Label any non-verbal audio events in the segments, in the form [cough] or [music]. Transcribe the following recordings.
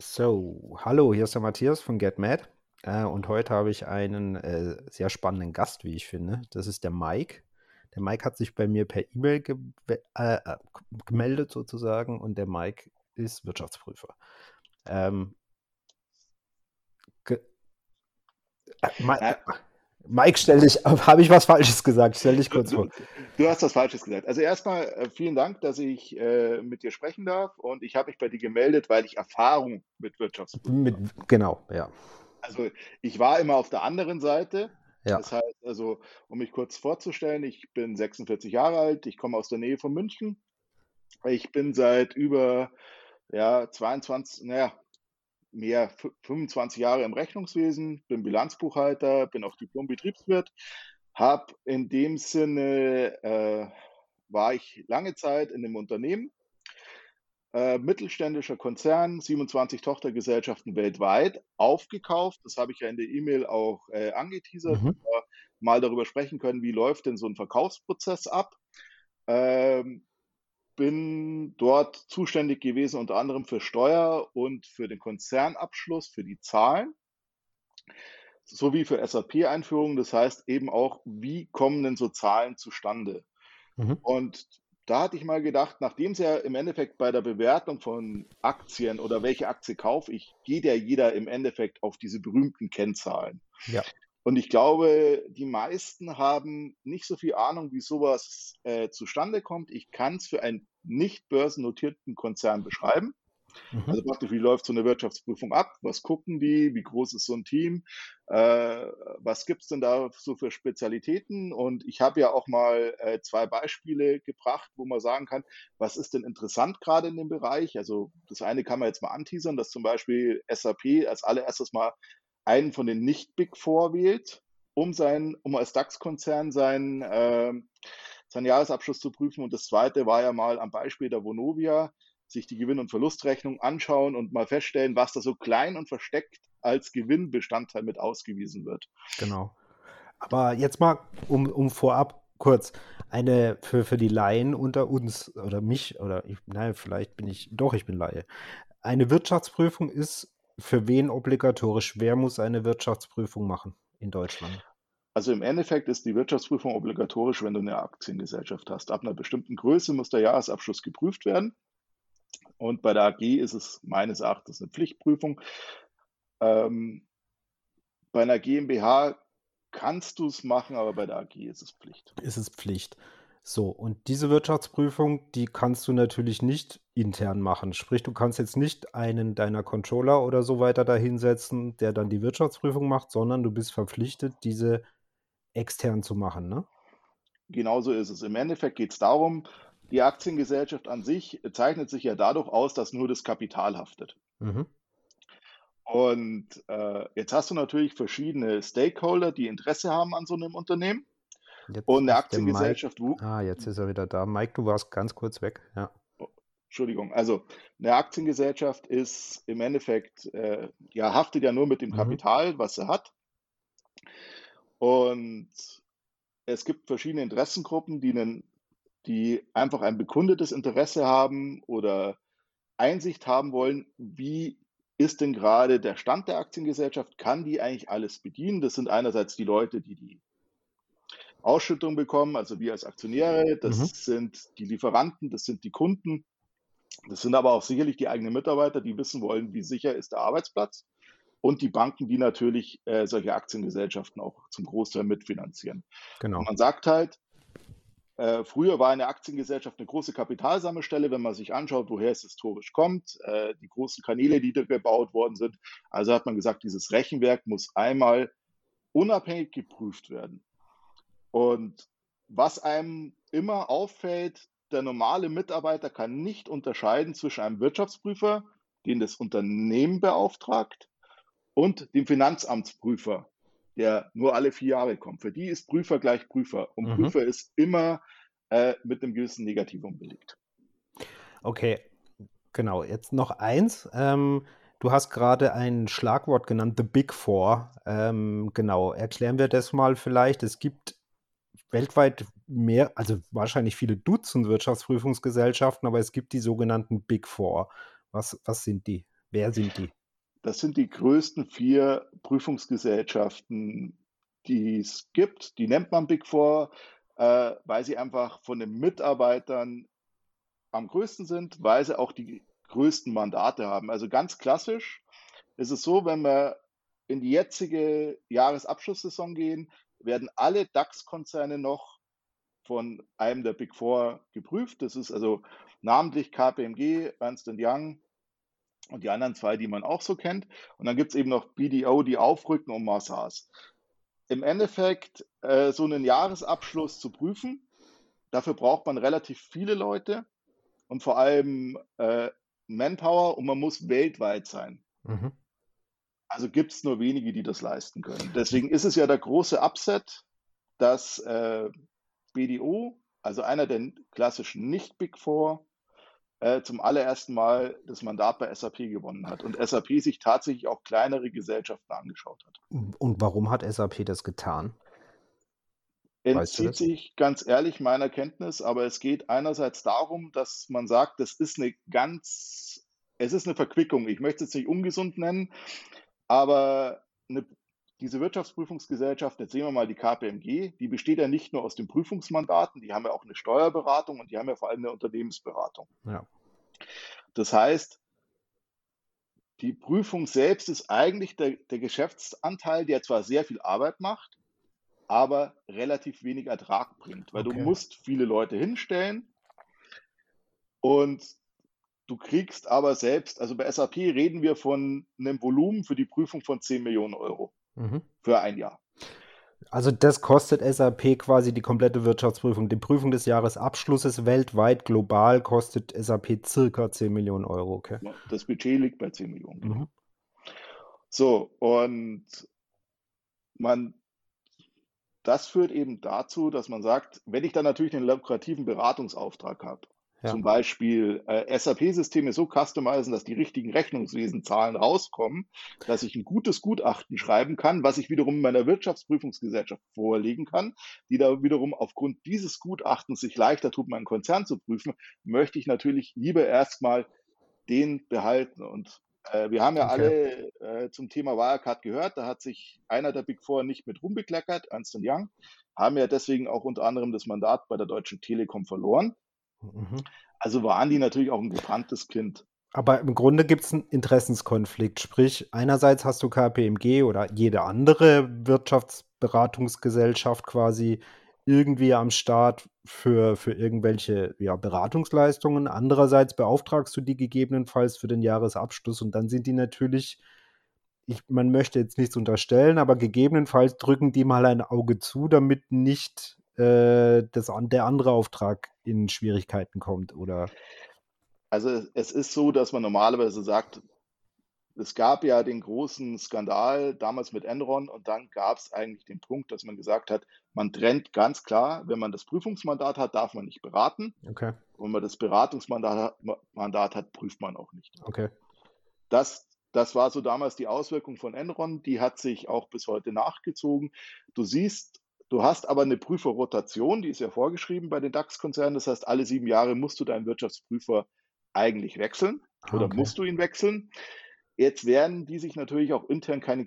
So, hallo, hier ist der Matthias von GetMad. Äh, und heute habe ich einen äh, sehr spannenden Gast, wie ich finde. Das ist der Mike. Der Mike hat sich bei mir per E-Mail ge äh, äh gemeldet sozusagen und der Mike ist Wirtschaftsprüfer. Ähm, ge äh, Ma Mike, stell dich, [laughs] habe ich was Falsches gesagt? Stell dich kurz vor. Du, du hast was Falsches gesagt. Also erstmal äh, vielen Dank, dass ich äh, mit dir sprechen darf und ich habe mich bei dir gemeldet, weil ich Erfahrung mit Wirtschaftsprüfung habe. Genau, ja. Also ich war immer auf der anderen Seite. Ja. Das heißt also, um mich kurz vorzustellen, ich bin 46 Jahre alt, ich komme aus der Nähe von München. Ich bin seit über ja, 22, naja, mehr 25 Jahre im Rechnungswesen, bin Bilanzbuchhalter, bin auch Diplom-Betriebswirt, habe in dem Sinne, äh, war ich lange Zeit in dem Unternehmen, äh, mittelständischer Konzern, 27 Tochtergesellschaften weltweit, aufgekauft. Das habe ich ja in der E-Mail auch äh, angeteasert, mhm. mal darüber sprechen können, wie läuft denn so ein Verkaufsprozess ab. Ähm, bin dort zuständig gewesen, unter anderem für Steuer und für den Konzernabschluss, für die Zahlen, sowie für SAP-Einführungen. Das heißt eben auch, wie kommen denn so Zahlen zustande? Mhm. Und da hatte ich mal gedacht, nachdem es ja im Endeffekt bei der Bewertung von Aktien oder welche Aktie kaufe ich, geht ja jeder im Endeffekt auf diese berühmten Kennzahlen. Ja. Und ich glaube, die meisten haben nicht so viel Ahnung, wie sowas äh, zustande kommt. Ich kann es für einen nicht börsennotierten Konzern beschreiben. Mhm. Also praktisch, wie läuft so eine Wirtschaftsprüfung ab? Was gucken die? Wie groß ist so ein Team? Äh, was gibt es denn da so für Spezialitäten? Und ich habe ja auch mal äh, zwei Beispiele gebracht, wo man sagen kann, was ist denn interessant gerade in dem Bereich? Also das eine kann man jetzt mal anteasern, dass zum Beispiel SAP als allererstes mal einen von den nicht-Big Four wählt, um, sein, um als DAX-Konzern sein, äh, seinen Jahresabschluss zu prüfen. Und das zweite war ja mal am Beispiel der Vonovia, sich die Gewinn- und Verlustrechnung anschauen und mal feststellen, was da so klein und versteckt als Gewinnbestandteil mit ausgewiesen wird. Genau. Aber jetzt mal, um, um vorab kurz, eine für, für die Laien unter uns oder mich, oder ich, nein, vielleicht bin ich, doch, ich bin Laie. Eine Wirtschaftsprüfung ist für wen obligatorisch? Wer muss eine Wirtschaftsprüfung machen in Deutschland? Also im Endeffekt ist die Wirtschaftsprüfung obligatorisch, wenn du eine Aktiengesellschaft hast. Ab einer bestimmten Größe muss der Jahresabschluss geprüft werden. Und bei der AG ist es meines Erachtens eine Pflichtprüfung. Ähm, bei einer GmbH kannst du es machen, aber bei der AG ist es Pflicht. Ist es Pflicht. So, und diese Wirtschaftsprüfung, die kannst du natürlich nicht intern machen. Sprich, du kannst jetzt nicht einen deiner Controller oder so weiter dahinsetzen, der dann die Wirtschaftsprüfung macht, sondern du bist verpflichtet, diese extern zu machen, ne? Genauso ist es. Im Endeffekt geht es darum, die Aktiengesellschaft an sich zeichnet sich ja dadurch aus, dass nur das Kapital haftet. Mhm. Und äh, jetzt hast du natürlich verschiedene Stakeholder, die Interesse haben an so einem Unternehmen. Jetzt Und eine Aktiengesellschaft. Mike, ah, jetzt ist er wieder da. Mike, du warst ganz kurz weg. Ja. Entschuldigung. Also eine Aktiengesellschaft ist im Endeffekt, äh, ja, haftet ja nur mit dem mhm. Kapital, was sie hat. Und es gibt verschiedene Interessengruppen, die, einen, die einfach ein bekundetes Interesse haben oder Einsicht haben wollen, wie ist denn gerade der Stand der Aktiengesellschaft? Kann die eigentlich alles bedienen? Das sind einerseits die Leute, die die Ausschüttung bekommen, also wir als Aktionäre, das mhm. sind die Lieferanten, das sind die Kunden, das sind aber auch sicherlich die eigenen Mitarbeiter, die wissen wollen, wie sicher ist der Arbeitsplatz und die Banken, die natürlich äh, solche Aktiengesellschaften auch zum Großteil mitfinanzieren. Genau. Und man sagt halt, äh, früher war eine Aktiengesellschaft eine große Kapitalsammelstelle, wenn man sich anschaut, woher es historisch kommt, äh, die großen Kanäle, die da gebaut worden sind. Also hat man gesagt, dieses Rechenwerk muss einmal unabhängig geprüft werden. Und was einem immer auffällt, der normale Mitarbeiter kann nicht unterscheiden zwischen einem Wirtschaftsprüfer, den das Unternehmen beauftragt, und dem Finanzamtsprüfer, der nur alle vier Jahre kommt. Für die ist Prüfer gleich Prüfer. Und mhm. Prüfer ist immer äh, mit einem gewissen Negativum belegt. Okay, genau. Jetzt noch eins. Ähm, Du hast gerade ein Schlagwort genannt, The Big Four. Ähm, genau, erklären wir das mal vielleicht. Es gibt weltweit mehr, also wahrscheinlich viele Dutzend Wirtschaftsprüfungsgesellschaften, aber es gibt die sogenannten Big Four. Was, was sind die? Wer sind die? Das sind die größten vier Prüfungsgesellschaften, die es gibt. Die nennt man Big Four, äh, weil sie einfach von den Mitarbeitern am größten sind, weil sie auch die größten Mandate haben. Also ganz klassisch ist es so, wenn wir in die jetzige Jahresabschlusssaison gehen, werden alle DAX-Konzerne noch von einem der Big Four geprüft. Das ist also namentlich KPMG, Ernst Young und die anderen zwei, die man auch so kennt. Und dann gibt es eben noch BDO, die aufrücken und Massas. Im Endeffekt äh, so einen Jahresabschluss zu prüfen, dafür braucht man relativ viele Leute und vor allem äh, Manpower und man muss weltweit sein. Mhm. Also gibt es nur wenige, die das leisten können. Deswegen ist es ja der große Upset, dass äh, BDO, also einer der klassischen Nicht-Big Four, äh, zum allerersten Mal das Mandat bei SAP gewonnen hat und SAP sich tatsächlich auch kleinere Gesellschaften angeschaut hat. Und warum hat SAP das getan? Entzieht sich ganz ehrlich meiner Kenntnis, aber es geht einerseits darum, dass man sagt, das ist eine ganz, es ist eine Verquickung. Ich möchte es nicht ungesund nennen, aber eine, diese Wirtschaftsprüfungsgesellschaft, jetzt sehen wir mal die KPMG, die besteht ja nicht nur aus den Prüfungsmandaten, die haben ja auch eine Steuerberatung und die haben ja vor allem eine Unternehmensberatung. Ja. Das heißt, die Prüfung selbst ist eigentlich der, der Geschäftsanteil, der zwar sehr viel Arbeit macht, aber relativ wenig Ertrag bringt, weil okay. du musst viele Leute hinstellen und Du kriegst aber selbst, also bei SAP reden wir von einem Volumen für die Prüfung von 10 Millionen Euro mhm. für ein Jahr. Also das kostet SAP quasi die komplette Wirtschaftsprüfung. Die Prüfung des Jahresabschlusses weltweit, global kostet SAP circa 10 Millionen Euro. Okay. Das Budget liegt bei 10 Millionen. Genau. Mhm. So, und man, das führt eben dazu, dass man sagt, wenn ich dann natürlich einen lukrativen Beratungsauftrag habe, ja. Zum Beispiel äh, SAP-Systeme so customizen, dass die richtigen Rechnungswesenzahlen rauskommen, dass ich ein gutes Gutachten schreiben kann, was ich wiederum meiner Wirtschaftsprüfungsgesellschaft vorlegen kann, die da wiederum aufgrund dieses Gutachtens sich leichter tut, meinen Konzern zu prüfen, möchte ich natürlich lieber erstmal den behalten. Und äh, wir haben ja okay. alle äh, zum Thema Wirecard gehört, da hat sich einer der Big Four nicht mit rumbekleckert, Ernst Young, haben ja deswegen auch unter anderem das Mandat bei der Deutschen Telekom verloren. Mhm. Also waren die natürlich auch ein gebranntes Kind. Aber im Grunde gibt es einen Interessenskonflikt. Sprich, einerseits hast du KPMG oder jede andere Wirtschaftsberatungsgesellschaft quasi irgendwie am Start für, für irgendwelche ja, Beratungsleistungen. Andererseits beauftragst du die gegebenenfalls für den Jahresabschluss und dann sind die natürlich, ich, man möchte jetzt nichts unterstellen, aber gegebenenfalls drücken die mal ein Auge zu, damit nicht äh, das, der andere Auftrag in Schwierigkeiten kommt, oder? Also es ist so, dass man normalerweise sagt, es gab ja den großen Skandal damals mit Enron und dann gab es eigentlich den Punkt, dass man gesagt hat, man trennt ganz klar, wenn man das Prüfungsmandat hat, darf man nicht beraten. Okay. Wenn man das Beratungsmandat Mandat hat, prüft man auch nicht. Okay. Das, das war so damals die Auswirkung von Enron, die hat sich auch bis heute nachgezogen. Du siehst Du hast aber eine Prüferrotation, die ist ja vorgeschrieben bei den DAX-Konzernen. Das heißt, alle sieben Jahre musst du deinen Wirtschaftsprüfer eigentlich wechseln oder okay. musst du ihn wechseln. Jetzt werden die sich natürlich auch intern keine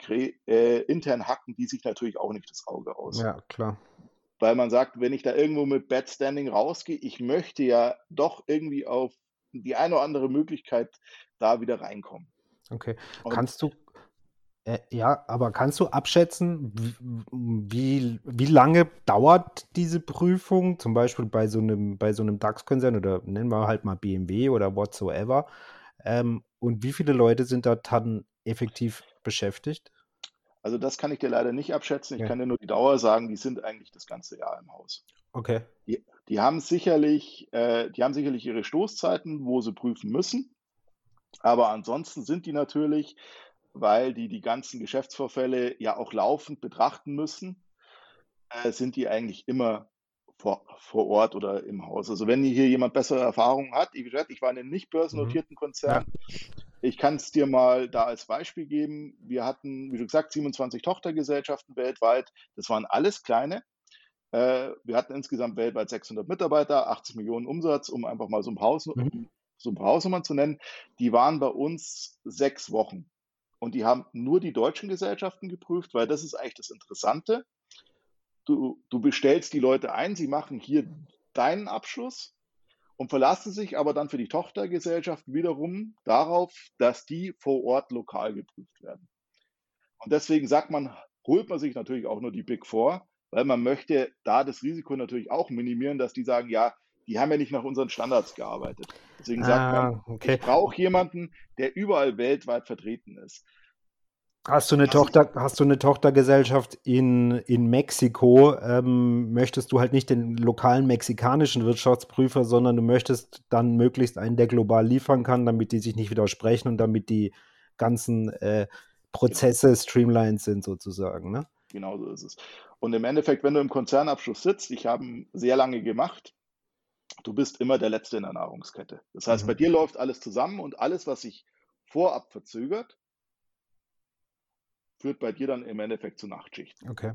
äh, intern hacken, die sich natürlich auch nicht das Auge aus. Ja, klar. Weil man sagt, wenn ich da irgendwo mit Bad Standing rausgehe, ich möchte ja doch irgendwie auf die eine oder andere Möglichkeit da wieder reinkommen. Okay. Und Kannst du äh, ja, aber kannst du abschätzen, wie, wie lange dauert diese Prüfung, zum Beispiel bei so einem, bei so einem DAX-Konzern oder nennen wir halt mal BMW oder whatsoever? Ähm, und wie viele Leute sind da dann effektiv beschäftigt? Also das kann ich dir leider nicht abschätzen. Ich ja. kann dir nur die Dauer sagen, die sind eigentlich das ganze Jahr im Haus. Okay. Die, die haben sicherlich, äh, die haben sicherlich ihre Stoßzeiten, wo sie prüfen müssen. Aber ansonsten sind die natürlich weil die die ganzen Geschäftsvorfälle ja auch laufend betrachten müssen, äh, sind die eigentlich immer vor, vor Ort oder im Haus. Also wenn hier jemand bessere Erfahrungen hat, wie gesagt, ich war in einem nicht börsennotierten mhm. Konzern. Ich kann es dir mal da als Beispiel geben. Wir hatten, wie du gesagt, 27 Tochtergesellschaften weltweit. Das waren alles kleine. Äh, wir hatten insgesamt weltweit 600 Mitarbeiter, 80 Millionen Umsatz, um einfach mal so ein, Haus, mhm. so ein paar Hausnummern zu nennen, die waren bei uns sechs Wochen. Und die haben nur die deutschen Gesellschaften geprüft, weil das ist eigentlich das Interessante. Du, du bestellst die Leute ein, sie machen hier deinen Abschluss und verlassen sich aber dann für die Tochtergesellschaft wiederum darauf, dass die vor Ort lokal geprüft werden. Und deswegen sagt man, holt man sich natürlich auch nur die Big Four, weil man möchte da das Risiko natürlich auch minimieren, dass die sagen, ja, die haben ja nicht nach unseren Standards gearbeitet. Deswegen sagt ah, man, okay. ich brauche jemanden, der überall weltweit vertreten ist. Hast du eine, Tochter, hast du eine Tochtergesellschaft in, in Mexiko, ähm, möchtest du halt nicht den lokalen mexikanischen Wirtschaftsprüfer, sondern du möchtest dann möglichst einen, der global liefern kann, damit die sich nicht widersprechen und damit die ganzen äh, Prozesse genau. streamlined sind sozusagen. Ne? Genau so ist es. Und im Endeffekt, wenn du im Konzernabschluss sitzt, ich habe sehr lange gemacht, du bist immer der Letzte in der Nahrungskette. Das heißt, mhm. bei dir läuft alles zusammen und alles, was sich vorab verzögert, führt bei dir dann im Endeffekt zu Nachtschichten. Okay.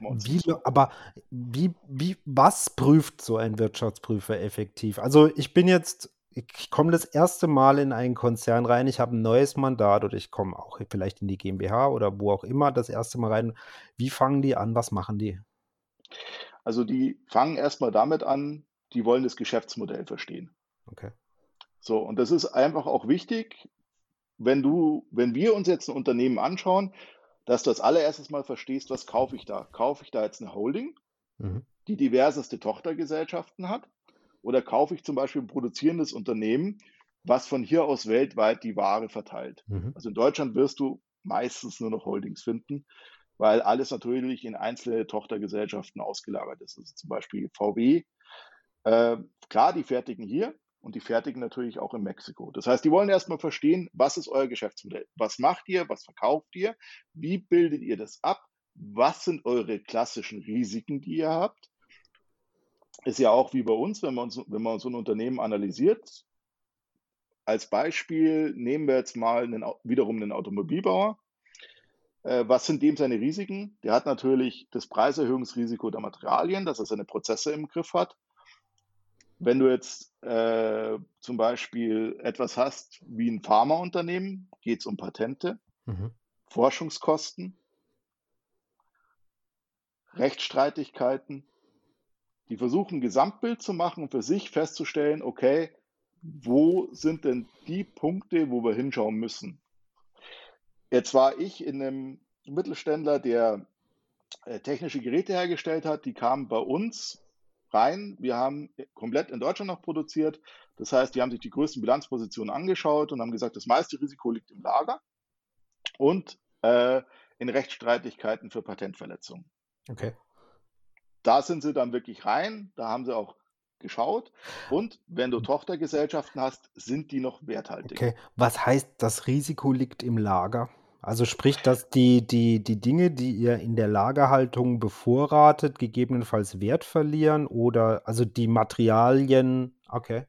Wie, aber wie, wie, was prüft so ein Wirtschaftsprüfer effektiv? Also ich bin jetzt, ich komme das erste Mal in einen Konzern rein, ich habe ein neues Mandat oder ich komme auch vielleicht in die GmbH oder wo auch immer das erste Mal rein. Wie fangen die an? Was machen die? Also die fangen erstmal damit an, die wollen das Geschäftsmodell verstehen. Okay. So, und das ist einfach auch wichtig, wenn du, wenn wir uns jetzt ein Unternehmen anschauen, dass du als allererstes mal verstehst, was kaufe ich da? Kaufe ich da jetzt eine Holding, mhm. die diverseste Tochtergesellschaften hat? Oder kaufe ich zum Beispiel ein produzierendes Unternehmen, was von hier aus weltweit die Ware verteilt? Mhm. Also in Deutschland wirst du meistens nur noch Holdings finden, weil alles natürlich in einzelne Tochtergesellschaften ausgelagert ist. Also zum Beispiel VW. Äh, klar, die fertigen hier, und die fertigen natürlich auch in Mexiko. Das heißt, die wollen erstmal verstehen, was ist euer Geschäftsmodell? Was macht ihr? Was verkauft ihr? Wie bildet ihr das ab? Was sind eure klassischen Risiken, die ihr habt? Ist ja auch wie bei uns, wenn man, wenn man so ein Unternehmen analysiert. Als Beispiel nehmen wir jetzt mal einen, wiederum einen Automobilbauer. Äh, was sind dem seine Risiken? Der hat natürlich das Preiserhöhungsrisiko der Materialien, dass er seine Prozesse im Griff hat. Wenn du jetzt äh, zum Beispiel etwas hast wie ein Pharmaunternehmen, geht es um Patente, mhm. Forschungskosten, Rechtsstreitigkeiten. Die versuchen ein Gesamtbild zu machen und für sich festzustellen, okay, wo sind denn die Punkte, wo wir hinschauen müssen? Jetzt war ich in einem Mittelständler, der äh, technische Geräte hergestellt hat, die kamen bei uns rein. Wir haben komplett in Deutschland noch produziert. Das heißt, die haben sich die größten Bilanzpositionen angeschaut und haben gesagt, das meiste Risiko liegt im Lager und äh, in Rechtsstreitigkeiten für Patentverletzungen. Okay. Da sind sie dann wirklich rein. Da haben sie auch geschaut. Und wenn du Tochtergesellschaften hast, sind die noch werthaltig. Okay. Was heißt, das Risiko liegt im Lager? Also sprich, dass die, die, die Dinge, die ihr in der Lagerhaltung bevorratet, gegebenenfalls Wert verlieren oder also die Materialien, okay.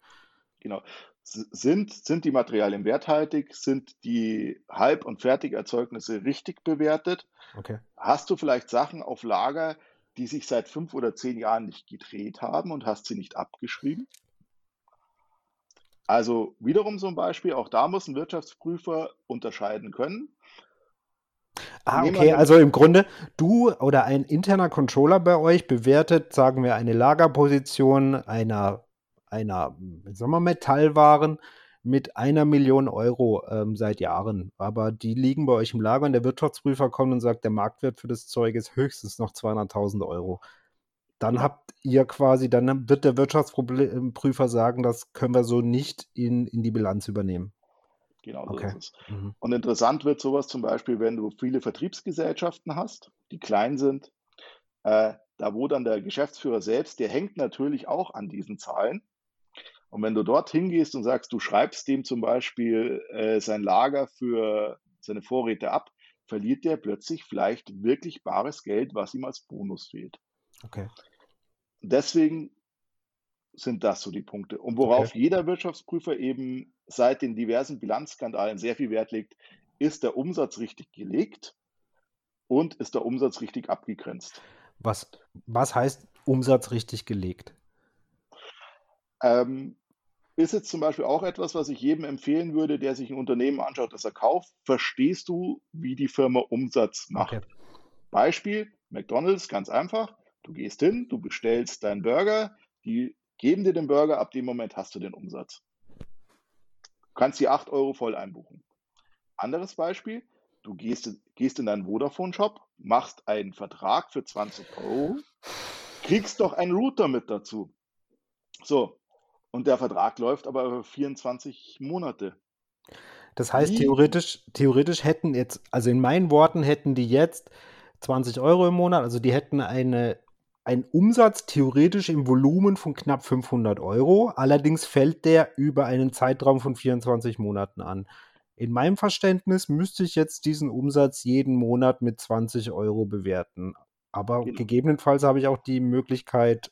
Genau. Sind, sind die Materialien werthaltig? Sind die Halb- und Fertigerzeugnisse richtig bewertet? Okay. Hast du vielleicht Sachen auf Lager, die sich seit fünf oder zehn Jahren nicht gedreht haben und hast sie nicht abgeschrieben? Also wiederum so ein Beispiel, auch da muss ein Wirtschaftsprüfer unterscheiden können. Ah, okay, also im Grunde, du oder ein interner Controller bei euch bewertet, sagen wir, eine Lagerposition einer, einer sagen wir, Metallwaren mit einer Million Euro ähm, seit Jahren. Aber die liegen bei euch im Lager und der Wirtschaftsprüfer kommt und sagt, der Marktwert für das Zeug ist höchstens noch 200.000 Euro. Dann habt ihr quasi, dann wird der Wirtschaftsprüfer sagen, das können wir so nicht in, in die Bilanz übernehmen. Genau so okay. ist es. Mhm. Und interessant wird sowas zum Beispiel, wenn du viele Vertriebsgesellschaften hast, die klein sind, äh, da wo dann der Geschäftsführer selbst, der hängt natürlich auch an diesen Zahlen. Und wenn du dort hingehst und sagst, du schreibst dem zum Beispiel äh, sein Lager für seine Vorräte ab, verliert der plötzlich vielleicht wirklich bares Geld, was ihm als Bonus fehlt. Okay. Deswegen sind das so die Punkte. Und worauf okay. jeder Wirtschaftsprüfer eben seit den diversen Bilanzskandalen sehr viel Wert legt, ist der Umsatz richtig gelegt und ist der Umsatz richtig abgegrenzt. Was, was heißt Umsatz richtig gelegt? Ähm, ist jetzt zum Beispiel auch etwas, was ich jedem empfehlen würde, der sich ein Unternehmen anschaut, das er kauft. Verstehst du, wie die Firma Umsatz macht? Okay. Beispiel, McDonald's, ganz einfach. Du gehst hin, du bestellst deinen Burger, die geben dir den Burger, ab dem Moment hast du den Umsatz. Du kannst die 8 Euro voll einbuchen. Anderes Beispiel, du gehst, gehst in deinen Vodafone-Shop, machst einen Vertrag für 20 Euro, kriegst doch einen Router mit dazu. So, und der Vertrag läuft aber über 24 Monate. Das heißt, Wie? theoretisch, theoretisch hätten jetzt, also in meinen Worten hätten die jetzt 20 Euro im Monat, also die hätten eine, einen Umsatz theoretisch im Volumen von knapp 500 Euro. Allerdings fällt der über einen Zeitraum von 24 Monaten an. In meinem Verständnis müsste ich jetzt diesen Umsatz jeden Monat mit 20 Euro bewerten. Aber genau. gegebenenfalls habe ich auch die Möglichkeit,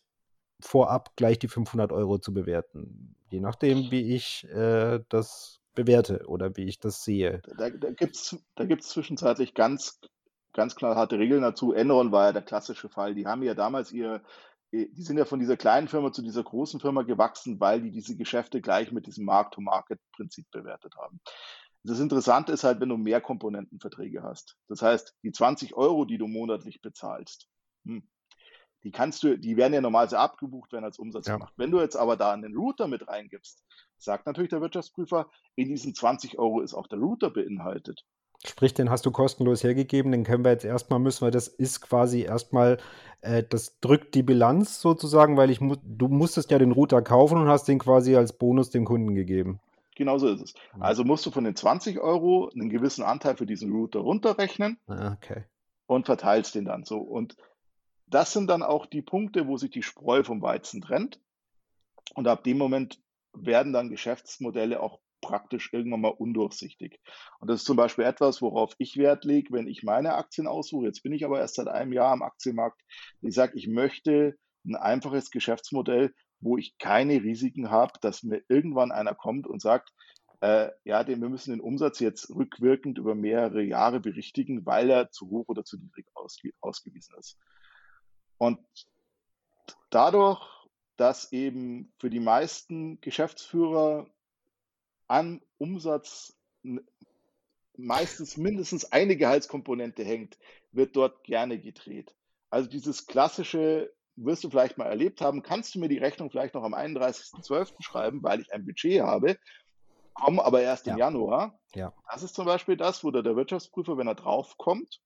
vorab gleich die 500 Euro zu bewerten. Je nachdem, wie ich äh, das bewerte oder wie ich das sehe. Da, da gibt es da gibt's zwischenzeitlich ganz, ganz klar harte Regeln dazu. Enron war ja der klassische Fall. Die haben ja damals ihr, die sind ja von dieser kleinen Firma zu dieser großen Firma gewachsen, weil die diese Geschäfte gleich mit diesem Markt-to-Market-Prinzip bewertet haben. Das Interessante ist halt, wenn du mehr Komponentenverträge hast. Das heißt, die 20 Euro, die du monatlich bezahlst, hm, die kannst du, die werden ja normalerweise abgebucht werden als Umsatz ja. gemacht. Wenn du jetzt aber da einen Router mit reingibst, sagt natürlich der Wirtschaftsprüfer, in diesen 20 Euro ist auch der Router beinhaltet. Sprich, den hast du kostenlos hergegeben, den können wir jetzt erstmal müssen, weil das ist quasi erstmal, äh, das drückt die Bilanz sozusagen, weil ich mu du musstest ja den Router kaufen und hast den quasi als Bonus dem Kunden gegeben. Genau so ist es. Also musst du von den 20 Euro einen gewissen Anteil für diesen Router runterrechnen ah, okay. und verteilst den dann so. Und das sind dann auch die Punkte, wo sich die Spreu vom Weizen trennt. Und ab dem Moment werden dann Geschäftsmodelle auch praktisch irgendwann mal undurchsichtig. Und das ist zum Beispiel etwas, worauf ich Wert lege, wenn ich meine Aktien aussuche. Jetzt bin ich aber erst seit einem Jahr am Aktienmarkt. Ich sage, ich möchte ein einfaches Geschäftsmodell, wo ich keine Risiken habe, dass mir irgendwann einer kommt und sagt, äh, ja, wir müssen den Umsatz jetzt rückwirkend über mehrere Jahre berichtigen, weil er zu hoch oder zu niedrig ausge ausgewiesen ist. Und dadurch, dass eben für die meisten Geschäftsführer an Umsatz meistens mindestens eine Gehaltskomponente hängt, wird dort gerne gedreht. Also dieses klassische, wirst du vielleicht mal erlebt haben, kannst du mir die Rechnung vielleicht noch am 31.12. schreiben, weil ich ein Budget habe, komme aber erst im Januar. Ja. Das ist zum Beispiel das, wo der, der Wirtschaftsprüfer, wenn er draufkommt,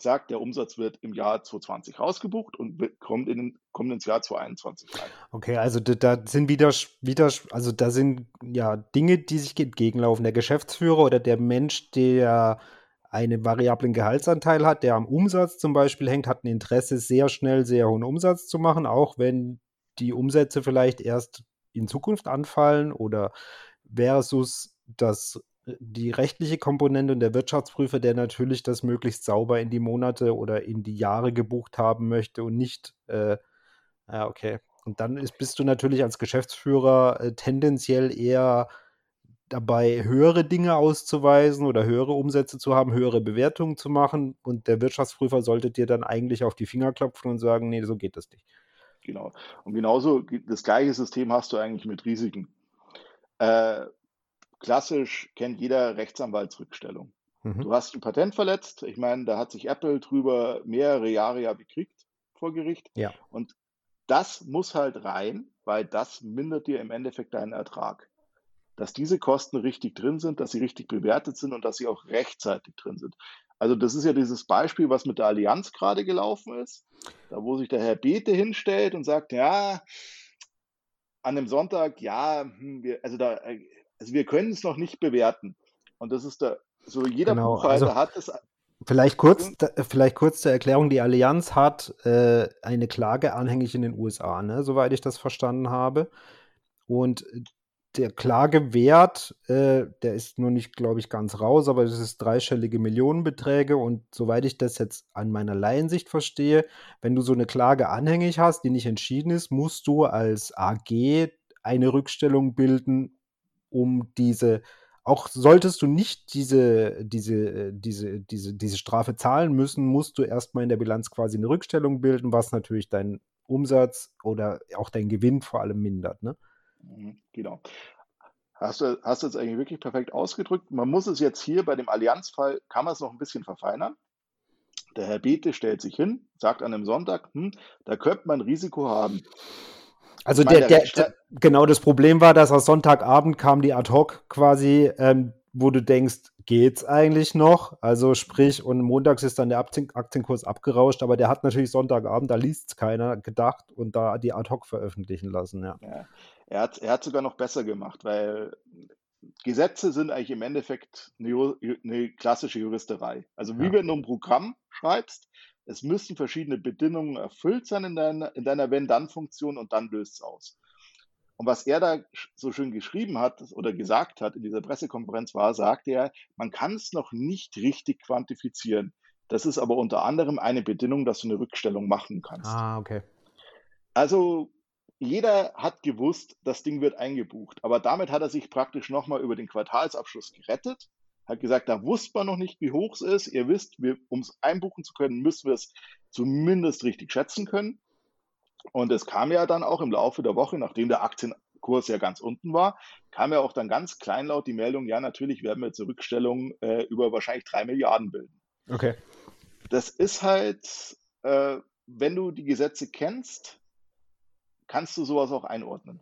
sagt, der Umsatz wird im Jahr 2020 rausgebucht und kommt, in, kommt ins Jahr 2021 rein. Okay, also da, sind wieder, wieder, also da sind ja Dinge, die sich entgegenlaufen. Der Geschäftsführer oder der Mensch, der einen variablen Gehaltsanteil hat, der am Umsatz zum Beispiel hängt, hat ein Interesse, sehr schnell sehr hohen Umsatz zu machen, auch wenn die Umsätze vielleicht erst in Zukunft anfallen oder versus das die rechtliche Komponente und der Wirtschaftsprüfer, der natürlich das möglichst sauber in die Monate oder in die Jahre gebucht haben möchte und nicht, äh, ja, okay. Und dann ist, bist du natürlich als Geschäftsführer äh, tendenziell eher dabei, höhere Dinge auszuweisen oder höhere Umsätze zu haben, höhere Bewertungen zu machen. Und der Wirtschaftsprüfer sollte dir dann eigentlich auf die Finger klopfen und sagen, nee, so geht das nicht. Genau. Und genauso das gleiche System hast du eigentlich mit Risiken. Äh, klassisch kennt jeder Rechtsanwaltsrückstellung. Mhm. Du hast ein Patent verletzt. Ich meine, da hat sich Apple drüber mehrere Jahre ja bekriegt vor Gericht. Ja. Und das muss halt rein, weil das mindert dir im Endeffekt deinen Ertrag. Dass diese Kosten richtig drin sind, dass sie richtig bewertet sind und dass sie auch rechtzeitig drin sind. Also das ist ja dieses Beispiel, was mit der Allianz gerade gelaufen ist, da wo sich der Herr Bete hinstellt und sagt, ja, an dem Sonntag, ja, hm, wir, also da äh, also wir können es noch nicht bewerten. Und das ist da, so jeder genau, Buchhalter also hat es. Vielleicht kurz, vielleicht kurz zur Erklärung, die Allianz hat äh, eine Klage anhängig in den USA, ne, soweit ich das verstanden habe. Und der Klagewert, äh, der ist nur nicht, glaube ich, ganz raus, aber das ist dreistellige Millionenbeträge. Und soweit ich das jetzt an meiner Laiensicht verstehe, wenn du so eine Klage anhängig hast, die nicht entschieden ist, musst du als AG eine Rückstellung bilden um diese, auch solltest du nicht diese, diese, diese, diese, diese Strafe zahlen müssen, musst du erstmal in der Bilanz quasi eine Rückstellung bilden, was natürlich deinen Umsatz oder auch deinen Gewinn vor allem mindert. Ne? Mhm, genau. Hast du, hast du jetzt eigentlich wirklich perfekt ausgedrückt. Man muss es jetzt hier bei dem Allianzfall, kann man es noch ein bisschen verfeinern. Der Herr Bete stellt sich hin, sagt an einem Sonntag, hm, da könnte man Risiko haben. Also der, der, der, genau das Problem war, dass am Sonntagabend kam die ad hoc quasi, ähm, wo du denkst, geht's eigentlich noch? Also sprich, und montags ist dann der Aktienkurs abgerauscht, aber der hat natürlich Sonntagabend, da liest es keiner, gedacht und da die ad hoc veröffentlichen lassen, ja. ja. Er hat er hat sogar noch besser gemacht, weil Gesetze sind eigentlich im Endeffekt eine, eine klassische Juristerei. Also wie ja. wenn du ein Programm schreibst, es müssen verschiedene Bedingungen erfüllt sein in deiner, in deiner Wenn-Dann-Funktion und dann löst es aus. Und was er da so schön geschrieben hat oder gesagt hat in dieser Pressekonferenz war, sagte er, man kann es noch nicht richtig quantifizieren. Das ist aber unter anderem eine Bedingung, dass du eine Rückstellung machen kannst. Ah, okay. Also jeder hat gewusst, das Ding wird eingebucht. Aber damit hat er sich praktisch nochmal über den Quartalsabschluss gerettet. Hat gesagt, da wusste man noch nicht, wie hoch es ist. Ihr wisst, um es einbuchen zu können, müssen wir es zumindest richtig schätzen können. Und es kam ja dann auch im Laufe der Woche, nachdem der Aktienkurs ja ganz unten war, kam ja auch dann ganz kleinlaut die Meldung, ja, natürlich werden wir zur Rückstellung äh, über wahrscheinlich drei Milliarden bilden. Okay. Das ist halt, äh, wenn du die Gesetze kennst, kannst du sowas auch einordnen.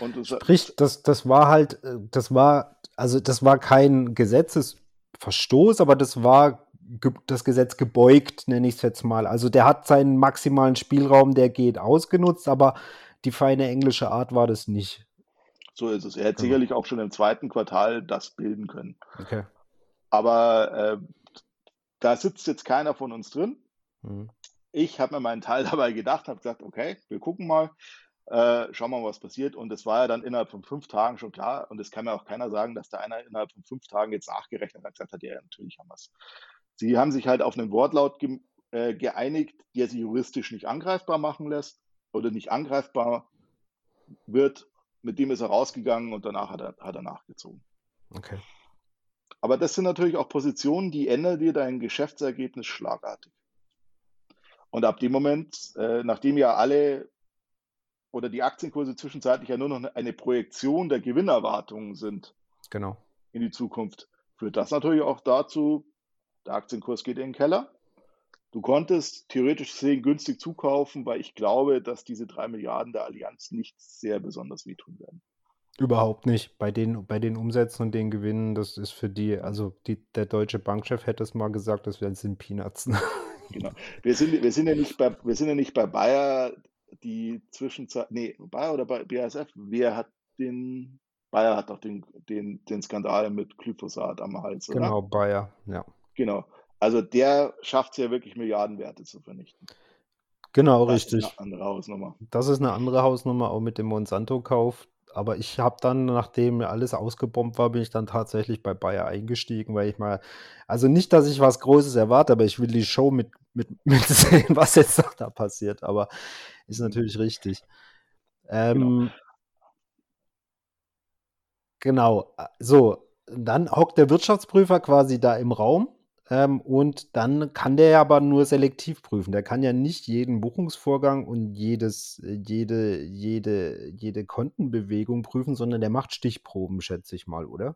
Und Sprich, das, das war halt, äh, das war, also das war kein Gesetzesverstoß, aber das war das Gesetz gebeugt, nenne ich es jetzt mal. Also der hat seinen maximalen Spielraum, der geht, ausgenutzt, aber die feine englische Art war das nicht. So ist es. Er hätte ja. sicherlich auch schon im zweiten Quartal das bilden können. Okay. Aber äh, da sitzt jetzt keiner von uns drin. Mhm. Ich habe mir meinen Teil [laughs] dabei gedacht, habe gesagt, okay, wir gucken mal. Äh, schauen wir mal, was passiert. Und es war ja dann innerhalb von fünf Tagen schon klar. Und es kann mir auch keiner sagen, dass da einer innerhalb von fünf Tagen jetzt nachgerechnet hat und gesagt hat, ja, natürlich haben wir es. Sie haben sich halt auf einen Wortlaut ge äh, geeinigt, der sie juristisch nicht angreifbar machen lässt oder nicht angreifbar wird. Mit dem ist er rausgegangen und danach hat er, hat er nachgezogen. Okay. Aber das sind natürlich auch Positionen, die ändern dir dein Geschäftsergebnis schlagartig. Und ab dem Moment, äh, nachdem ja alle oder die Aktienkurse zwischenzeitlich ja nur noch eine Projektion der Gewinnerwartungen sind genau. in die Zukunft, führt das natürlich auch dazu, der Aktienkurs geht in den Keller. Du konntest theoretisch gesehen günstig zukaufen, weil ich glaube, dass diese drei Milliarden der Allianz nicht sehr besonders wehtun werden. Überhaupt nicht. Bei den, bei den Umsätzen und den Gewinnen, das ist für die, also die, der deutsche Bankchef hätte es mal gesagt, das sind Peanuts. [laughs] Genau. Wir sind, wir sind ja nicht bei, wir sind ja nicht bei Bayer, die Zwischenzeit, nee, Bayer oder bei BASF, wer hat den, Bayer hat doch den, den, den Skandal mit Glyphosat am Hals, oder? Genau, Bayer, ja. Genau. Also der schafft es ja wirklich Milliardenwerte zu vernichten. Genau, das richtig. Ist eine andere Hausnummer. Das ist eine andere Hausnummer, auch mit dem Monsanto-Kauf. Aber ich habe dann, nachdem alles ausgebombt war, bin ich dann tatsächlich bei Bayer eingestiegen, weil ich mal, also nicht, dass ich was Großes erwarte, aber ich will die Show mit, mit, [laughs] mit sehen, was jetzt noch da passiert. Aber ist natürlich richtig. Ähm, genau. genau. So, dann hockt der Wirtschaftsprüfer quasi da im Raum ähm, und dann kann der aber nur selektiv prüfen. Der kann ja nicht jeden Buchungsvorgang und jedes, jede, jede, jede Kontenbewegung prüfen, sondern der macht Stichproben, schätze ich mal, oder?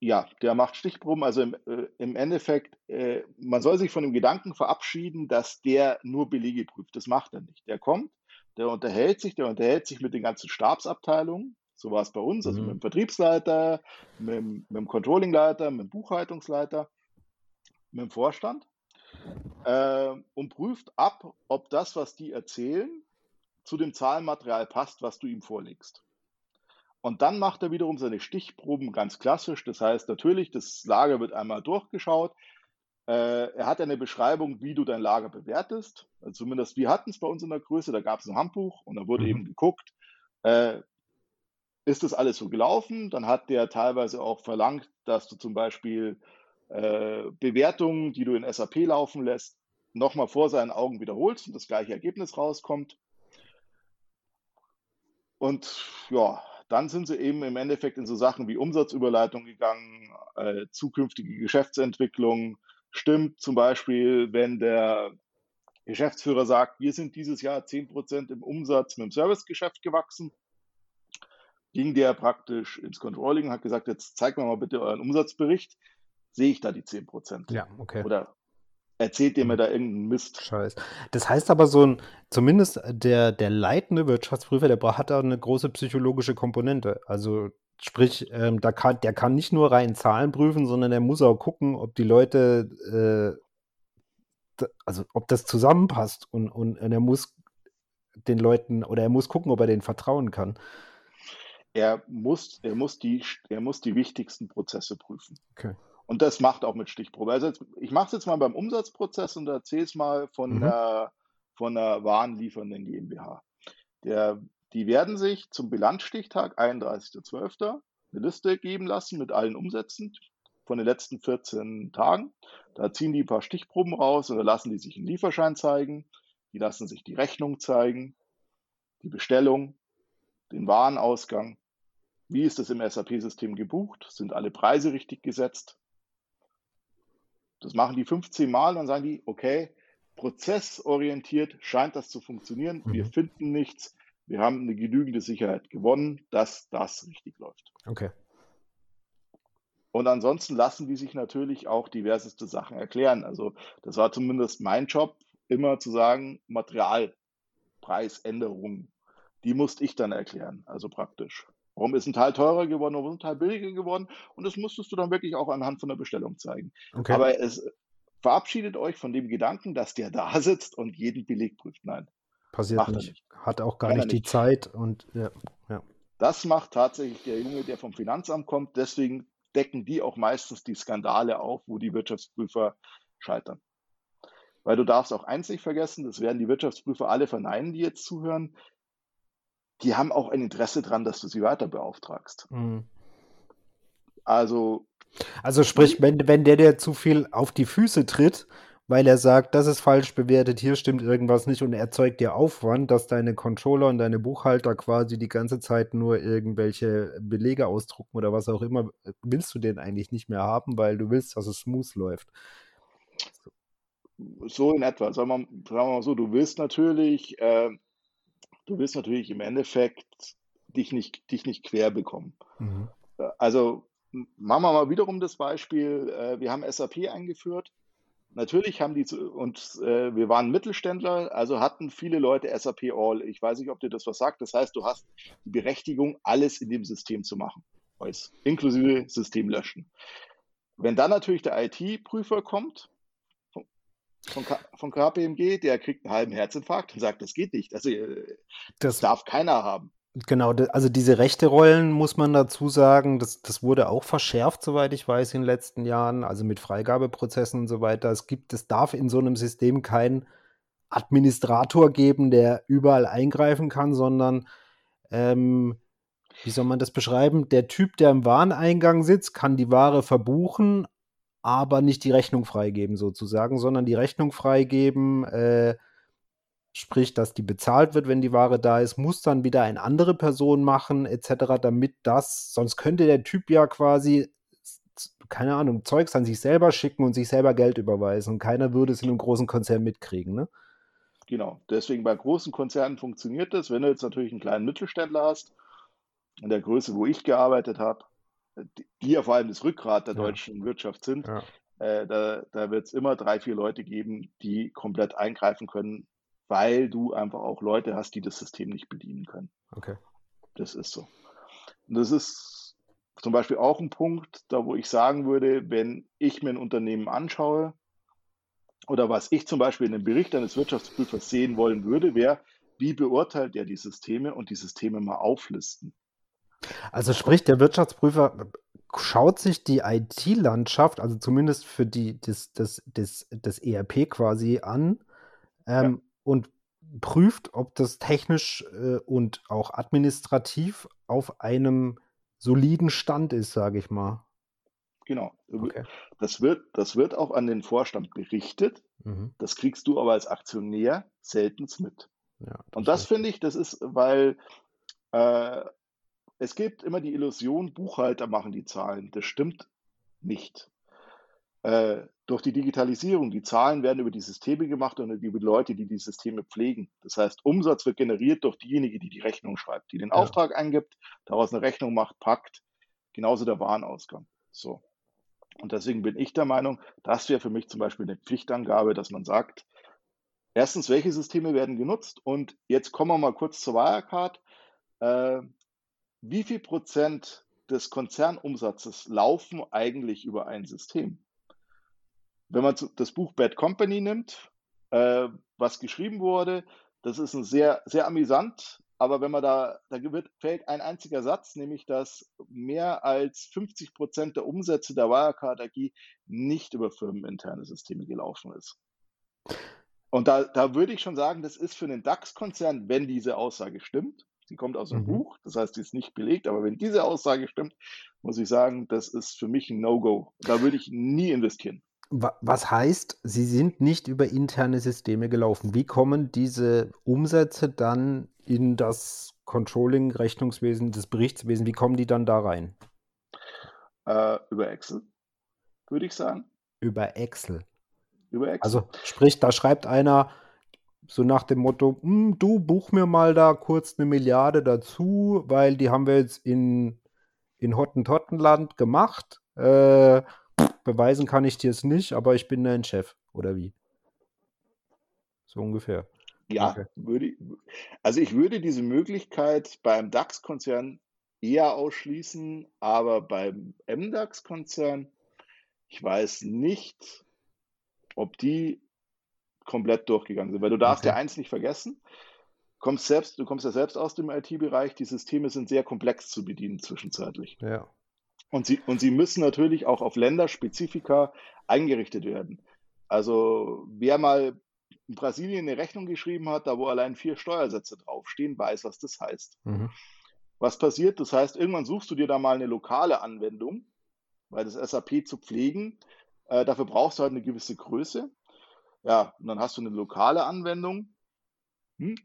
Ja, der macht Stichproben. Also im, äh, im Endeffekt, äh, man soll sich von dem Gedanken verabschieden, dass der nur Belege prüft. Das macht er nicht. Der kommt, der unterhält sich, der unterhält sich mit den ganzen Stabsabteilungen. So war es bei uns, also mhm. mit dem Vertriebsleiter, mit, mit dem Controllingleiter, mit dem Buchhaltungsleiter mit dem Vorstand äh, und prüft ab, ob das, was die erzählen, zu dem Zahlenmaterial passt, was du ihm vorlegst. Und dann macht er wiederum seine Stichproben ganz klassisch. Das heißt natürlich, das Lager wird einmal durchgeschaut. Äh, er hat eine Beschreibung, wie du dein Lager bewertest. Also zumindest wir hatten es bei uns in der Größe. Da gab es ein Handbuch und da wurde mhm. eben geguckt, äh, ist das alles so gelaufen? Dann hat der teilweise auch verlangt, dass du zum Beispiel äh, Bewertungen, die du in SAP laufen lässt, nochmal vor seinen Augen wiederholst und das gleiche Ergebnis rauskommt. Und ja, dann sind sie eben im Endeffekt in so Sachen wie Umsatzüberleitung gegangen, äh, zukünftige Geschäftsentwicklung. Stimmt zum Beispiel, wenn der Geschäftsführer sagt, wir sind dieses Jahr 10% im Umsatz mit dem Servicegeschäft gewachsen, ging der praktisch ins Controlling und hat gesagt, jetzt zeigt mir mal bitte euren Umsatzbericht. Sehe ich da die 10%? Ja, okay. Oder erzählt ihr mir da irgendeinen Mist? Scheiß. Das heißt aber so ein, zumindest der, der leitende Wirtschaftsprüfer, der hat da eine große psychologische Komponente. Also sprich, ähm, da kann, der kann nicht nur rein Zahlen prüfen, sondern er muss auch gucken, ob die Leute, äh, also ob das zusammenpasst und, und, und er muss den Leuten oder er muss gucken, ob er denen vertrauen kann. Er muss, er muss, die, er muss die wichtigsten Prozesse prüfen. Okay. Und das macht auch mit Stichprobe. Also jetzt, ich mache es jetzt mal beim Umsatzprozess und erzähle es mal von, mhm. einer, von einer warenliefernden GmbH. Der, die werden sich zum Bilanzstichtag 31.12. eine Liste geben lassen mit allen Umsätzen von den letzten 14 Tagen. Da ziehen die ein paar Stichproben raus und da lassen die sich einen Lieferschein zeigen. Die lassen sich die Rechnung zeigen, die Bestellung, den Warenausgang. Wie ist das im SAP-System gebucht? Sind alle Preise richtig gesetzt? Das machen die 15 Mal, dann sagen die, okay, prozessorientiert scheint das zu funktionieren. Mhm. Wir finden nichts. Wir haben eine genügende Sicherheit gewonnen, dass das richtig läuft. Okay. Und ansonsten lassen die sich natürlich auch diverseste Sachen erklären. Also das war zumindest mein Job, immer zu sagen, Materialpreisänderungen, die musste ich dann erklären, also praktisch. Warum ist ein Teil teurer geworden, warum ist ein Teil billiger geworden? Und das musstest du dann wirklich auch anhand von der Bestellung zeigen. Okay. Aber es verabschiedet euch von dem Gedanken, dass der da sitzt und jeden Beleg prüft. Nein. Passiert nicht. nicht. Hat auch gar nicht die nicht. Zeit und ja, ja. Das macht tatsächlich der Junge, der vom Finanzamt kommt. Deswegen decken die auch meistens die Skandale auf, wo die Wirtschaftsprüfer scheitern. Weil du darfst auch eins nicht vergessen, das werden die Wirtschaftsprüfer alle verneinen, die jetzt zuhören, die haben auch ein Interesse daran, dass du sie weiter beauftragst. Mhm. Also. Also sprich, wenn, wenn der dir zu viel auf die Füße tritt, weil er sagt, das ist falsch bewertet, hier stimmt irgendwas nicht und er erzeugt dir Aufwand, dass deine Controller und deine Buchhalter quasi die ganze Zeit nur irgendwelche Belege ausdrucken oder was auch immer, willst du den eigentlich nicht mehr haben, weil du willst, dass es smooth läuft. So in etwa. Sagen wir, sagen wir mal so, du willst natürlich, äh, du willst natürlich im Endeffekt dich nicht, dich nicht quer bekommen. Mhm. Also machen wir mal wiederum das Beispiel, äh, wir haben SAP eingeführt. Natürlich haben die und äh, wir waren Mittelständler, also hatten viele Leute SAP All. Ich weiß nicht, ob dir das was sagt. Das heißt, du hast die Berechtigung, alles in dem System zu machen, inklusive System löschen. Wenn dann natürlich der IT-Prüfer kommt von, K von KPMG, der kriegt einen halben Herzinfarkt und sagt, das geht nicht. Also äh, das, das darf keiner haben. Genau, also diese rechte Rollen muss man dazu sagen, das, das wurde auch verschärft, soweit ich weiß, in den letzten Jahren, also mit Freigabeprozessen und so weiter. Es gibt, es darf in so einem System keinen Administrator geben, der überall eingreifen kann, sondern ähm, wie soll man das beschreiben? Der Typ, der im Wareneingang sitzt, kann die Ware verbuchen, aber nicht die Rechnung freigeben sozusagen, sondern die Rechnung freigeben, äh, sprich, dass die bezahlt wird, wenn die Ware da ist, muss dann wieder eine andere Person machen, etc., damit das, sonst könnte der Typ ja quasi, keine Ahnung, Zeugs an sich selber schicken und sich selber Geld überweisen und keiner würde es in einem großen Konzern mitkriegen, ne? Genau, deswegen bei großen Konzernen funktioniert das. Wenn du jetzt natürlich einen kleinen Mittelständler hast, in der Größe, wo ich gearbeitet habe, die ja vor allem das Rückgrat der ja. deutschen Wirtschaft sind, ja. äh, da, da wird es immer drei, vier Leute geben, die komplett eingreifen können, weil du einfach auch Leute hast, die das System nicht bedienen können. Okay. Das ist so. Und das ist zum Beispiel auch ein Punkt, da wo ich sagen würde, wenn ich mir ein Unternehmen anschaue, oder was ich zum Beispiel in einem Bericht eines Wirtschaftsprüfers sehen wollen würde, wäre, wie beurteilt er die Systeme und die Systeme mal auflisten. Also sprich, der Wirtschaftsprüfer schaut sich die IT-Landschaft, also zumindest für die, das, das, das, das ERP quasi an ähm, ja. und prüft, ob das technisch äh, und auch administrativ auf einem soliden Stand ist, sage ich mal. Genau. Okay. Das, wird, das wird auch an den Vorstand berichtet. Mhm. Das kriegst du aber als Aktionär selten mit. Ja, und das finde ich, das ist, weil äh, es gibt immer die Illusion, Buchhalter machen die Zahlen. Das stimmt nicht. äh, durch die Digitalisierung, die Zahlen werden über die Systeme gemacht und über die Leute, die die Systeme pflegen. Das heißt, Umsatz wird generiert durch diejenige, die die Rechnung schreibt, die den ja. Auftrag eingibt, daraus eine Rechnung macht, packt, genauso der Warenausgang. So. Und deswegen bin ich der Meinung, das wäre für mich zum Beispiel eine Pflichtangabe, dass man sagt, erstens, welche Systeme werden genutzt? Und jetzt kommen wir mal kurz zur Wirecard. Äh, wie viel Prozent des Konzernumsatzes laufen eigentlich über ein System? Wenn man das Buch Bad Company nimmt, äh, was geschrieben wurde, das ist ein sehr, sehr amüsant, aber wenn man da, da wird, fällt ein einziger Satz, nämlich dass mehr als 50 Prozent der Umsätze der Wirecard AG nicht über firmeninterne Systeme gelaufen ist. Und da, da würde ich schon sagen, das ist für einen DAX-Konzern, wenn diese Aussage stimmt, sie kommt aus einem mhm. Buch, das heißt, sie ist nicht belegt, aber wenn diese Aussage stimmt, muss ich sagen, das ist für mich ein No-Go. Da würde ich nie investieren. Was heißt, sie sind nicht über interne Systeme gelaufen? Wie kommen diese Umsätze dann in das Controlling, Rechnungswesen, das Berichtswesen, wie kommen die dann da rein? Äh, über Excel, würde ich sagen. Über Excel. Über Excel. Also sprich, da schreibt einer so nach dem Motto, hm, du buch mir mal da kurz eine Milliarde dazu, weil die haben wir jetzt in, in Hottentottenland gemacht. Äh, beweisen kann ich dir es nicht, aber ich bin dein Chef, oder wie? So ungefähr. Ja, okay. würde also ich würde diese Möglichkeit beim DAX-Konzern eher ausschließen, aber beim MDAX-Konzern, ich weiß nicht, ob die komplett durchgegangen sind, weil du darfst okay. ja eins nicht vergessen, kommst selbst, du kommst ja selbst aus dem IT-Bereich, die Systeme sind sehr komplex zu bedienen zwischenzeitlich. Ja. Und sie, und sie müssen natürlich auch auf Länderspezifika eingerichtet werden. Also wer mal in Brasilien eine Rechnung geschrieben hat, da wo allein vier Steuersätze draufstehen, weiß, was das heißt. Mhm. Was passiert? Das heißt, irgendwann suchst du dir da mal eine lokale Anwendung, weil das SAP zu pflegen, äh, dafür brauchst du halt eine gewisse Größe. Ja, und dann hast du eine lokale Anwendung. Hm?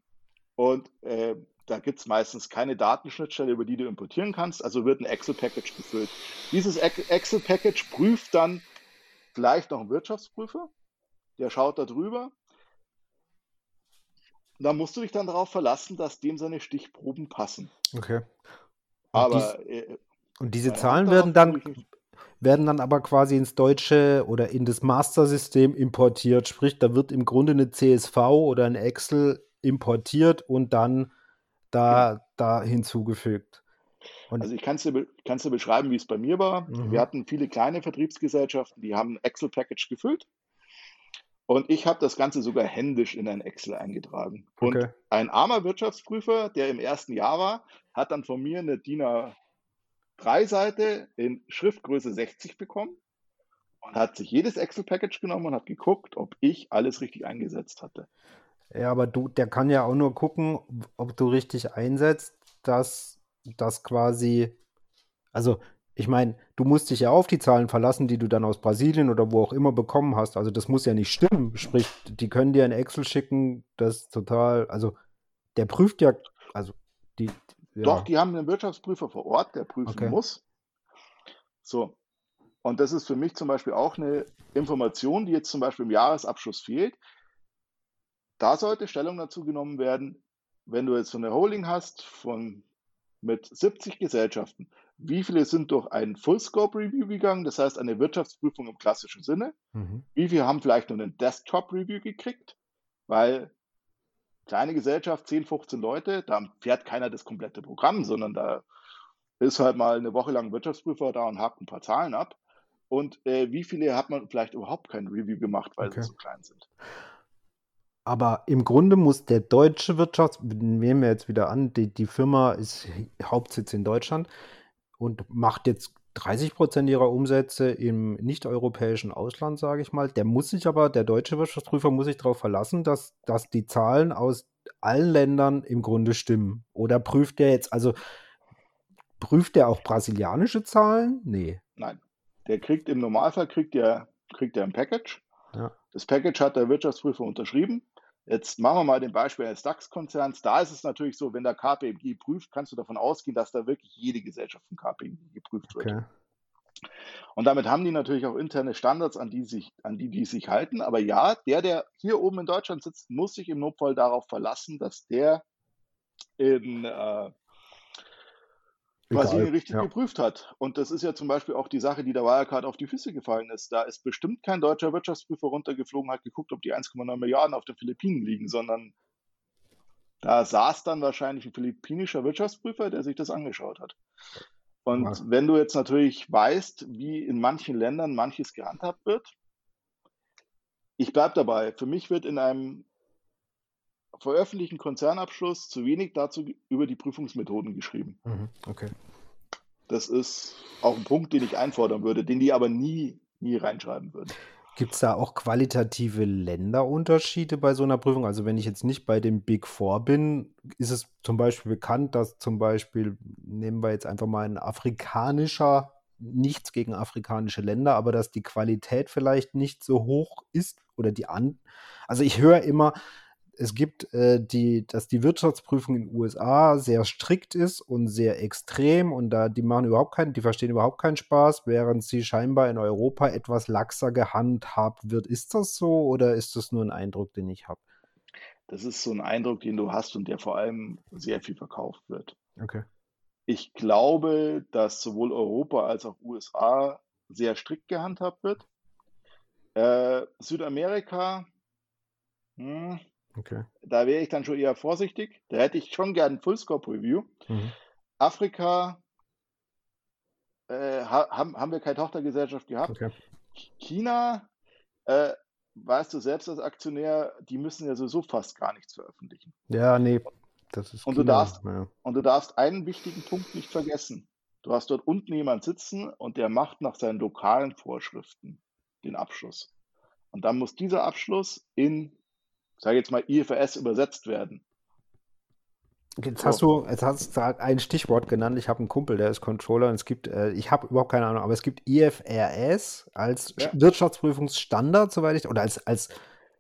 Und äh, da gibt es meistens keine Datenschnittstelle, über die du importieren kannst, also wird ein Excel-Package gefüllt. Dieses Excel-Package prüft dann vielleicht noch ein Wirtschaftsprüfer, der schaut da drüber. Da musst du dich dann darauf verlassen, dass dem seine Stichproben passen. Okay. Und aber dies, äh, und diese Zahlen werden dann werden dann aber quasi ins deutsche oder in das Master-System importiert. Sprich, da wird im Grunde eine CSV oder ein Excel importiert und dann da, da hinzugefügt. Und also ich kann es dir, dir beschreiben, wie es bei mir war. Mhm. Wir hatten viele kleine Vertriebsgesellschaften, die haben ein Excel-Package gefüllt. Und ich habe das Ganze sogar händisch in ein Excel eingetragen. Und okay. ein armer Wirtschaftsprüfer, der im ersten Jahr war, hat dann von mir eine DIN A3-Seite in Schriftgröße 60 bekommen und hat sich jedes Excel-Package genommen und hat geguckt, ob ich alles richtig eingesetzt hatte. Ja, aber du, der kann ja auch nur gucken, ob du richtig einsetzt, dass das quasi, also ich meine, du musst dich ja auf die Zahlen verlassen, die du dann aus Brasilien oder wo auch immer bekommen hast. Also das muss ja nicht stimmen. Sprich, die können dir ein Excel schicken, das total, also der prüft ja, also die. Ja. Doch, die haben einen Wirtschaftsprüfer vor Ort, der prüfen okay. muss. So. Und das ist für mich zum Beispiel auch eine Information, die jetzt zum Beispiel im Jahresabschluss fehlt. Da sollte Stellung dazu genommen werden, wenn du jetzt so eine Holding hast von mit 70 Gesellschaften, wie viele sind durch ein Full-Scope-Review gegangen, das heißt eine Wirtschaftsprüfung im klassischen Sinne? Mhm. Wie viele haben vielleicht nur einen Desktop-Review gekriegt? Weil kleine Gesellschaft, 10, 15 Leute, da fährt keiner das komplette Programm, sondern da ist halt mal eine Woche lang Wirtschaftsprüfer da und hakt ein paar Zahlen ab. Und äh, wie viele hat man vielleicht überhaupt kein Review gemacht, weil okay. sie so klein sind? Aber im Grunde muss der deutsche Wirtschafts, nehmen wir jetzt wieder an, die, die Firma ist Hauptsitz in Deutschland und macht jetzt 30 Prozent ihrer Umsätze im nicht-europäischen Ausland, sage ich mal. Der muss sich aber, der deutsche Wirtschaftsprüfer muss sich darauf verlassen, dass, dass die Zahlen aus allen Ländern im Grunde stimmen. Oder prüft der jetzt, also prüft der auch brasilianische Zahlen? Nee. Nein. Der kriegt im Normalfall kriegt der, kriegt der ein Package. Ja. Das Package hat der Wirtschaftsprüfer unterschrieben. Jetzt machen wir mal den Beispiel eines DAX-Konzerns. Da ist es natürlich so, wenn der KPMG prüft, kannst du davon ausgehen, dass da wirklich jede Gesellschaft von KPMG geprüft wird. Okay. Und damit haben die natürlich auch interne Standards, an die, sich, an die die sich halten. Aber ja, der, der hier oben in Deutschland sitzt, muss sich im Notfall darauf verlassen, dass der in äh, Brasilien richtig ja. geprüft hat. Und das ist ja zum Beispiel auch die Sache, die der Wirecard auf die Füße gefallen ist. Da ist bestimmt kein deutscher Wirtschaftsprüfer runtergeflogen, hat geguckt, ob die 1,9 Milliarden auf den Philippinen liegen, sondern da saß dann wahrscheinlich ein philippinischer Wirtschaftsprüfer, der sich das angeschaut hat. Und ja. wenn du jetzt natürlich weißt, wie in manchen Ländern manches gehandhabt wird, ich bleibe dabei. Für mich wird in einem veröffentlichten Konzernabschluss zu wenig dazu über die Prüfungsmethoden geschrieben. Mhm, okay. Das ist auch ein Punkt, den ich einfordern würde, den die aber nie, nie reinschreiben würden. Gibt es da auch qualitative Länderunterschiede bei so einer Prüfung? Also wenn ich jetzt nicht bei dem Big Four bin, ist es zum Beispiel bekannt, dass zum Beispiel, nehmen wir jetzt einfach mal ein afrikanischer, nichts gegen afrikanische Länder, aber dass die Qualität vielleicht nicht so hoch ist oder die an. Also ich höre immer, es gibt äh, die, dass die Wirtschaftsprüfung in den USA sehr strikt ist und sehr extrem und da die machen überhaupt keinen, die verstehen überhaupt keinen Spaß, während sie scheinbar in Europa etwas laxer gehandhabt wird. Ist das so oder ist das nur ein Eindruck, den ich habe? Das ist so ein Eindruck, den du hast und der vor allem sehr viel verkauft wird. Okay. Ich glaube, dass sowohl Europa als auch USA sehr strikt gehandhabt wird. Äh, Südamerika, hm, Okay. Da wäre ich dann schon eher vorsichtig. Da hätte ich schon gern ein Full-Scope-Review. Mhm. Afrika äh, haben, haben wir keine Tochtergesellschaft gehabt. Okay. China, äh, weißt du selbst als Aktionär, die müssen ja sowieso fast gar nichts veröffentlichen. Ja, nee, das ist und China. du darfst ja. Und du darfst einen wichtigen Punkt nicht vergessen. Du hast dort unten jemand sitzen und der macht nach seinen lokalen Vorschriften den Abschluss. Und dann muss dieser Abschluss in sage jetzt mal, IFRS übersetzt werden. Jetzt hast du, jetzt hast du ein Stichwort genannt. Ich habe einen Kumpel, der ist Controller und es gibt, äh, ich habe überhaupt keine Ahnung, aber es gibt IFRS als ja. Wirtschaftsprüfungsstandard, soweit ich, oder als, als,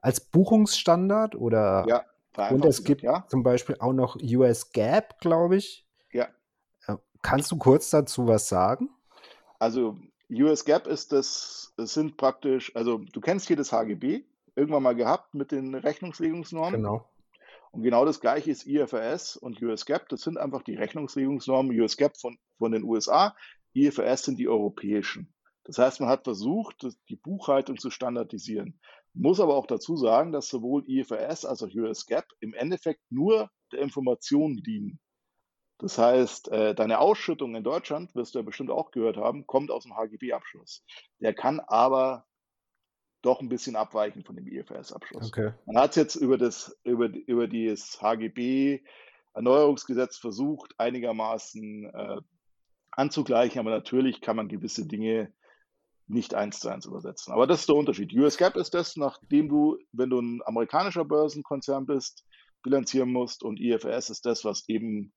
als Buchungsstandard oder ja, und es gibt ja. zum Beispiel auch noch US GAAP, glaube ich. Ja. Äh, kannst du kurz dazu was sagen? Also US GAAP ist das, es sind praktisch, also du kennst hier das HGB, irgendwann mal gehabt mit den Rechnungslegungsnormen. Genau. Und genau das gleiche ist IFRS und US GAAP. Das sind einfach die Rechnungslegungsnormen US GAAP von, von den USA. IFRS sind die europäischen. Das heißt, man hat versucht, die Buchhaltung zu standardisieren. Muss aber auch dazu sagen, dass sowohl IFRS als auch US GAAP im Endeffekt nur der Information dienen. Das heißt, äh, deine Ausschüttung in Deutschland, wirst du ja bestimmt auch gehört haben, kommt aus dem HGB-Abschluss. Der kann aber doch ein bisschen abweichen von dem IFRS-Abschluss. Okay. Man hat es jetzt über das, über, über das HGB Erneuerungsgesetz versucht, einigermaßen äh, anzugleichen, aber natürlich kann man gewisse Dinge nicht eins zu eins übersetzen. Aber das ist der Unterschied. US GAAP ist das, nachdem du, wenn du ein amerikanischer Börsenkonzern bist, bilanzieren musst und IFRS ist das, was eben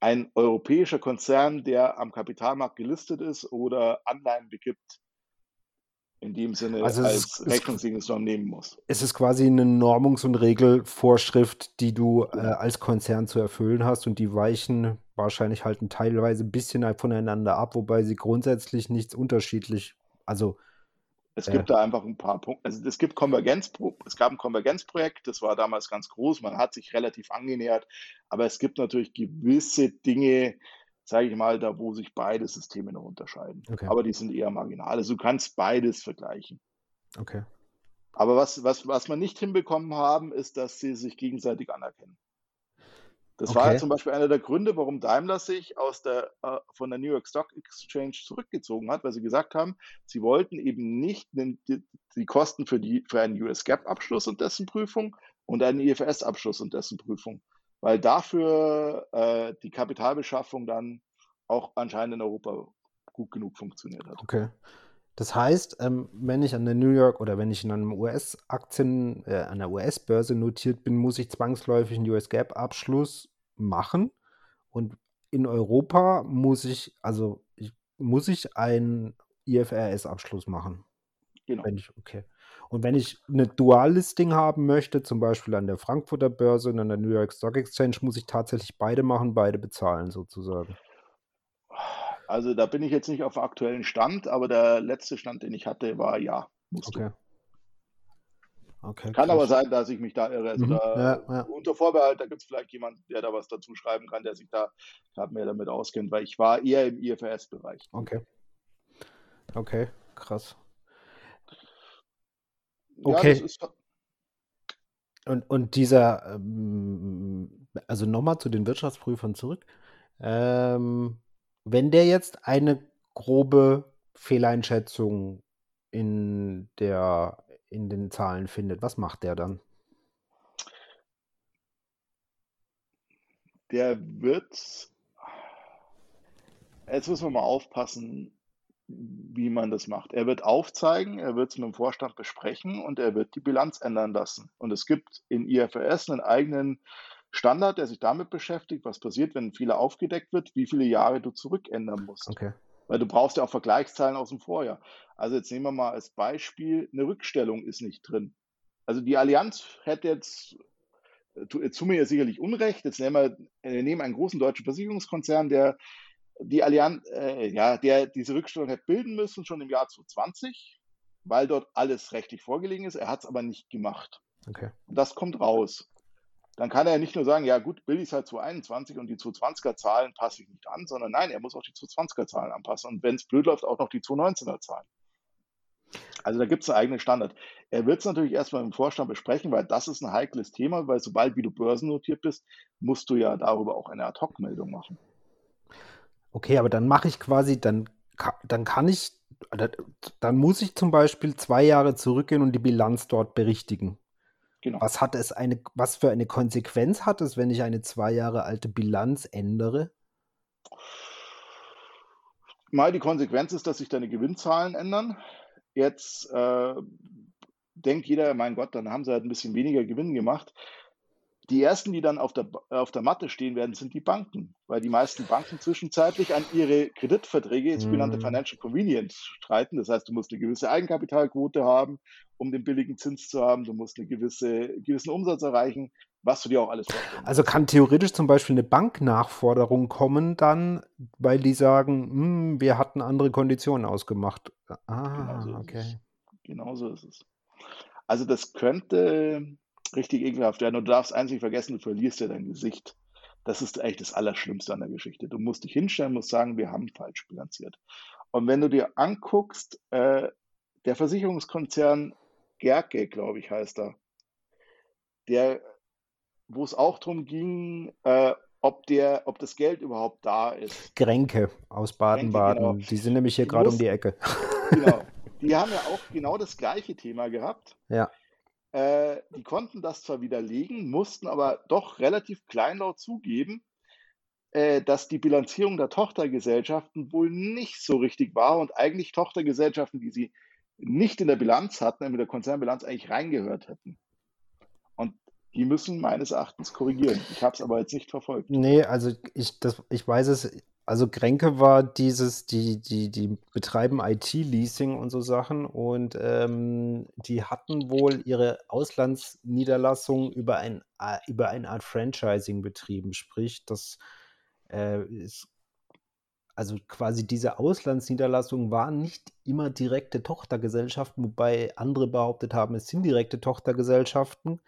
ein europäischer Konzern, der am Kapitalmarkt gelistet ist oder Anleihen begibt, in dem Sinne also als Rechnungslegungsnorm nehmen muss. Es ist quasi eine Normungs- und Regelvorschrift, die du äh, als Konzern zu erfüllen hast und die weichen wahrscheinlich halt teilweise ein bisschen voneinander ab, wobei sie grundsätzlich nichts unterschiedlich, also es gibt äh, da einfach ein paar Punkte. Also es gibt Konvergenz, es gab ein Konvergenzprojekt, das war damals ganz groß, man hat sich relativ angenähert, aber es gibt natürlich gewisse Dinge, sage ich mal, da wo sich beide Systeme noch unterscheiden. Okay. Aber die sind eher marginal. Also du kannst beides vergleichen. Okay. Aber was, was, was wir nicht hinbekommen haben, ist, dass sie sich gegenseitig anerkennen. Das okay. war ja zum Beispiel einer der Gründe, warum Daimler sich aus der, äh, von der New York Stock Exchange zurückgezogen hat, weil sie gesagt haben, sie wollten eben nicht die, die Kosten für, die, für einen US GAAP-Abschluss und dessen Prüfung und einen IFRS-Abschluss und dessen Prüfung weil dafür äh, die Kapitalbeschaffung dann auch anscheinend in Europa gut genug funktioniert hat. Okay. Das heißt, ähm, wenn ich an der New York oder wenn ich in einem US-Aktien, äh, an der US-Börse notiert bin, muss ich zwangsläufig einen US GAAP-Abschluss machen. Und in Europa muss ich, also ich, muss ich einen IFRS-Abschluss machen. Genau. Wenn ich, okay. Und wenn ich eine Dual-Listing haben möchte, zum Beispiel an der Frankfurter Börse und an der New York Stock Exchange, muss ich tatsächlich beide machen, beide bezahlen sozusagen. Also da bin ich jetzt nicht auf aktuellen Stand, aber der letzte Stand, den ich hatte, war ja. Okay. Okay, kann krass. aber sein, dass ich mich da irre. Also mhm, da, ja, ja. Unter Vorbehalt, da gibt es vielleicht jemanden, der da was dazu schreiben kann, der sich da gerade mehr damit auskennt, weil ich war eher im IFRS-Bereich. Okay. Okay, krass. Okay. Ja, ist... und, und dieser, ähm, also nochmal zu den Wirtschaftsprüfern zurück. Ähm, wenn der jetzt eine grobe Fehleinschätzung in der in den Zahlen findet, was macht der dann? Der wird jetzt müssen wir mal aufpassen, wie man das macht. Er wird aufzeigen, er wird es mit dem Vorstand besprechen und er wird die Bilanz ändern lassen. Und es gibt in IFRS einen eigenen Standard, der sich damit beschäftigt, was passiert, wenn ein Fehler aufgedeckt wird, wie viele Jahre du zurückändern musst. Okay. Weil du brauchst ja auch Vergleichszahlen aus dem Vorjahr. Also jetzt nehmen wir mal als Beispiel, eine Rückstellung ist nicht drin. Also die Allianz hätte jetzt, zu mir sicherlich Unrecht, jetzt nehmen wir, wir nehmen einen großen deutschen Versicherungskonzern, der die Allianz, äh, ja, der diese Rückstellung hätte bilden müssen, schon im Jahr 2020, weil dort alles rechtlich vorgelegen ist. Er hat es aber nicht gemacht. Okay. Und das kommt raus dann kann er nicht nur sagen, ja gut, Bill ist halt 221 und die 220er Zahlen passe ich nicht an, sondern nein, er muss auch die 220er Zahlen anpassen und wenn es blöd läuft, auch noch die 219er Zahlen. Also da gibt es einen eigenen Standard. Er wird es natürlich erstmal im Vorstand besprechen, weil das ist ein heikles Thema, weil sobald wie du börsennotiert bist, musst du ja darüber auch eine Ad-Hoc-Meldung machen. Okay, aber dann mache ich quasi, dann, dann kann ich, dann muss ich zum Beispiel zwei Jahre zurückgehen und die Bilanz dort berichtigen. Genau. Was hat es eine, was für eine Konsequenz hat es, wenn ich eine zwei Jahre alte Bilanz ändere? Mal die Konsequenz ist, dass sich deine Gewinnzahlen ändern. Jetzt äh, denkt jeder, mein Gott, dann haben sie halt ein bisschen weniger Gewinn gemacht. Die ersten, die dann auf der, auf der Matte stehen werden, sind die Banken, weil die meisten Banken zwischenzeitlich an ihre Kreditverträge, sogenannte mhm. Financial Convenience, streiten. Das heißt, du musst eine gewisse Eigenkapitalquote haben, um den billigen Zins zu haben. Du musst einen gewisse, gewissen Umsatz erreichen, was du dir auch alles vorstellst. Also kann theoretisch zum Beispiel eine Banknachforderung kommen dann, weil die sagen, hm, wir hatten andere Konditionen ausgemacht. Ah, genau so okay. Genau so ist es. Also das könnte richtig ekelhaft werden. Und du darfst eins nicht vergessen, du verlierst ja dein Gesicht. Das ist echt das Allerschlimmste an der Geschichte. Du musst dich hinstellen, musst sagen, wir haben falsch bilanziert. Und wenn du dir anguckst, äh, der Versicherungskonzern Gerke, glaube ich, heißt er, der, wo es auch darum ging, äh, ob, der, ob das Geld überhaupt da ist. Gränke aus Baden-Baden. Genau. Die sind nämlich hier gerade um die Ecke. [laughs] Genau. Die haben ja auch genau das gleiche Thema gehabt. Ja. Äh, die konnten das zwar widerlegen, mussten aber doch relativ kleinlaut zugeben, äh, dass die Bilanzierung der Tochtergesellschaften wohl nicht so richtig war und eigentlich Tochtergesellschaften, die sie nicht in der Bilanz hatten, in der Konzernbilanz eigentlich reingehört hätten. Und die müssen meines Erachtens korrigieren. Ich habe es aber jetzt nicht verfolgt. Nee, also ich, das, ich weiß es also Grenke war dieses, die, die, die betreiben IT-Leasing und so Sachen und ähm, die hatten wohl ihre Auslandsniederlassung über, ein, über eine Art Franchising betrieben. Sprich, das äh, ist also quasi diese Auslandsniederlassungen waren nicht immer direkte Tochtergesellschaften, wobei andere behauptet haben, es sind direkte Tochtergesellschaften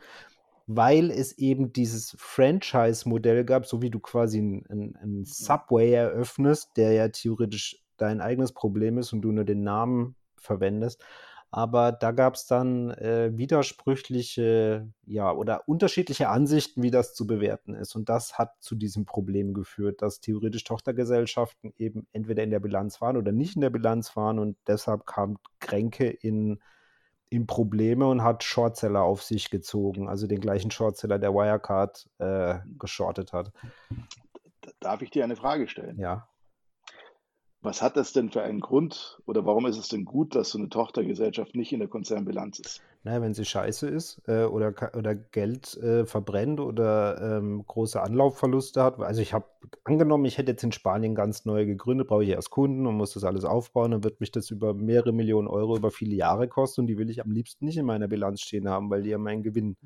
weil es eben dieses Franchise-Modell gab, so wie du quasi einen Subway eröffnest, der ja theoretisch dein eigenes Problem ist und du nur den Namen verwendest. Aber da gab es dann äh, widersprüchliche, ja, oder unterschiedliche Ansichten, wie das zu bewerten ist. Und das hat zu diesem Problem geführt, dass theoretisch Tochtergesellschaften eben entweder in der Bilanz waren oder nicht in der Bilanz waren. Und deshalb kam Kränke in in Probleme und hat Shortseller auf sich gezogen, also den gleichen Shortseller, der Wirecard äh, geschortet hat. Darf ich dir eine Frage stellen? Ja. Was hat das denn für einen Grund oder warum ist es denn gut, dass so eine Tochtergesellschaft nicht in der Konzernbilanz ist? Naja, wenn sie scheiße ist äh, oder, oder Geld äh, verbrennt oder ähm, große Anlaufverluste hat. Also ich habe angenommen, ich hätte jetzt in Spanien ganz neu gegründet, brauche ich erst Kunden und muss das alles aufbauen, dann wird mich das über mehrere Millionen Euro über viele Jahre kosten und die will ich am liebsten nicht in meiner Bilanz stehen haben, weil die ja meinen Gewinn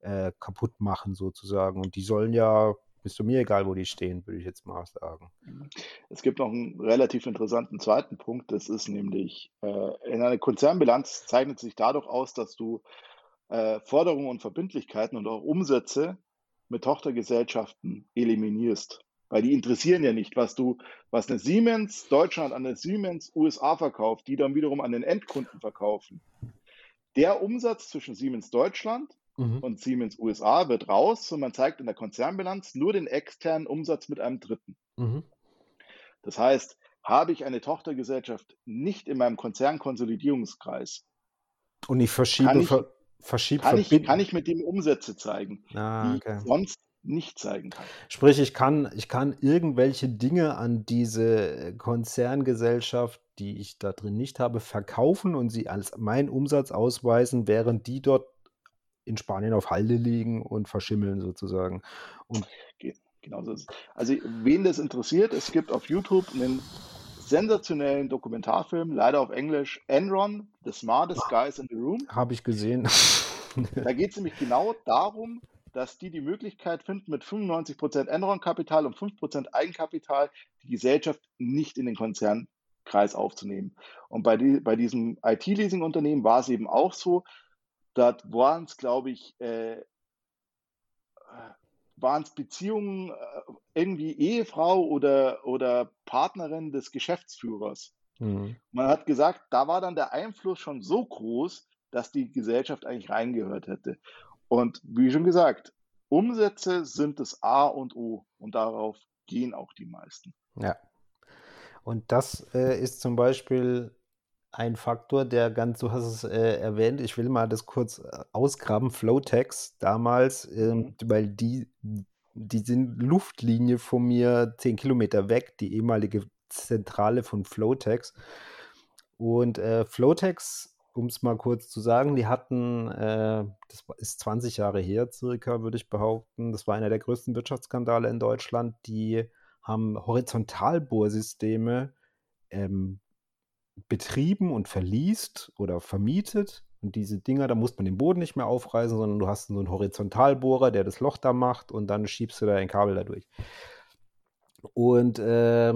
äh, kaputt machen sozusagen. Und die sollen ja ist mir egal, wo die stehen, würde ich jetzt mal sagen. Es gibt noch einen relativ interessanten zweiten Punkt. Das ist nämlich, äh, in einer Konzernbilanz zeichnet sich dadurch aus, dass du äh, Forderungen und Verbindlichkeiten und auch Umsätze mit Tochtergesellschaften eliminierst. Weil die interessieren ja nicht, was du, was eine Siemens Deutschland an eine Siemens USA verkauft, die dann wiederum an den Endkunden verkaufen. Der Umsatz zwischen Siemens Deutschland mhm. und Siemens USA wird raus und man zeigt in der Konzernbilanz nur den externen Umsatz mit einem Dritten. Mhm. Das heißt, habe ich eine Tochtergesellschaft nicht in meinem Konzernkonsolidierungskreis. Und ich verschiebe, kann ich, ver, verschiebe kann, ich, kann ich mit dem Umsätze zeigen, ah, okay. die sonst nicht zeigen kann. Sprich, ich kann, ich kann irgendwelche Dinge an diese Konzerngesellschaft, die ich da drin nicht habe, verkaufen und sie als meinen Umsatz ausweisen, während die dort in Spanien auf Halde liegen und verschimmeln sozusagen. Und genau so ist es. Also, wen das interessiert, es gibt auf YouTube einen sensationellen Dokumentarfilm, leider auf Englisch, Enron, The Smartest Guys in the Room. Habe ich gesehen. da geht es nämlich genau darum, dass die die Möglichkeit finden, mit 95% Enron-Kapital und 5% Eigenkapital die Gesellschaft nicht in den Konzernkreis aufzunehmen. Und bei, die, bei diesem IT-Leasing-Unternehmen war es eben auch so, Dort waren es, glaube ich, äh, waren es Beziehungen, äh, irgendwie Ehefrau oder, oder Partnerin des Geschäftsführers. Mhm. Man hat gesagt, da war dann der Einfluss schon so groß, dass die Gesellschaft eigentlich reingehört hätte. Und wie schon gesagt, Umsätze sind das A und O und darauf gehen auch die meisten. Ja. Und das äh, ist zum Beispiel ein Faktor, der ganz, du hast es äh, erwähnt, ich will mal das kurz äh, ausgraben, Flowtex damals, ähm, mhm. weil die, die sind Luftlinie von mir zehn Kilometer weg, die ehemalige Zentrale von Flowtex. Und äh, Flowtex, um es mal kurz zu sagen, die hatten, äh, das ist 20 Jahre her circa, würde ich behaupten, das war einer der größten Wirtschaftsskandale in Deutschland, die haben Horizontalbohrsysteme ähm, betrieben und verliest oder vermietet. Und diese Dinger, da muss man den Boden nicht mehr aufreißen, sondern du hast so einen Horizontalbohrer, der das Loch da macht und dann schiebst du da ein Kabel da durch. Und äh,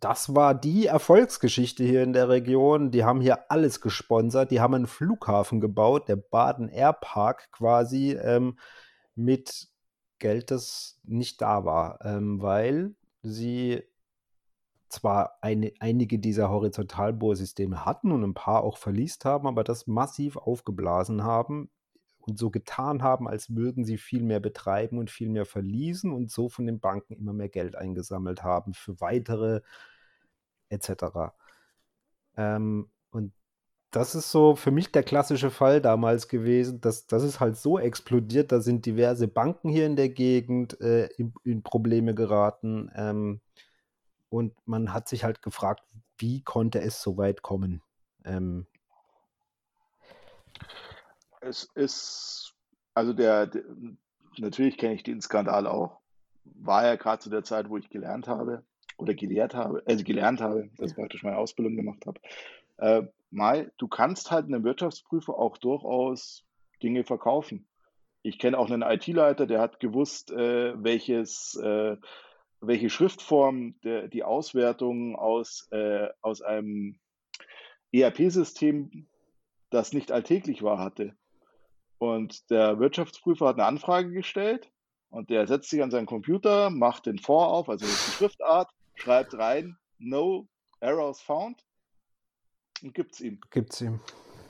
das war die Erfolgsgeschichte hier in der Region. Die haben hier alles gesponsert. Die haben einen Flughafen gebaut, der Baden Airpark quasi, ähm, mit Geld, das nicht da war, ähm, weil sie zwar eine, einige dieser Horizontalbohrsysteme hatten und ein paar auch verliest haben, aber das massiv aufgeblasen haben und so getan haben, als würden sie viel mehr betreiben und viel mehr verließen und so von den Banken immer mehr Geld eingesammelt haben für weitere etc. Ähm, und das ist so für mich der klassische Fall damals gewesen. dass das ist halt so explodiert, da sind diverse Banken hier in der Gegend äh, in, in, Probleme geraten. Ähm, und man hat sich halt gefragt, wie konnte es so weit kommen? Ähm, es ist, also der, der natürlich kenne ich den Skandal auch. War ja gerade zu der Zeit, wo ich gelernt habe oder gelehrt habe, also gelernt habe, dass ich praktisch meine Ausbildung gemacht habe. Äh, mal, du kannst halt einem Wirtschaftsprüfer auch durchaus Dinge verkaufen. Ich kenne auch einen IT-Leiter, der hat gewusst, äh, welches äh, welche Schriftform der, die Auswertung aus, äh, aus einem ERP-System, das nicht alltäglich war, hatte. Und der Wirtschaftsprüfer hat eine Anfrage gestellt und der setzt sich an seinen Computer, macht den For auf, also die Schriftart, schreibt rein, no errors found und gibt es ihm. Gibt es ihm.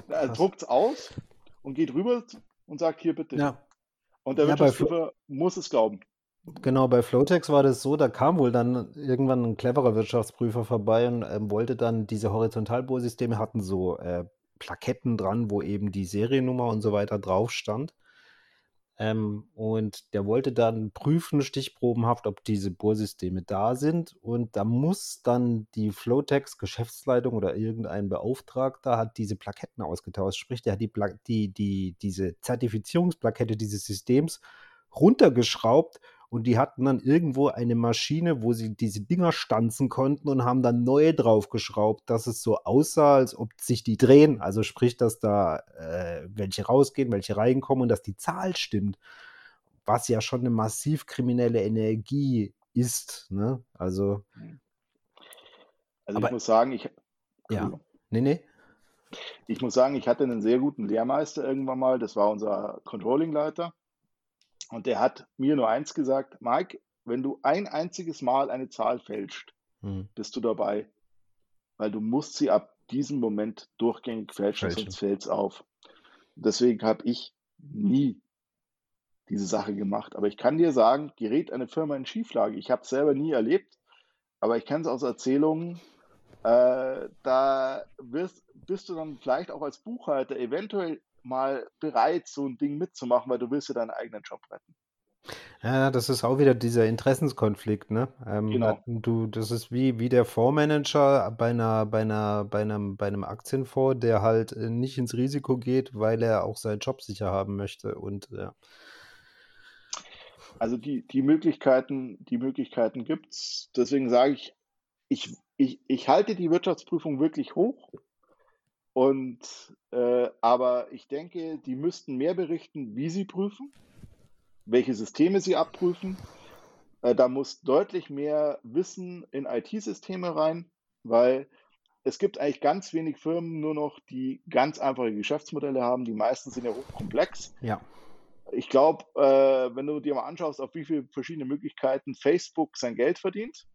Er druckt es aus und geht rüber und sagt, hier bitte. Ja. Und der ja, Wirtschaftsprüfer muss es glauben. Genau, bei Flotex war das so, da kam wohl dann irgendwann ein cleverer Wirtschaftsprüfer vorbei und ähm, wollte dann diese Horizontalbohrsysteme hatten so äh, Plaketten dran, wo eben die Seriennummer und so weiter drauf stand. Ähm, und der wollte dann prüfen, stichprobenhaft, ob diese Bohrsysteme da sind. Und da muss dann die Flotex Geschäftsleitung oder irgendein Beauftragter hat diese Plaketten ausgetauscht. Sprich, der hat die, die, die, diese Zertifizierungsplakette dieses Systems runtergeschraubt und die hatten dann irgendwo eine Maschine, wo sie diese Dinger stanzen konnten und haben dann neue draufgeschraubt, dass es so aussah, als ob sich die drehen. Also sprich, dass da äh, welche rausgehen, welche reinkommen und dass die Zahl stimmt. was ja schon eine massiv kriminelle Energie ist. Ne? Also, also aber, ich muss sagen, ich. Ja. Nee, nee. Ich muss sagen, ich hatte einen sehr guten Lehrmeister irgendwann mal, das war unser Controlling-Leiter. Und der hat mir nur eins gesagt, Mike, wenn du ein einziges Mal eine Zahl fälscht, hm. bist du dabei. Weil du musst sie ab diesem Moment durchgängig fälschen, Fälschen. sonst fällt es auf. Deswegen habe ich nie diese Sache gemacht. Aber ich kann dir sagen, gerät eine Firma in Schieflage. Ich habe es selber nie erlebt, aber ich kenne es aus Erzählungen. Äh, da wirst, bist du dann vielleicht auch als Buchhalter eventuell mal bereit, so ein Ding mitzumachen, weil du willst ja deinen eigenen Job retten. Ja, das ist auch wieder dieser Interessenskonflikt, ne? Ähm, Genau. du, das ist wie, wie der Fondsmanager bei einer, bei einer, bei einem, bei einem Aktienfonds, der halt äh, nicht ins Risiko geht, weil er auch seinen Job sicher haben möchte. Und ja. Also die, die Möglichkeiten, die Möglichkeiten gibt es. Deswegen sage ich, ich, ich, ich halte die Wirtschaftsprüfung wirklich hoch. Und äh, aber ich denke, die müssten mehr berichten, wie sie prüfen, welche Systeme sie abprüfen. Äh, da muss deutlich mehr Wissen in IT-Systeme rein, weil es gibt eigentlich ganz wenig Firmen nur noch, die ganz einfache Geschäftsmodelle haben. Die meisten sind ja hochkomplex. Ja. Ich glaube, äh, wenn du dir mal anschaust, auf wie viele verschiedene Möglichkeiten Facebook sein Geld verdient,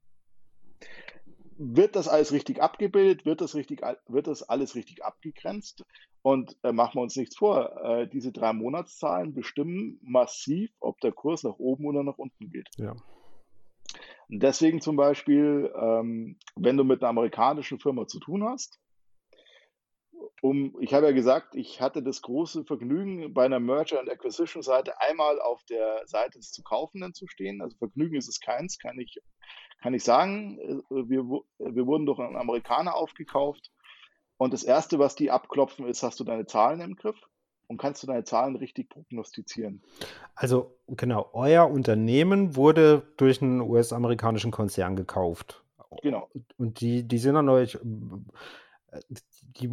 wird das alles richtig abgebildet, wird das, richtig, wird das alles richtig abgegrenzt. Und äh, machen wir uns nichts vor, äh, diese drei Monatszahlen bestimmen massiv, ob der Kurs nach oben oder nach unten geht. Ja. deswegen zum Beispiel, ähm, wenn du mit einer amerikanischen Firma zu tun hast, um, ich habe ja gesagt, ich hatte das große Vergnügen, bei einer Merger and Acquisition Seite einmal auf der Seite des zu Kaufenden zu stehen. Also Vergnügen ist es keins, kann ich, kann ich sagen. Äh, wir, wir wurden durch einen Amerikaner aufgekauft. Und das Erste, was die abklopfen, ist, hast du deine Zahlen im Griff? Und kannst du deine Zahlen richtig prognostizieren? Also genau, euer Unternehmen wurde durch einen US-amerikanischen Konzern gekauft. Genau. Und die, die sind an euch die,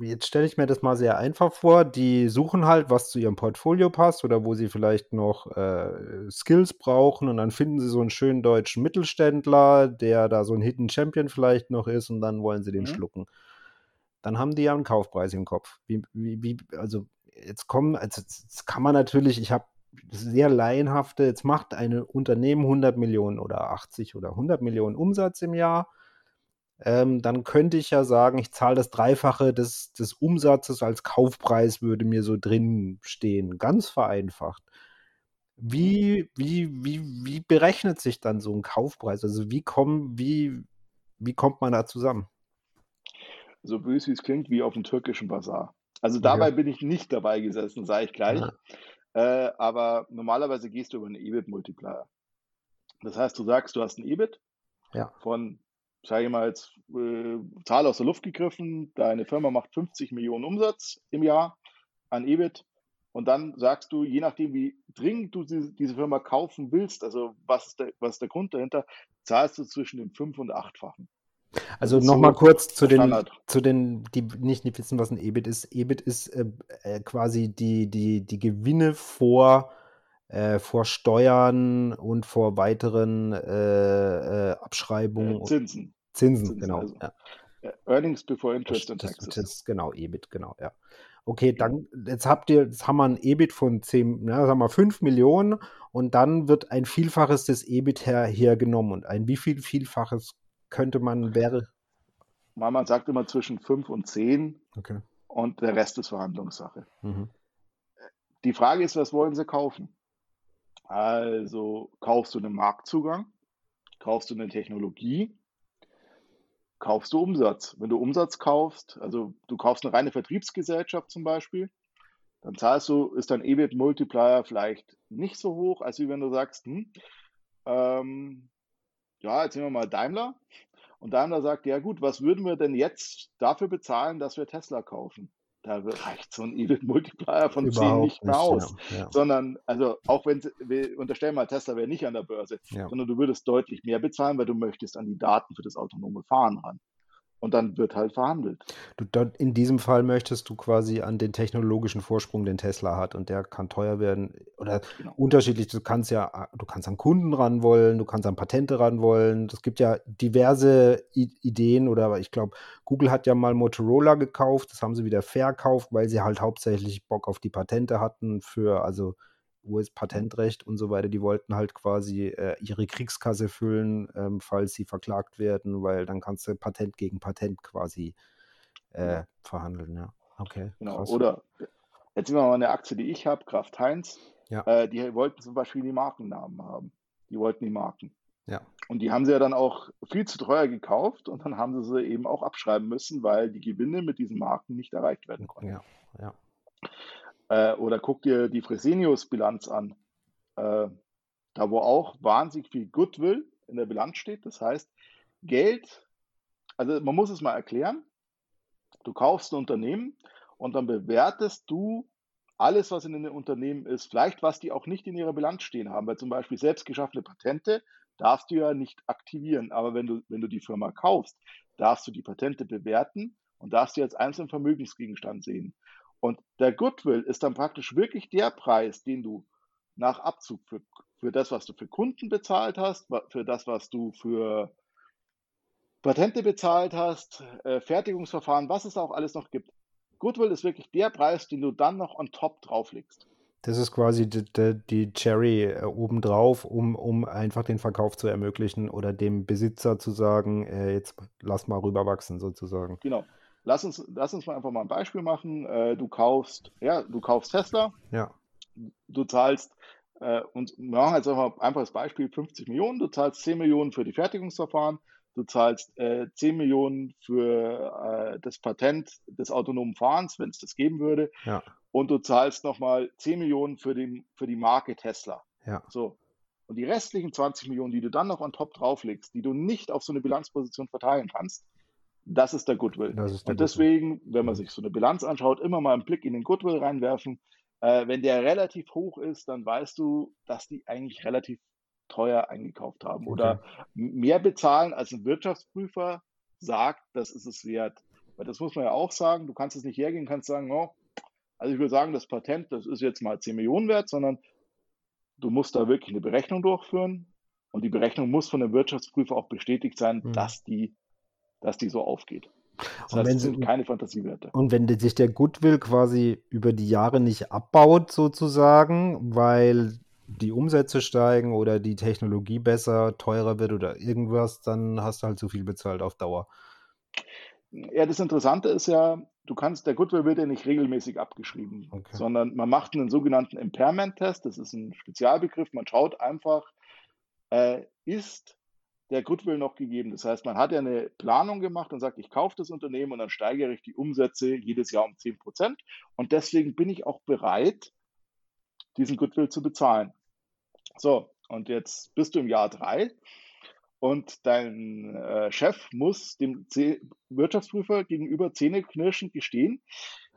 jetzt stelle ich mir das mal sehr einfach vor, die suchen halt, was zu ihrem Portfolio passt oder wo sie vielleicht noch äh, Skills brauchen und dann finden sie so einen schönen deutschen Mittelständler, der da so ein Hidden Champion vielleicht noch ist und dann wollen sie den mhm. schlucken. Dann haben die ja einen Kaufpreis im Kopf. Wie, wie, wie also jetzt kommen, also jetzt kann man natürlich, ich habe sehr laienhafte, jetzt macht ein Unternehmen 100 Millionen oder 80 oder 100 Millionen Umsatz im Jahr ähm, dann könnte ich ja sagen, ich zahle das Dreifache des, des Umsatzes als Kaufpreis, würde mir so drin stehen. Ganz vereinfacht. Wie, wie, wie, wie berechnet sich dann so ein Kaufpreis? Also wie, kommen, wie, wie kommt man da zusammen? So böse wie es klingt, wie auf dem türkischen Bazar. Also dabei ja. bin ich nicht dabei gesessen, sage ich gleich. Ja. Äh, aber normalerweise gehst du über einen EBIT-Multiplier. Das heißt, du sagst, du hast ein EBIT ja. von sage ich mal jetzt, äh, Zahl aus der Luft gegriffen, deine Firma macht 50 Millionen Umsatz im Jahr an EBIT und dann sagst du, je nachdem, wie dringend du diese, diese Firma kaufen willst, also was ist, der, was ist der Grund dahinter, zahlst du zwischen dem fünf- und achtfachen. Also nochmal kurz zu den, zu den, die nicht, nicht wissen, was ein EBIT ist. EBIT ist äh, äh, quasi die, die, die Gewinne vor, äh, vor Steuern und vor weiteren äh, äh, Abschreibungen. Zinsen. Zinsen, Zinsen genau. Also, ja. Earnings before Interest and Taxes. Das, das, genau, EBIT, genau, ja. Okay, dann, jetzt habt ihr, jetzt haben wir ein EBIT von 10, ja, sagen wir 5 Millionen und dann wird ein Vielfaches des EBIT her, hergenommen. Und ein wie viel Vielfaches könnte man, wäre? Man sagt immer zwischen 5 und 10 okay. und der Rest ist Verhandlungssache. Mhm. Die Frage ist, was wollen sie kaufen? Also kaufst du einen Marktzugang, kaufst du eine Technologie, kaufst du Umsatz. Wenn du Umsatz kaufst, also du kaufst eine reine Vertriebsgesellschaft zum Beispiel, dann zahlst du, ist dein EBIT-Multiplier vielleicht nicht so hoch, als wenn du sagst, hm, ähm, ja, jetzt nehmen wir mal Daimler. Und Daimler sagt, ja gut, was würden wir denn jetzt dafür bezahlen, dass wir Tesla kaufen? Da reicht so ein EBIT-Multiplier von Überhaupt 10 nicht mehr aus. Ja, ja. Sondern, also auch wenn, wir unterstellen mal, Tesla wäre nicht an der Börse, ja. sondern du würdest deutlich mehr bezahlen, weil du möchtest an die Daten für das autonome Fahren ran. Und dann wird halt verhandelt. Du, in diesem Fall möchtest du quasi an den technologischen Vorsprung, den Tesla hat, und der kann teuer werden oder genau. unterschiedlich. Du kannst ja, du kannst an Kunden ran wollen, du kannst an Patente ran wollen. Es gibt ja diverse I Ideen oder ich glaube, Google hat ja mal Motorola gekauft, das haben sie wieder verkauft, weil sie halt hauptsächlich Bock auf die Patente hatten für, also US-Patentrecht und so weiter, die wollten halt quasi äh, ihre Kriegskasse füllen, ähm, falls sie verklagt werden, weil dann kannst du Patent gegen Patent quasi äh, verhandeln, ja. Okay. Genau. Krass. Oder jetzt nehmen wir mal eine Aktie, die ich habe, Kraft Heinz. Ja. Äh, die wollten zum Beispiel die Markennamen haben. Die wollten die Marken. Ja. Und die haben sie ja dann auch viel zu teuer gekauft und dann haben sie sie eben auch abschreiben müssen, weil die Gewinne mit diesen Marken nicht erreicht werden konnten. Ja, ja. Äh, oder guck dir die Fresenius-Bilanz an. Äh, da wo auch wahnsinnig viel Goodwill in der Bilanz steht. Das heißt, Geld, also man muss es mal erklären. Du kaufst ein Unternehmen und dann bewertest du alles, was in den Unternehmen ist, vielleicht was die auch nicht in ihrer Bilanz stehen haben, weil zum Beispiel selbst geschaffene Patente darfst du ja nicht aktivieren. Aber wenn du, wenn du die Firma kaufst, darfst du die Patente bewerten und darfst sie als einzelnen Vermögensgegenstand sehen. Und der Goodwill ist dann praktisch wirklich der Preis, den du nach Abzug für, für das, was du für Kunden bezahlt hast, für das, was du für Patente bezahlt hast, äh, Fertigungsverfahren, was es auch alles noch gibt. Goodwill ist wirklich der Preis, den du dann noch on top drauflegst. Das ist quasi die, die, die Cherry äh, obendrauf, um, um einfach den Verkauf zu ermöglichen oder dem Besitzer zu sagen, äh, jetzt lass mal rüberwachsen sozusagen. Genau. Lass uns, lass uns mal einfach mal ein Beispiel machen. Äh, du kaufst, ja, du kaufst Tesla. Ja. Du zahlst, äh, und wir machen jetzt einfach ein einfaches Beispiel, 50 Millionen. Du zahlst 10 Millionen für die Fertigungsverfahren. Du zahlst äh, 10 Millionen für äh, das Patent des autonomen Fahrens, wenn es das geben würde. Ja. Und du zahlst nochmal 10 Millionen für, den, für die Marke Tesla. Ja. So. Und die restlichen 20 Millionen, die du dann noch on top drauflegst, die du nicht auf so eine Bilanzposition verteilen kannst, das ist der Goodwill. Ist der und deswegen, wenn man sich so eine Bilanz anschaut, immer mal einen Blick in den Goodwill reinwerfen. Äh, wenn der relativ hoch ist, dann weißt du, dass die eigentlich relativ teuer eingekauft haben okay. oder mehr bezahlen, als ein Wirtschaftsprüfer sagt, das ist es wert. Weil das muss man ja auch sagen, du kannst es nicht hergehen, kannst sagen, oh, also ich würde sagen, das Patent, das ist jetzt mal 10 Millionen wert, sondern du musst da wirklich eine Berechnung durchführen und die Berechnung muss von dem Wirtschaftsprüfer auch bestätigt sein, mhm. dass die dass die so aufgeht. Das und heißt, wenn sind keine Fantasiewerte. Und wenn sich der Goodwill quasi über die Jahre nicht abbaut, sozusagen, weil die Umsätze steigen oder die Technologie besser, teurer wird oder irgendwas, dann hast du halt zu viel bezahlt auf Dauer. Ja, das Interessante ist ja, du kannst, der Goodwill wird ja nicht regelmäßig abgeschrieben, okay. sondern man macht einen sogenannten Impairment-Test, das ist ein Spezialbegriff, man schaut einfach, äh, ist der Goodwill noch gegeben. Das heißt, man hat ja eine Planung gemacht und sagt, ich kaufe das Unternehmen und dann steigere ich die Umsätze jedes Jahr um 10 Prozent. Und deswegen bin ich auch bereit, diesen Goodwill zu bezahlen. So, und jetzt bist du im Jahr drei und dein äh, Chef muss dem C Wirtschaftsprüfer gegenüber zähneknirschend gestehen,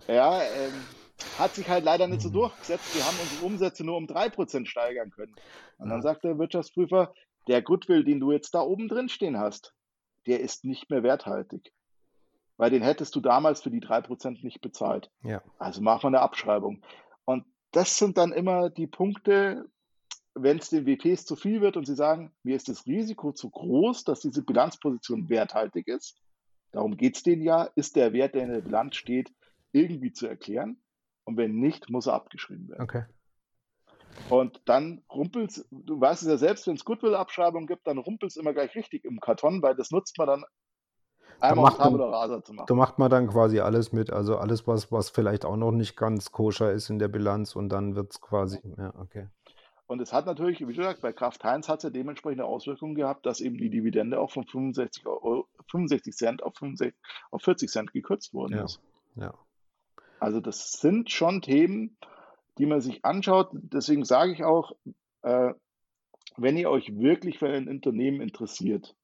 er ähm, hat sich halt leider nicht so durchgesetzt. Wir haben unsere Umsätze nur um 3% steigern können. Und dann sagt der Wirtschaftsprüfer, der Goodwill, den du jetzt da oben drin stehen hast, der ist nicht mehr werthaltig. Weil den hättest du damals für die 3% nicht bezahlt. Ja. Also mach mal eine Abschreibung. Und das sind dann immer die Punkte, wenn es den WPs zu viel wird und sie sagen, mir ist das Risiko zu groß, dass diese Bilanzposition werthaltig ist. Darum geht es denen ja, ist der Wert, der in der Bilanz steht, irgendwie zu erklären. Und wenn nicht, muss er abgeschrieben werden. Okay. Und dann rumpelt du weißt es ja selbst, wenn es Goodwill-Abschreibung gibt, dann rumpelt es immer gleich richtig im Karton, weil das nutzt man dann einmal da Tabula Rasa zu machen. Da macht man dann quasi alles mit, also alles, was, was vielleicht auch noch nicht ganz koscher ist in der Bilanz und dann wird es quasi, ja, okay. Und es hat natürlich, wie gesagt, bei Kraft Heinz hat es ja dementsprechende Auswirkungen gehabt, dass eben die Dividende auch von 65, Euro, 65 Cent auf, 65, auf 40 Cent gekürzt worden ja. ist. Ja. Also das sind schon Themen, die man sich anschaut. Deswegen sage ich auch, äh, wenn ihr euch wirklich für ein Unternehmen interessiert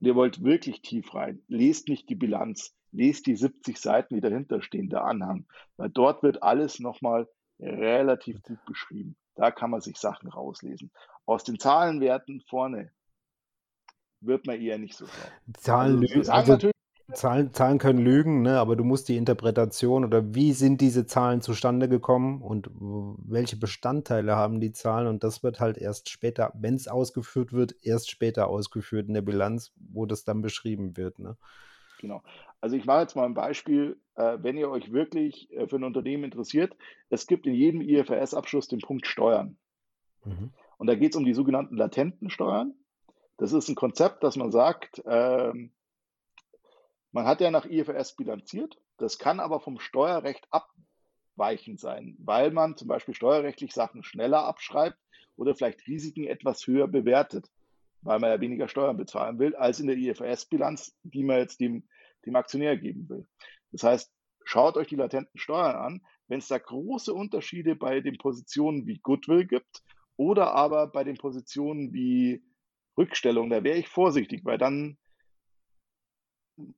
und ihr wollt wirklich tief rein, lest nicht die Bilanz, lest die 70 Seiten, die dahinter stehen, der Anhang, weil dort wird alles nochmal relativ gut beschrieben. Da kann man sich Sachen rauslesen. Aus den Zahlenwerten vorne wird man eher nicht so Zahlen also, also, Zahlen, Zahlen können lügen, ne? aber du musst die Interpretation oder wie sind diese Zahlen zustande gekommen und welche Bestandteile haben die Zahlen und das wird halt erst später, wenn es ausgeführt wird, erst später ausgeführt in der Bilanz, wo das dann beschrieben wird. Ne? Genau. Also ich mache jetzt mal ein Beispiel, äh, wenn ihr euch wirklich äh, für ein Unternehmen interessiert. Es gibt in jedem IFRS-Abschluss den Punkt Steuern. Mhm. Und da geht es um die sogenannten latenten Steuern. Das ist ein Konzept, dass man sagt, ähm, man hat ja nach IFRS bilanziert, das kann aber vom Steuerrecht abweichend sein, weil man zum Beispiel steuerrechtlich Sachen schneller abschreibt oder vielleicht Risiken etwas höher bewertet, weil man ja weniger Steuern bezahlen will, als in der IFRS-Bilanz, die man jetzt dem, dem Aktionär geben will. Das heißt, schaut euch die latenten Steuern an. Wenn es da große Unterschiede bei den Positionen wie Goodwill gibt oder aber bei den Positionen wie Rückstellung, da wäre ich vorsichtig, weil dann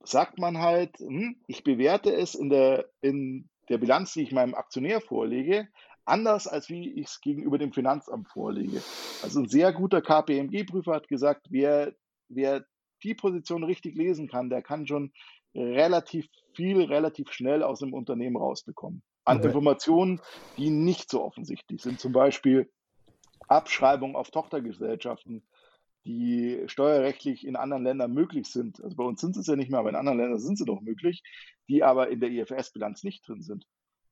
sagt man halt, hm, ich bewerte es in der, in der Bilanz, die ich meinem Aktionär vorlege, anders als wie ich es gegenüber dem Finanzamt vorlege. Also ein sehr guter KPMG-Prüfer hat gesagt, wer, wer die Position richtig lesen kann, der kann schon relativ viel, relativ schnell aus dem Unternehmen rausbekommen. An okay. Informationen, die nicht so offensichtlich sind. Zum Beispiel Abschreibung auf Tochtergesellschaften die steuerrechtlich in anderen Ländern möglich sind. Also bei uns sind es ja nicht mehr, aber in anderen Ländern sind sie doch möglich, die aber in der IFRS-Bilanz nicht drin sind.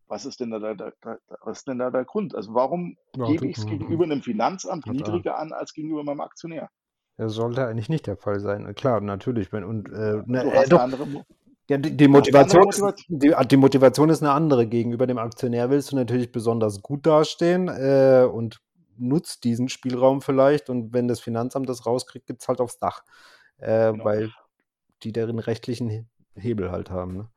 Was ist denn da, da, da, was ist denn da der Grund? Also warum ja, gebe ich es gegenüber einem Finanzamt niedriger an als gegenüber meinem Aktionär? Das sollte eigentlich nicht der Fall sein. Klar, natürlich. Wenn, und, äh, ne, äh, doch, andere, ja, die, die Motivation, Motivation. Die, die, Motivation ist eine andere. Gegenüber dem Aktionär willst du natürlich besonders gut dastehen äh, und nutzt diesen Spielraum vielleicht und wenn das Finanzamt das rauskriegt, gibt es halt aufs Dach, äh, genau. weil die deren rechtlichen Hebel halt haben. Ne?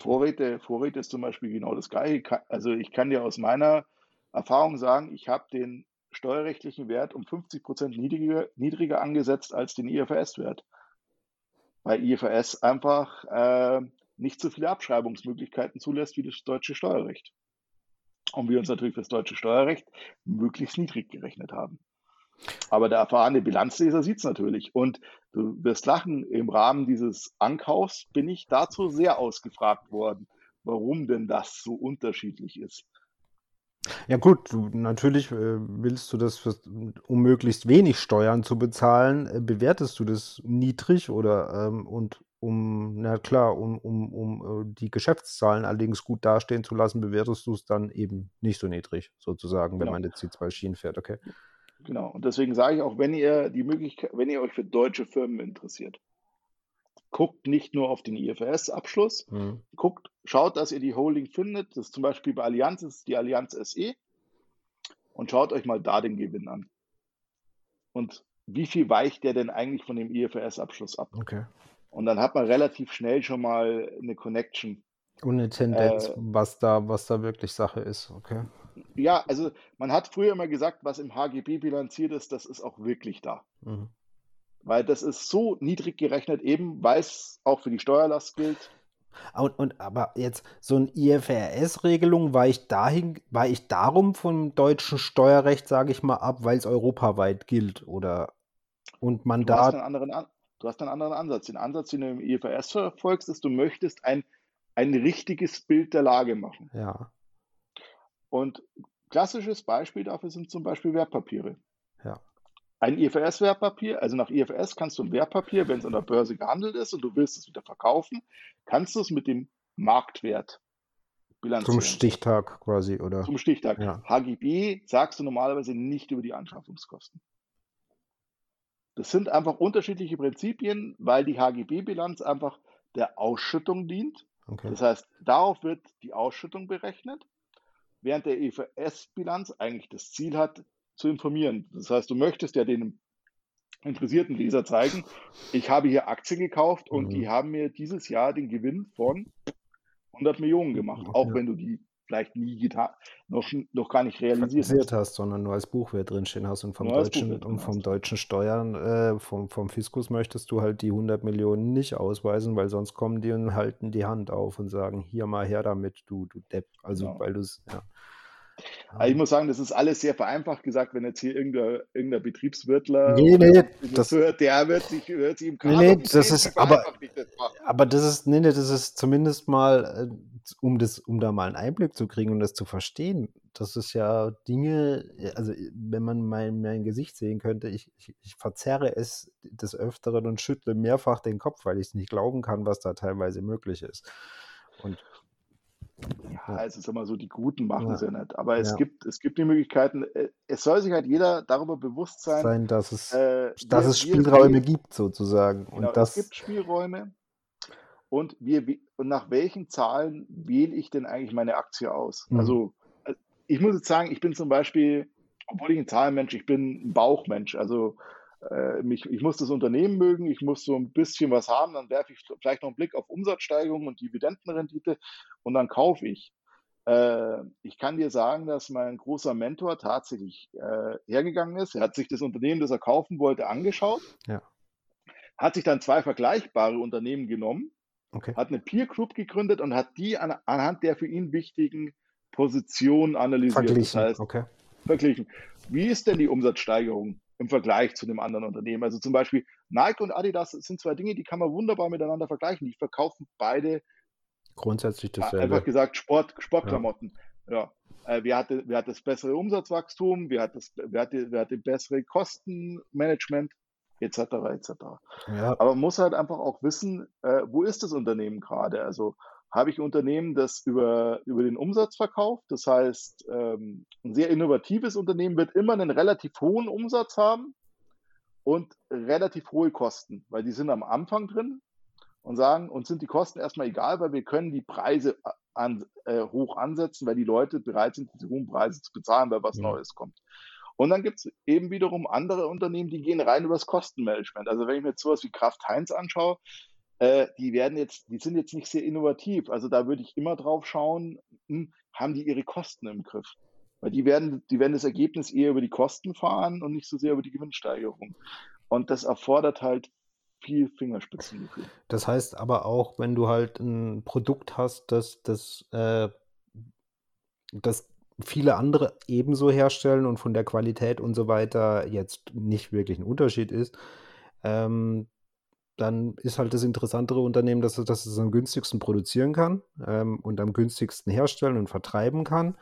Vorräte, Vorräte ist zum Beispiel genau das Gleiche. Also ich kann dir aus meiner Erfahrung sagen, ich habe den steuerrechtlichen Wert um 50 Prozent niedriger, niedriger angesetzt als den IFRS-Wert. Weil IFRS einfach äh, nicht so viele Abschreibungsmöglichkeiten zulässt wie das deutsche Steuerrecht und wir uns natürlich für das deutsche Steuerrecht möglichst niedrig gerechnet haben. Aber der erfahrene Bilanzleser sieht es natürlich. Und du wirst lachen, im Rahmen dieses Ankaufs bin ich dazu sehr ausgefragt worden, warum denn das so unterschiedlich ist. Ja gut, du, natürlich äh, willst du das, um möglichst wenig Steuern zu bezahlen, äh, bewertest du das niedrig oder ähm, und um, na klar, um, um, um äh, die Geschäftszahlen allerdings gut dastehen zu lassen, bewertest du es dann eben nicht so niedrig, sozusagen, wenn genau. man jetzt die zwei Schienen fährt, okay. Genau, und deswegen sage ich auch, wenn ihr die Möglichkeit, wenn ihr euch für deutsche Firmen interessiert, guckt nicht nur auf den IFRS-Abschluss, mhm. guckt, schaut, dass ihr die Holding findet. Das ist zum Beispiel bei Allianz ist die Allianz SE und schaut euch mal da den Gewinn an. Und wie viel weicht der denn eigentlich von dem IFRS-Abschluss ab? Okay. Und dann hat man relativ schnell schon mal eine Connection. Und eine Tendenz, äh, was, da, was da wirklich Sache ist, okay. Ja, also man hat früher immer gesagt, was im HGB bilanziert ist, das ist auch wirklich da. Mhm. Weil das ist so niedrig gerechnet, eben weil es auch für die Steuerlast gilt. Und, und, aber jetzt so eine IFRS-Regelung war ich dahin, war ich darum vom deutschen Steuerrecht, sage ich mal, ab, weil es europaweit gilt oder und man du da. Hast einen anderen, du hast einen anderen Ansatz. Den Ansatz, den du im IFRS verfolgst, ist, du möchtest ein, ein richtiges Bild der Lage machen. Ja. Und klassisches Beispiel dafür sind zum Beispiel Wertpapiere. Ja. Ein IFRS-Wertpapier, also nach IFRS kannst du ein Wertpapier, wenn es an der Börse gehandelt ist und du willst es wieder verkaufen, kannst du es mit dem Marktwert bilanzieren. Zum Stichtag quasi, oder? Zum Stichtag. Ja. HGB sagst du normalerweise nicht über die Anschaffungskosten. Das sind einfach unterschiedliche Prinzipien, weil die HGB-Bilanz einfach der Ausschüttung dient. Okay. Das heißt, darauf wird die Ausschüttung berechnet, während der EFS-Bilanz eigentlich das Ziel hat, zu informieren. Das heißt, du möchtest ja den interessierten Leser zeigen, ich habe hier Aktien gekauft und mhm. die haben mir dieses Jahr den Gewinn von 100 Millionen gemacht, auch wenn du die vielleicht nie getan, noch, noch gar nicht realisiert hast. sondern nur als Buchwert drinstehen hast und vom nur deutschen und vom deutschen Steuern, äh, vom, vom Fiskus möchtest du halt die 100 Millionen nicht ausweisen, weil sonst kommen die und halten die Hand auf und sagen, hier mal her damit, du, du Depp. Also, genau. weil du es, ja. Also ich muss sagen, das ist alles sehr vereinfacht gesagt, wenn jetzt hier irgendein, irgendein Betriebswirtler nee, nee, das hört, der wird sich, wird sich im Kader nee, nee, das ist, aber, das aber das ist, nee, nee, das ist zumindest mal, äh, um das, um da mal einen Einblick zu kriegen und das zu verstehen. Das ist ja Dinge, also wenn man mein, mein Gesicht sehen könnte, ich, ich, ich verzerre es des Öfteren und schüttle mehrfach den Kopf, weil ich es nicht glauben kann, was da teilweise möglich ist. Und ja, also sag mal so, die Guten machen es ja. ja nicht. Aber es, ja. gibt, es gibt die Möglichkeiten, äh, es soll sich halt jeder darüber bewusst sein, sein dass es, äh, dass es Spielräume wir, gibt, sozusagen. Genau, und das, es gibt Spielräume und, wir, und nach welchen Zahlen wähle ich denn eigentlich meine Aktie aus? Mhm. Also, äh, ich muss jetzt sagen, ich bin zum Beispiel, obwohl ich ein Zahlenmensch, ich bin ein Bauchmensch. Also äh, mich, ich muss das Unternehmen mögen, ich muss so ein bisschen was haben, dann werfe ich vielleicht noch einen Blick auf Umsatzsteigerung und Dividendenrendite und dann kaufe ich. Äh, ich kann dir sagen, dass mein großer Mentor tatsächlich äh, hergegangen ist. Er hat sich das Unternehmen, das er kaufen wollte, angeschaut, ja. hat sich dann zwei vergleichbare Unternehmen genommen, okay. hat eine Peer Group gegründet und hat die an, anhand der für ihn wichtigen Positionen analysiert. Verglichen. Das heißt, okay. verglichen. Wie ist denn die Umsatzsteigerung? Im Vergleich zu einem anderen Unternehmen. Also zum Beispiel Nike und Adidas sind zwei Dinge, die kann man wunderbar miteinander vergleichen. Die verkaufen beide grundsätzlich dasselbe. Einfach gesagt Sport, Sportklamotten. Ja. ja. Äh, wer, hatte, wer hat das bessere Umsatzwachstum? Wer hat das, wer hatte, wer hatte bessere Kostenmanagement? Etc. etc. Ja. Aber man muss halt einfach auch wissen, äh, wo ist das Unternehmen gerade? Also habe ich ein Unternehmen, das über, über den Umsatz verkauft. Das heißt, ähm, ein sehr innovatives Unternehmen wird immer einen relativ hohen Umsatz haben und relativ hohe Kosten, weil die sind am Anfang drin und sagen, uns sind die Kosten erstmal egal, weil wir können die Preise an, äh, hoch ansetzen, weil die Leute bereit sind, diese hohen Preise zu bezahlen, weil was ja. Neues kommt. Und dann gibt es eben wiederum andere Unternehmen, die gehen rein übers Kostenmanagement. Also wenn ich mir jetzt sowas wie Kraft Heinz anschaue, äh, die werden jetzt, die sind jetzt nicht sehr innovativ. Also da würde ich immer drauf schauen, hm, haben die ihre Kosten im Griff? Weil die werden, die werden das Ergebnis eher über die Kosten fahren und nicht so sehr über die Gewinnsteigerung. Und das erfordert halt viel Fingerspitzengefühl. Das heißt aber auch, wenn du halt ein Produkt hast, das, das, äh, das viele andere ebenso herstellen und von der Qualität und so weiter jetzt nicht wirklich ein Unterschied ist, ähm, dann ist halt das interessantere Unternehmen, dass es, dass es am günstigsten produzieren kann ähm, und am günstigsten herstellen und vertreiben kann.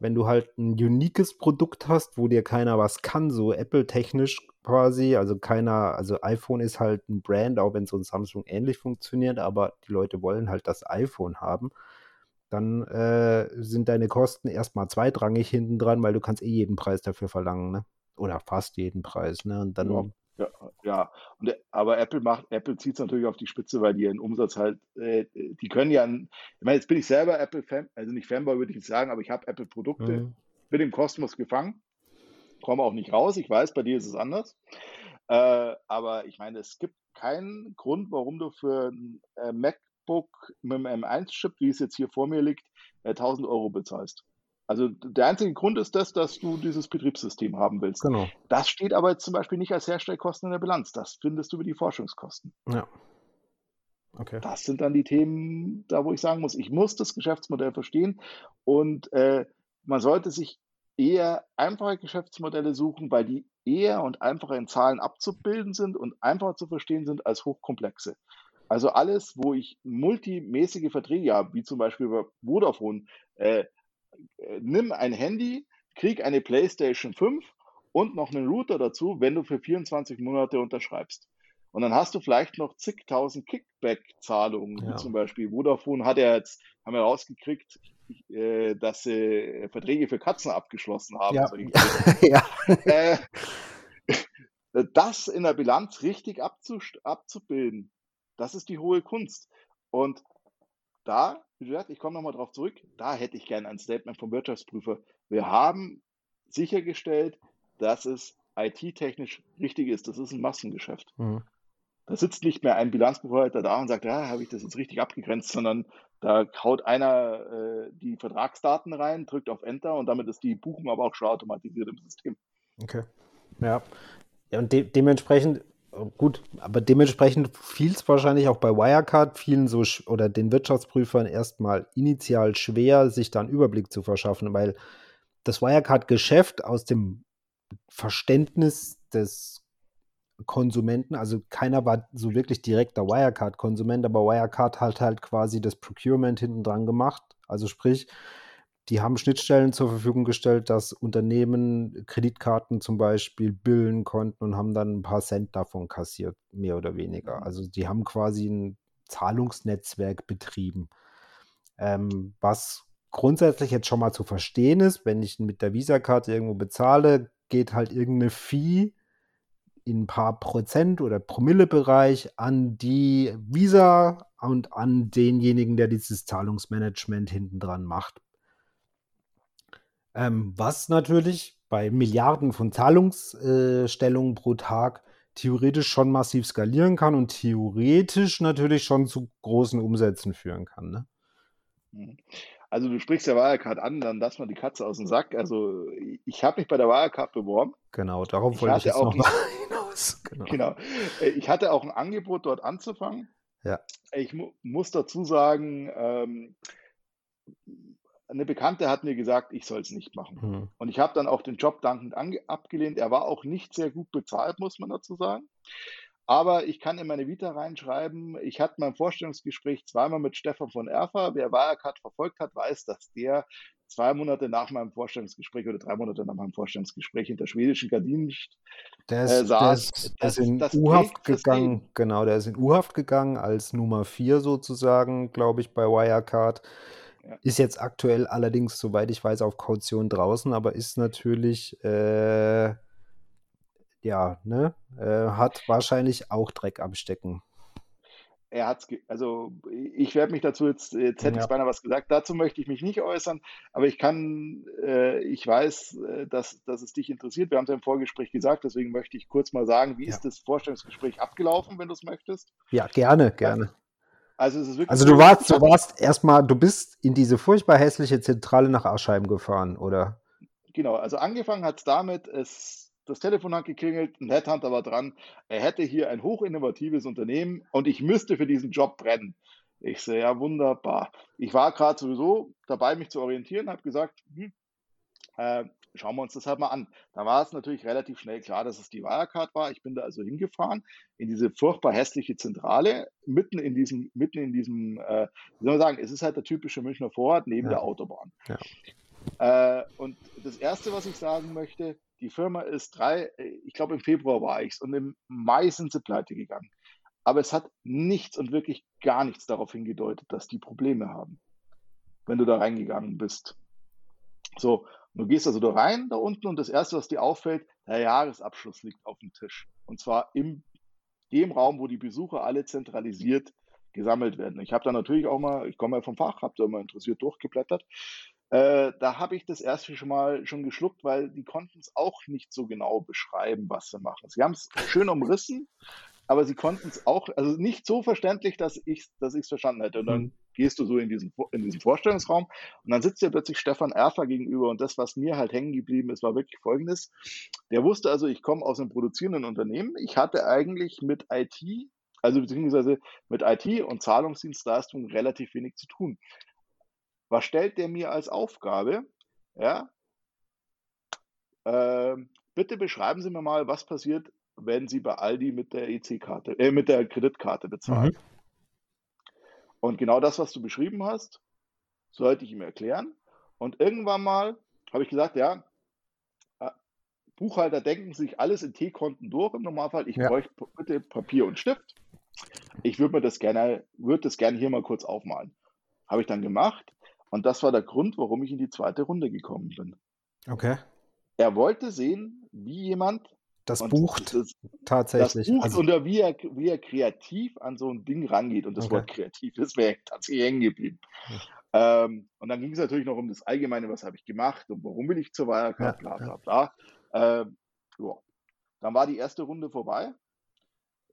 Wenn du halt ein uniques Produkt hast, wo dir keiner was kann, so Apple-technisch quasi, also keiner, also iPhone ist halt ein Brand, auch wenn so ein Samsung ähnlich funktioniert, aber die Leute wollen halt das iPhone haben, dann äh, sind deine Kosten erstmal zweitrangig hinten dran, weil du kannst eh jeden Preis dafür verlangen, ne? Oder fast jeden Preis, ne? Und dann ja. Ja, ja. Und, aber Apple macht, Apple zieht es natürlich auf die Spitze, weil die ihren Umsatz halt, äh, die können ja, ich meine, jetzt bin ich selber Apple-Fan, also nicht Fanboy würde ich nicht sagen, aber ich habe Apple-Produkte, mhm. bin im Kosmos gefangen, komme auch nicht raus. Ich weiß, bei dir ist es anders. Äh, aber ich meine, es gibt keinen Grund, warum du für ein äh, MacBook mit einem M1-Chip, wie es jetzt hier vor mir liegt, 1000 äh, Euro bezahlst. Also der einzige Grund ist das, dass du dieses Betriebssystem haben willst. Genau. Das steht aber jetzt zum Beispiel nicht als Herstellkosten in der Bilanz. Das findest du über die Forschungskosten. Ja. Okay. Das sind dann die Themen, da wo ich sagen muss, ich muss das Geschäftsmodell verstehen und äh, man sollte sich eher einfache Geschäftsmodelle suchen, weil die eher und einfacher in Zahlen abzubilden sind und einfacher zu verstehen sind als hochkomplexe. Also alles, wo ich multimäßige Verträge habe, wie zum Beispiel bei Vodafone, äh, nimm ein Handy, krieg eine PlayStation 5 und noch einen Router dazu, wenn du für 24 Monate unterschreibst. Und dann hast du vielleicht noch zigtausend Kickback-Zahlungen, ja. wie zum Beispiel Vodafone hat ja jetzt, haben wir rausgekriegt, äh, dass sie Verträge für Katzen abgeschlossen haben. Ja. [laughs] ja. Äh, [laughs] das in der Bilanz richtig abzubilden, das ist die hohe Kunst. Und da, wie gesagt, ich komme nochmal drauf zurück, da hätte ich gerne ein Statement vom Wirtschaftsprüfer. Wir haben sichergestellt, dass es IT-technisch richtig ist. Das ist ein Massengeschäft. Mhm. Da sitzt nicht mehr ein Bilanzbuchhalter da und sagt, ja, habe ich das jetzt richtig abgegrenzt, sondern da haut einer äh, die Vertragsdaten rein, drückt auf Enter und damit ist die Buchung aber auch schon automatisiert im System. Okay. Ja. ja und de dementsprechend Gut, aber dementsprechend fiel es wahrscheinlich auch bei Wirecard vielen so oder den Wirtschaftsprüfern erstmal initial schwer, sich da einen Überblick zu verschaffen, weil das Wirecard-Geschäft aus dem Verständnis des Konsumenten, also keiner war so wirklich direkter Wirecard-Konsument, aber Wirecard hat halt quasi das Procurement hinten dran gemacht. Also sprich, die haben Schnittstellen zur Verfügung gestellt, dass Unternehmen Kreditkarten zum Beispiel billen konnten und haben dann ein paar Cent davon kassiert, mehr oder weniger. Mhm. Also die haben quasi ein Zahlungsnetzwerk betrieben. Ähm, was grundsätzlich jetzt schon mal zu verstehen ist, wenn ich mit der Visa-Karte irgendwo bezahle, geht halt irgendeine Fee in ein paar Prozent oder Promille-Bereich an die Visa und an denjenigen, der dieses Zahlungsmanagement hinten dran macht. Ähm, was natürlich bei Milliarden von Zahlungsstellungen äh, pro Tag theoretisch schon massiv skalieren kann und theoretisch natürlich schon zu großen Umsätzen führen kann. Ne? Mhm. Also du sprichst ja Wirecard an, dann lass mal die Katze aus dem Sack. Also ich habe mich bei der Wirecard beworben. Genau, darauf ich wollte ich jetzt auch noch [laughs] hinaus. Genau. genau. Äh, ich hatte auch ein Angebot, dort anzufangen. Ja. Ich mu muss dazu sagen, ähm, eine Bekannte hat mir gesagt, ich soll es nicht machen. Mhm. Und ich habe dann auch den Job dankend abgelehnt. Er war auch nicht sehr gut bezahlt, muss man dazu sagen. Aber ich kann in meine Vita reinschreiben, ich hatte mein Vorstellungsgespräch zweimal mit Stefan von Erfer. Wer Wirecard verfolgt hat, weiß, dass der zwei Monate nach meinem Vorstellungsgespräch oder drei Monate nach meinem Vorstellungsgespräch in der schwedischen Gardinen der ist, äh, saß. Der ist, der ist in U-Haft gegangen, genau, der ist in U-Haft gegangen als Nummer vier sozusagen, glaube ich, bei Wirecard. Ja. Ist jetzt aktuell allerdings, soweit ich weiß, auf Kaution draußen, aber ist natürlich äh, ja, ne, äh, hat wahrscheinlich auch Dreck am Stecken. Er hat also ich werde mich dazu jetzt, jetzt hätte ja. ich beinahe was gesagt, dazu möchte ich mich nicht äußern, aber ich kann, äh, ich weiß, äh, dass, dass es dich interessiert. Wir haben es ja im Vorgespräch gesagt, deswegen möchte ich kurz mal sagen, wie ja. ist das Vorstellungsgespräch abgelaufen, wenn du es möchtest? Ja, gerne, gerne. Also, es ist wirklich also du warst, du warst erstmal, du bist in diese furchtbar hässliche Zentrale nach Aschheim gefahren, oder? Genau, also angefangen hat es damit, es das Telefon hat geklingelt, ein Headhunter war dran, er hätte hier ein hochinnovatives Unternehmen und ich müsste für diesen Job brennen. Ich sehe, ja, wunderbar. Ich war gerade sowieso dabei, mich zu orientieren, habe gesagt, hm, äh, schauen wir uns das halt mal an. Da war es natürlich relativ schnell klar, dass es die Wirecard war. Ich bin da also hingefahren in diese furchtbar hässliche Zentrale, mitten in diesem, mitten in diesem, äh, wie soll man sagen, es ist halt der typische Münchner Vorort neben ja. der Autobahn. Ja. Äh, und das Erste, was ich sagen möchte, die Firma ist drei, ich glaube im Februar war ich es und im Mai sind sie pleite gegangen. Aber es hat nichts und wirklich gar nichts darauf hingedeutet, dass die Probleme haben, wenn du da reingegangen bist. So, du gehst also da rein, da unten, und das Erste, was dir auffällt, der Jahresabschluss liegt auf dem Tisch. Und zwar in dem Raum, wo die Besucher alle zentralisiert gesammelt werden. Ich habe da natürlich auch mal, ich komme ja vom Fach, habe da mal interessiert durchgeblättert. Äh, da habe ich das erste schon mal schon geschluckt, weil die konnten es auch nicht so genau beschreiben, was sie machen. Sie haben es schön umrissen, aber sie konnten es auch, also nicht so verständlich, dass ich es dass verstanden hätte. Und dann mhm. gehst du so in diesen, in diesen Vorstellungsraum und dann sitzt dir plötzlich Stefan Erfer gegenüber und das, was mir halt hängen geblieben ist, war wirklich folgendes. Der wusste also, ich komme aus einem produzierenden Unternehmen. Ich hatte eigentlich mit IT, also beziehungsweise mit IT und Zahlungsdienstleistungen relativ wenig zu tun. Was stellt der mir als Aufgabe? Ja, äh, bitte beschreiben Sie mir mal, was passiert, wenn Sie bei Aldi mit der EC-Karte, äh, mit der Kreditkarte bezahlen. Mhm. Und genau das, was du beschrieben hast, sollte ich ihm erklären. Und irgendwann mal habe ich gesagt, ja, äh, Buchhalter denken sich alles in T-Konten durch im Normalfall. Ich ja. bräuchte bitte Papier und Stift. Ich würde mir das gerne, würde das gerne hier mal kurz aufmalen. Habe ich dann gemacht. Und das war der Grund, warum ich in die zweite Runde gekommen bin. Okay. Er wollte sehen, wie jemand das bucht das, tatsächlich. Das bucht also, oder wie er, wie er kreativ an so ein Ding rangeht. Und das okay. Wort kreativ, das wäre [laughs] tatsächlich hängen geblieben. Ja. Ähm, und dann ging es natürlich noch um das Allgemeine, was habe ich gemacht und warum will ich zur Wirecard, ja, bla bla bla. Ähm, ja. Dann war die erste Runde vorbei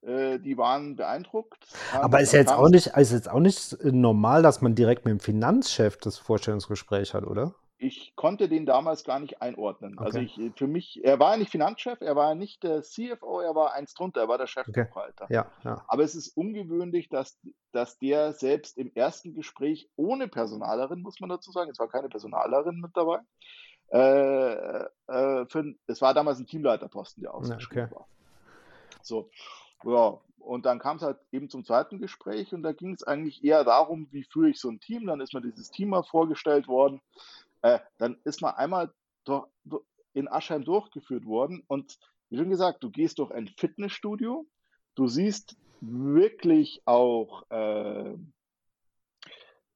äh, die waren beeindruckt. Aber ist ja jetzt auch nicht, ist jetzt auch nicht normal, dass man direkt mit dem Finanzchef das Vorstellungsgespräch hat, oder? Ich konnte den damals gar nicht einordnen. Also okay. Also ich, für mich, er war nicht Finanzchef, er war nicht der CFO, er war eins drunter, er war der Chefbuchhalter. Okay. Ja, ja. Aber es ist ungewöhnlich, dass, dass der selbst im ersten Gespräch ohne Personalerin, muss man dazu sagen, es war keine Personalerin mit dabei, Äh, äh, für, es war damals ein Teamleiterposten, der ausgeschrieben okay. war. So, ja, und dann kam es halt eben zum zweiten Gespräch und da ging es eigentlich eher darum, wie führe ich so ein Team. Dann ist mir dieses Team mal vorgestellt worden. Äh, dann ist man einmal durch, in Aschheim durchgeführt worden und wie schon gesagt, du gehst durch ein Fitnessstudio, du siehst wirklich auch, äh,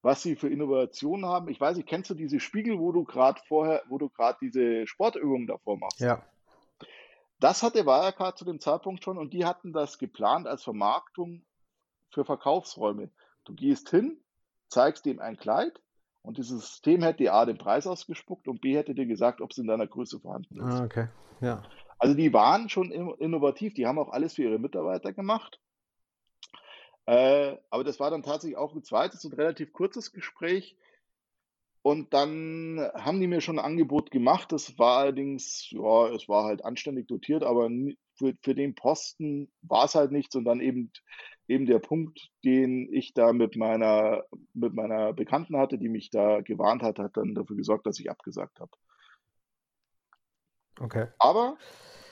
was sie für Innovationen haben. Ich weiß nicht, kennst du diese Spiegel, wo du gerade vorher, wo du gerade diese Sportübungen davor machst? Ja. Das hatte Wirecard zu dem Zeitpunkt schon und die hatten das geplant als Vermarktung für Verkaufsräume. Du gehst hin, zeigst dem ein Kleid und dieses System hätte A den Preis ausgespuckt und B hätte dir gesagt, ob es in deiner Größe vorhanden ist. Ah, okay. Ja. Also die waren schon innovativ, die haben auch alles für ihre Mitarbeiter gemacht. Äh, aber das war dann tatsächlich auch ein zweites und relativ kurzes Gespräch. Und dann haben die mir schon ein Angebot gemacht. Das war allerdings, ja, es war halt anständig dotiert, aber für, für den Posten war es halt nichts. Und dann eben, eben der Punkt, den ich da mit meiner, mit meiner Bekannten hatte, die mich da gewarnt hat, hat dann dafür gesorgt, dass ich abgesagt habe. Okay. Aber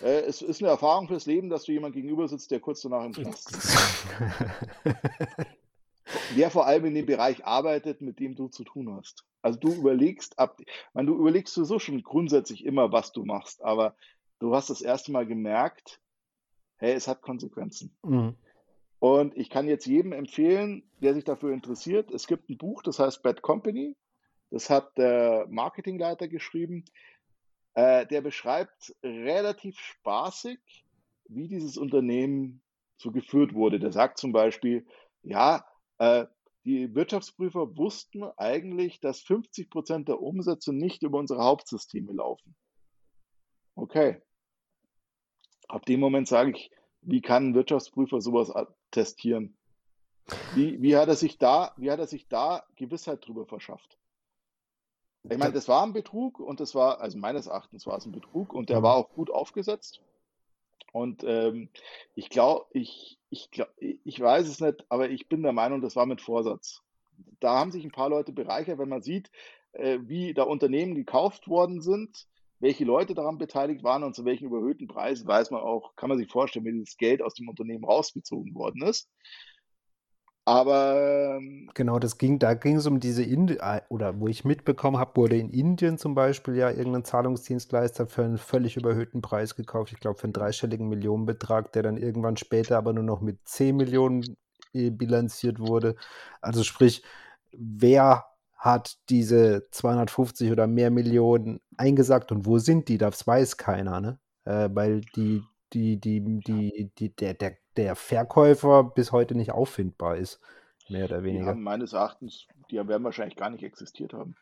äh, es ist eine Erfahrung fürs Leben, dass du jemand gegenüber sitzt, der kurz danach im Knast ist. [laughs] der vor allem in dem Bereich arbeitet, mit dem du zu tun hast. Also du überlegst ab, man, du überlegst sowieso schon grundsätzlich immer, was du machst, aber du hast das erste Mal gemerkt, hey, es hat Konsequenzen. Mhm. Und ich kann jetzt jedem empfehlen, der sich dafür interessiert, es gibt ein Buch, das heißt Bad Company. Das hat der Marketingleiter geschrieben. Äh, der beschreibt relativ spaßig, wie dieses Unternehmen so geführt wurde. Der sagt zum Beispiel, ja, äh, die Wirtschaftsprüfer wussten eigentlich, dass 50 Prozent der Umsätze nicht über unsere Hauptsysteme laufen. Okay. Ab dem Moment sage ich, wie kann ein Wirtschaftsprüfer sowas testieren? Wie, wie, hat er sich da, wie hat er sich da Gewissheit drüber verschafft? Ich meine, das war ein Betrug und das war, also meines Erachtens war es ein Betrug und der mhm. war auch gut aufgesetzt. Und ähm, ich glaube, ich, ich, glaub, ich weiß es nicht, aber ich bin der Meinung, das war mit Vorsatz. Da haben sich ein paar Leute bereichert, wenn man sieht, äh, wie da Unternehmen gekauft worden sind, welche Leute daran beteiligt waren und zu welchen überhöhten Preisen, weiß man auch, kann man sich vorstellen, wie dieses Geld aus dem Unternehmen rausgezogen worden ist. Aber ähm, genau, das ging, da ging es um diese Indi äh, oder wo ich mitbekommen habe, wurde in Indien zum Beispiel ja irgendein Zahlungsdienstleister für einen völlig überhöhten Preis gekauft. Ich glaube für einen dreistelligen Millionenbetrag, der dann irgendwann später aber nur noch mit 10 Millionen äh, bilanziert wurde. Also sprich, wer hat diese 250 oder mehr Millionen eingesagt und wo sind die? Das weiß keiner, ne? Äh, weil die, die, die, die, die, der, der der Verkäufer bis heute nicht auffindbar ist, mehr oder weniger. Die haben meines Erachtens, die werden wahrscheinlich gar nicht existiert haben.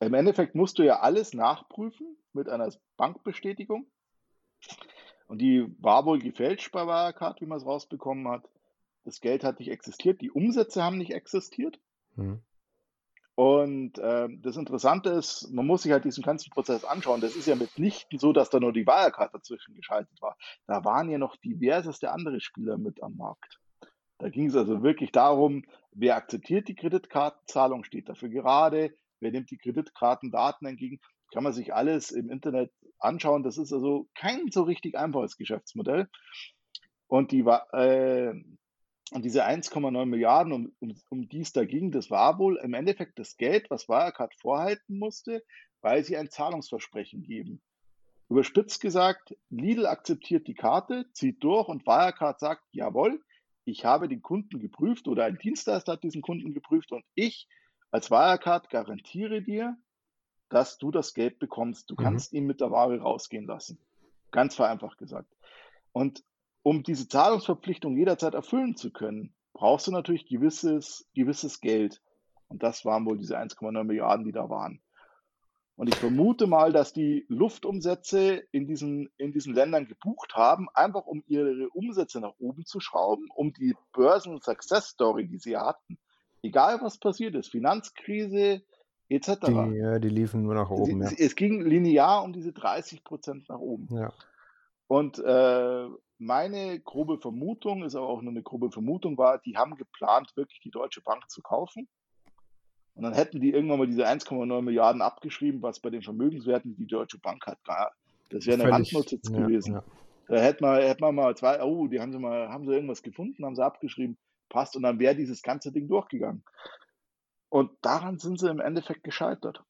Im Endeffekt musst du ja alles nachprüfen mit einer Bankbestätigung. Und die war wohl gefälscht bei Wirecard, wie man es rausbekommen hat. Das Geld hat nicht existiert, die Umsätze haben nicht existiert. Hm. Und äh, das Interessante ist, man muss sich halt diesen ganzen Prozess anschauen. Das ist ja mitnichten so, dass da nur die Wirecard dazwischen geschaltet war. Da waren ja noch diverseste andere Spieler mit am Markt. Da ging es also wirklich darum, wer akzeptiert die Kreditkartenzahlung, steht dafür gerade, wer nimmt die Kreditkartendaten entgegen. Kann man sich alles im Internet anschauen. Das ist also kein so richtig einfaches Geschäftsmodell. Und die, äh, und diese 1,9 Milliarden, um, um, um die es da ging, das war wohl im Endeffekt das Geld, was Wirecard vorhalten musste, weil sie ein Zahlungsversprechen geben. Überspitzt gesagt, Lidl akzeptiert die Karte, zieht durch und Wirecard sagt, jawohl, ich habe den Kunden geprüft oder ein Dienstleister hat diesen Kunden geprüft und ich als Wirecard garantiere dir, dass du das Geld bekommst. Du mhm. kannst ihn mit der Ware rausgehen lassen. Ganz vereinfacht gesagt. Und um diese Zahlungsverpflichtung jederzeit erfüllen zu können, brauchst du natürlich gewisses, gewisses Geld. Und das waren wohl diese 1,9 Milliarden, die da waren. Und ich vermute mal, dass die Luftumsätze in diesen, in diesen Ländern gebucht haben, einfach um ihre Umsätze nach oben zu schrauben, um die Börsen-Success-Story, die sie hatten, egal was passiert ist, Finanzkrise etc. Die, ja, die liefen nur nach oben. Es, ja. es ging linear um diese 30 Prozent nach oben. Ja. Und äh, meine grobe Vermutung, ist aber auch nur eine grobe Vermutung, war, die haben geplant, wirklich die Deutsche Bank zu kaufen. Und dann hätten die irgendwann mal diese 1,9 Milliarden abgeschrieben, was bei den Vermögenswerten, die Deutsche Bank hat, das wäre eine Randnotiz ja, gewesen. Ja. Da hätte man, hätte man mal zwei, oh, die haben sie mal, haben sie irgendwas gefunden, haben sie abgeschrieben, passt, und dann wäre dieses ganze Ding durchgegangen. Und daran sind sie im Endeffekt gescheitert.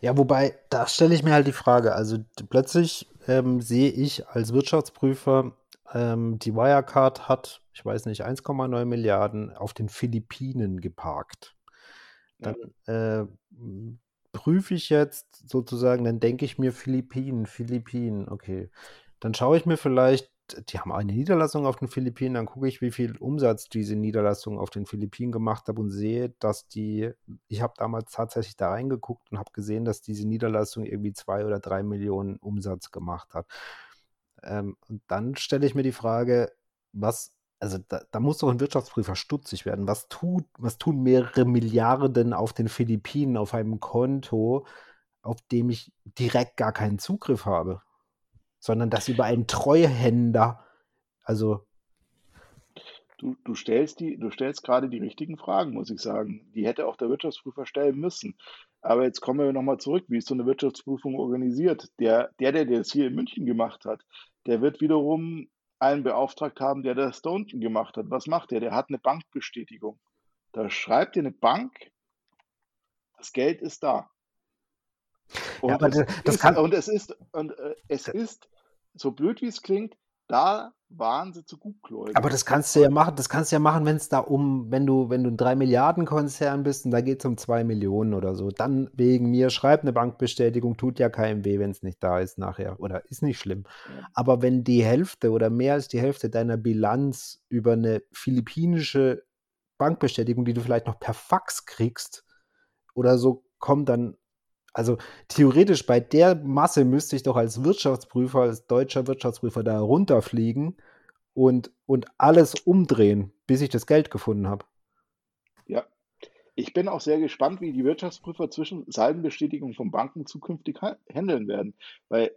Ja, wobei, da stelle ich mir halt die Frage, also plötzlich ähm, sehe ich als Wirtschaftsprüfer, ähm, die Wirecard hat, ich weiß nicht, 1,9 Milliarden auf den Philippinen geparkt. Dann ja. äh, prüfe ich jetzt sozusagen, dann denke ich mir Philippinen, Philippinen, okay. Dann schaue ich mir vielleicht die haben eine Niederlassung auf den Philippinen, dann gucke ich, wie viel Umsatz diese Niederlassung auf den Philippinen gemacht hat und sehe, dass die, ich habe damals tatsächlich da reingeguckt und habe gesehen, dass diese Niederlassung irgendwie zwei oder drei Millionen Umsatz gemacht hat. Ähm, und dann stelle ich mir die Frage, was, also da, da, muss doch ein Wirtschaftsprüfer stutzig werden. Was tut, was tun mehrere Milliarden auf den Philippinen auf einem Konto, auf dem ich direkt gar keinen Zugriff habe? Sondern das über einen Treuhänder, also Du, du, stellst die, du stellst gerade die richtigen Fragen, muss ich sagen. Die hätte auch der Wirtschaftsprüfer stellen müssen. Aber jetzt kommen wir nochmal zurück. Wie ist so eine Wirtschaftsprüfung organisiert? Der, der, der das hier in München gemacht hat, der wird wiederum einen beauftragt haben, der das da unten gemacht hat. Was macht der? Der hat eine Bankbestätigung. Da schreibt dir eine Bank, das Geld ist da. Und, ja, das, das ist, und es ist, und äh, es ist, so blöd wie es klingt, da waren sie zu gutgläubig. Aber das kannst du ja machen, das kannst du ja machen, wenn es da um, wenn du, wenn du ein 3 Milliarden Konzern bist und da geht es um 2 Millionen oder so, dann wegen mir, schreib eine Bankbestätigung, tut ja keinem weh, wenn es nicht da ist nachher. Oder ist nicht schlimm. Ja. Aber wenn die Hälfte oder mehr als die Hälfte deiner Bilanz über eine philippinische Bankbestätigung, die du vielleicht noch per Fax kriegst oder so, kommt, dann also theoretisch bei der Masse müsste ich doch als Wirtschaftsprüfer, als deutscher Wirtschaftsprüfer da runterfliegen und, und alles umdrehen, bis ich das Geld gefunden habe. Ja, ich bin auch sehr gespannt, wie die Wirtschaftsprüfer zwischen Salbenbestätigung von Banken zukünftig handeln werden. Weil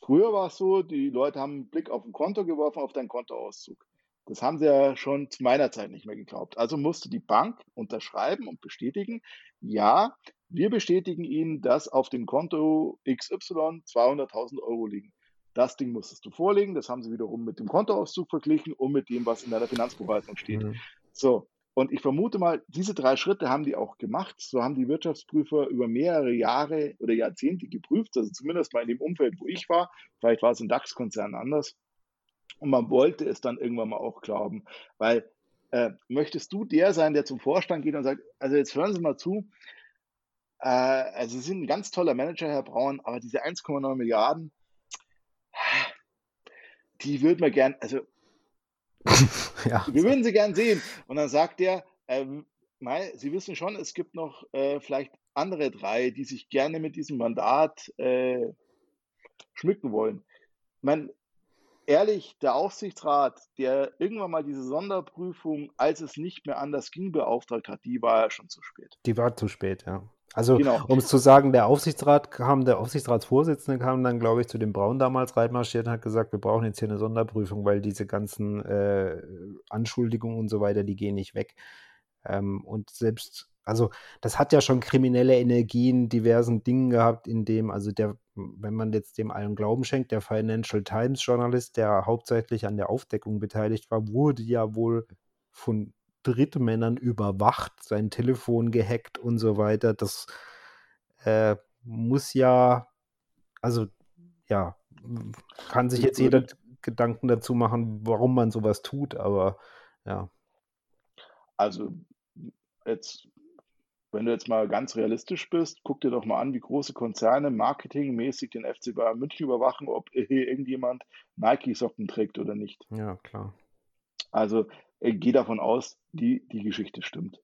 früher war es so, die Leute haben einen Blick auf ein Konto geworfen, auf deinen Kontoauszug. Das haben sie ja schon zu meiner Zeit nicht mehr geglaubt. Also musste die Bank unterschreiben und bestätigen, ja, wir bestätigen Ihnen, dass auf dem Konto XY 200.000 Euro liegen. Das Ding musstest du vorlegen. Das haben sie wiederum mit dem Kontoauszug verglichen und mit dem, was in deiner Finanzbuchhaltung steht. Mhm. So. Und ich vermute mal, diese drei Schritte haben die auch gemacht. So haben die Wirtschaftsprüfer über mehrere Jahre oder Jahrzehnte geprüft. Also zumindest mal in dem Umfeld, wo ich war. Vielleicht war es in DAX-Konzernen anders. Und man wollte es dann irgendwann mal auch glauben. Weil äh, möchtest du der sein, der zum Vorstand geht und sagt, also jetzt hören Sie mal zu, äh, also Sie sind ein ganz toller Manager, Herr Braun, aber diese 1,9 Milliarden, die würden wir gern, also [laughs] ja. wir würden sie gern sehen. Und dann sagt er, ähm, Sie wissen schon, es gibt noch äh, vielleicht andere drei, die sich gerne mit diesem Mandat äh, schmücken wollen. Ich meine, ehrlich, der Aufsichtsrat, der irgendwann mal diese Sonderprüfung, als es nicht mehr anders ging, beauftragt hat, die war ja schon zu spät. Die war zu spät, ja. Also, genau. um es zu sagen, der Aufsichtsrat kam, der Aufsichtsratsvorsitzende kam dann, glaube ich, zu dem Braun damals reinmarschiert und hat gesagt, wir brauchen jetzt hier eine Sonderprüfung, weil diese ganzen äh, Anschuldigungen und so weiter, die gehen nicht weg. Ähm, und selbst, also das hat ja schon kriminelle Energien, diversen Dingen gehabt, in dem, also der, wenn man jetzt dem allen Glauben schenkt, der Financial Times Journalist, der hauptsächlich an der Aufdeckung beteiligt war, wurde ja wohl von Drittmännern überwacht, sein Telefon gehackt und so weiter. Das äh, muss ja, also ja, kann sich jetzt jeder Gedanken dazu machen, warum man sowas tut, aber ja. Also jetzt, wenn du jetzt mal ganz realistisch bist, guck dir doch mal an, wie große Konzerne marketingmäßig den FC Bayern München überwachen, ob hier [laughs] irgendjemand Nike-Socken trägt oder nicht. Ja, klar. Also äh, gehe davon aus, die, die Geschichte stimmt.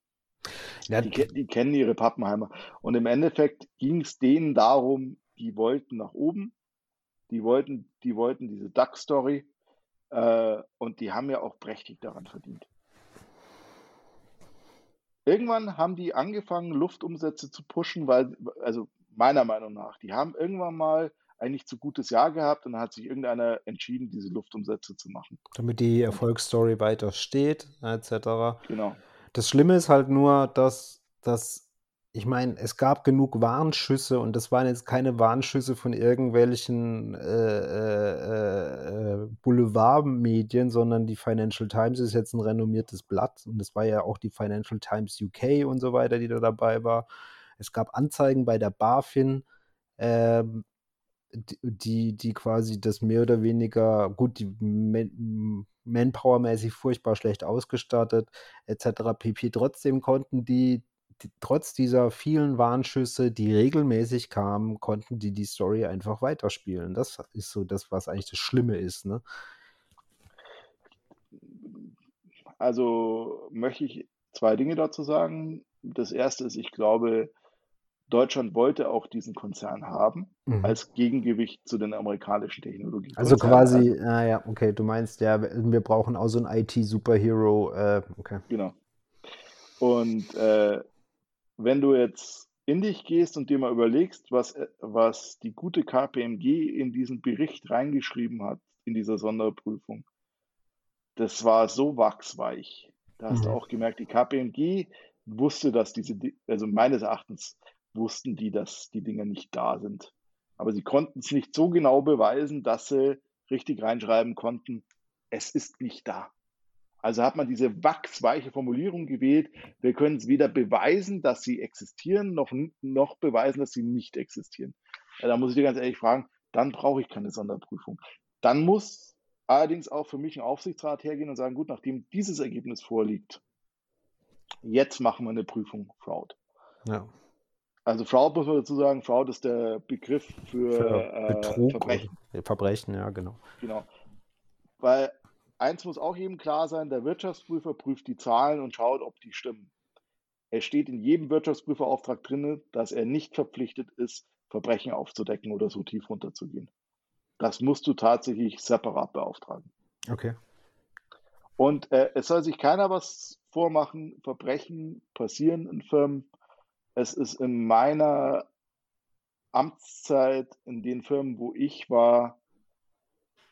Ja. Die, die, kennen ihre Pappenheimer. Und im Endeffekt ging es denen darum, die wollten nach oben, die wollten, die wollten diese Duck-Story äh, und die haben ja auch prächtig daran verdient. Irgendwann haben die angefangen, Luftumsätze zu pushen, weil, also meiner Meinung nach, die haben irgendwann mal eigentlich zu gutes Jahr gehabt und dann hat sich irgendeiner entschieden, diese Luftumsätze zu machen. Damit die Erfolgsstory weiter steht, etc. Genau. Das Schlimme ist halt nur, dass dass ich meine, es gab genug Warnschüsse und das waren jetzt keine Warnschüsse von irgendwelchen äh, äh, äh, Boulevardmedien, sondern die Financial Times ist jetzt ein renommiertes Blatt und es war ja auch die Financial Times UK und so weiter, die da dabei war. Es gab Anzeigen bei der BaFin, ähm, die, die quasi das mehr oder weniger, gut, die Manpower-mäßig furchtbar schlecht ausgestattet, etc. pp. Trotzdem konnten die trotz dieser vielen Warnschüsse, die regelmäßig kamen, konnten die die Story einfach weiterspielen. Das ist so das, was eigentlich das Schlimme ist. Ne? Also möchte ich zwei Dinge dazu sagen. Das erste ist, ich glaube, Deutschland wollte auch diesen Konzern haben, mhm. als Gegengewicht zu den amerikanischen Technologien. Also quasi, ah ja, okay, du meinst ja, wir brauchen auch so einen IT-Superhero, äh, okay. Genau. Und äh, wenn du jetzt in dich gehst und dir mal überlegst, was, äh, was die gute KPMG in diesen Bericht reingeschrieben hat, in dieser Sonderprüfung, das war so wachsweich. Da hast mhm. du auch gemerkt, die KPMG wusste, dass diese, also meines Erachtens wussten die, dass die Dinge nicht da sind. Aber sie konnten es nicht so genau beweisen, dass sie richtig reinschreiben konnten, es ist nicht da. Also hat man diese wachsweiche Formulierung gewählt. Wir können es weder beweisen, dass sie existieren, noch, noch beweisen, dass sie nicht existieren. Ja, da muss ich dir ganz ehrlich fragen, dann brauche ich keine Sonderprüfung. Dann muss allerdings auch für mich ein Aufsichtsrat hergehen und sagen, gut, nachdem dieses Ergebnis vorliegt, jetzt machen wir eine Prüfung Fraud. Ja. Also Fraud muss man dazu sagen, Fraud ist der Begriff für, für äh, Betrug, Verbrechen. Verbrechen, ja, genau. Genau. Weil eins muss auch jedem klar sein, der Wirtschaftsprüfer prüft die Zahlen und schaut, ob die stimmen. Es steht in jedem Wirtschaftsprüferauftrag drin, dass er nicht verpflichtet ist, Verbrechen aufzudecken oder so tief runterzugehen. Das musst du tatsächlich separat beauftragen. Okay. Und äh, es soll sich keiner was vormachen. Verbrechen passieren in Firmen. Es ist in meiner Amtszeit, in den Firmen, wo ich war,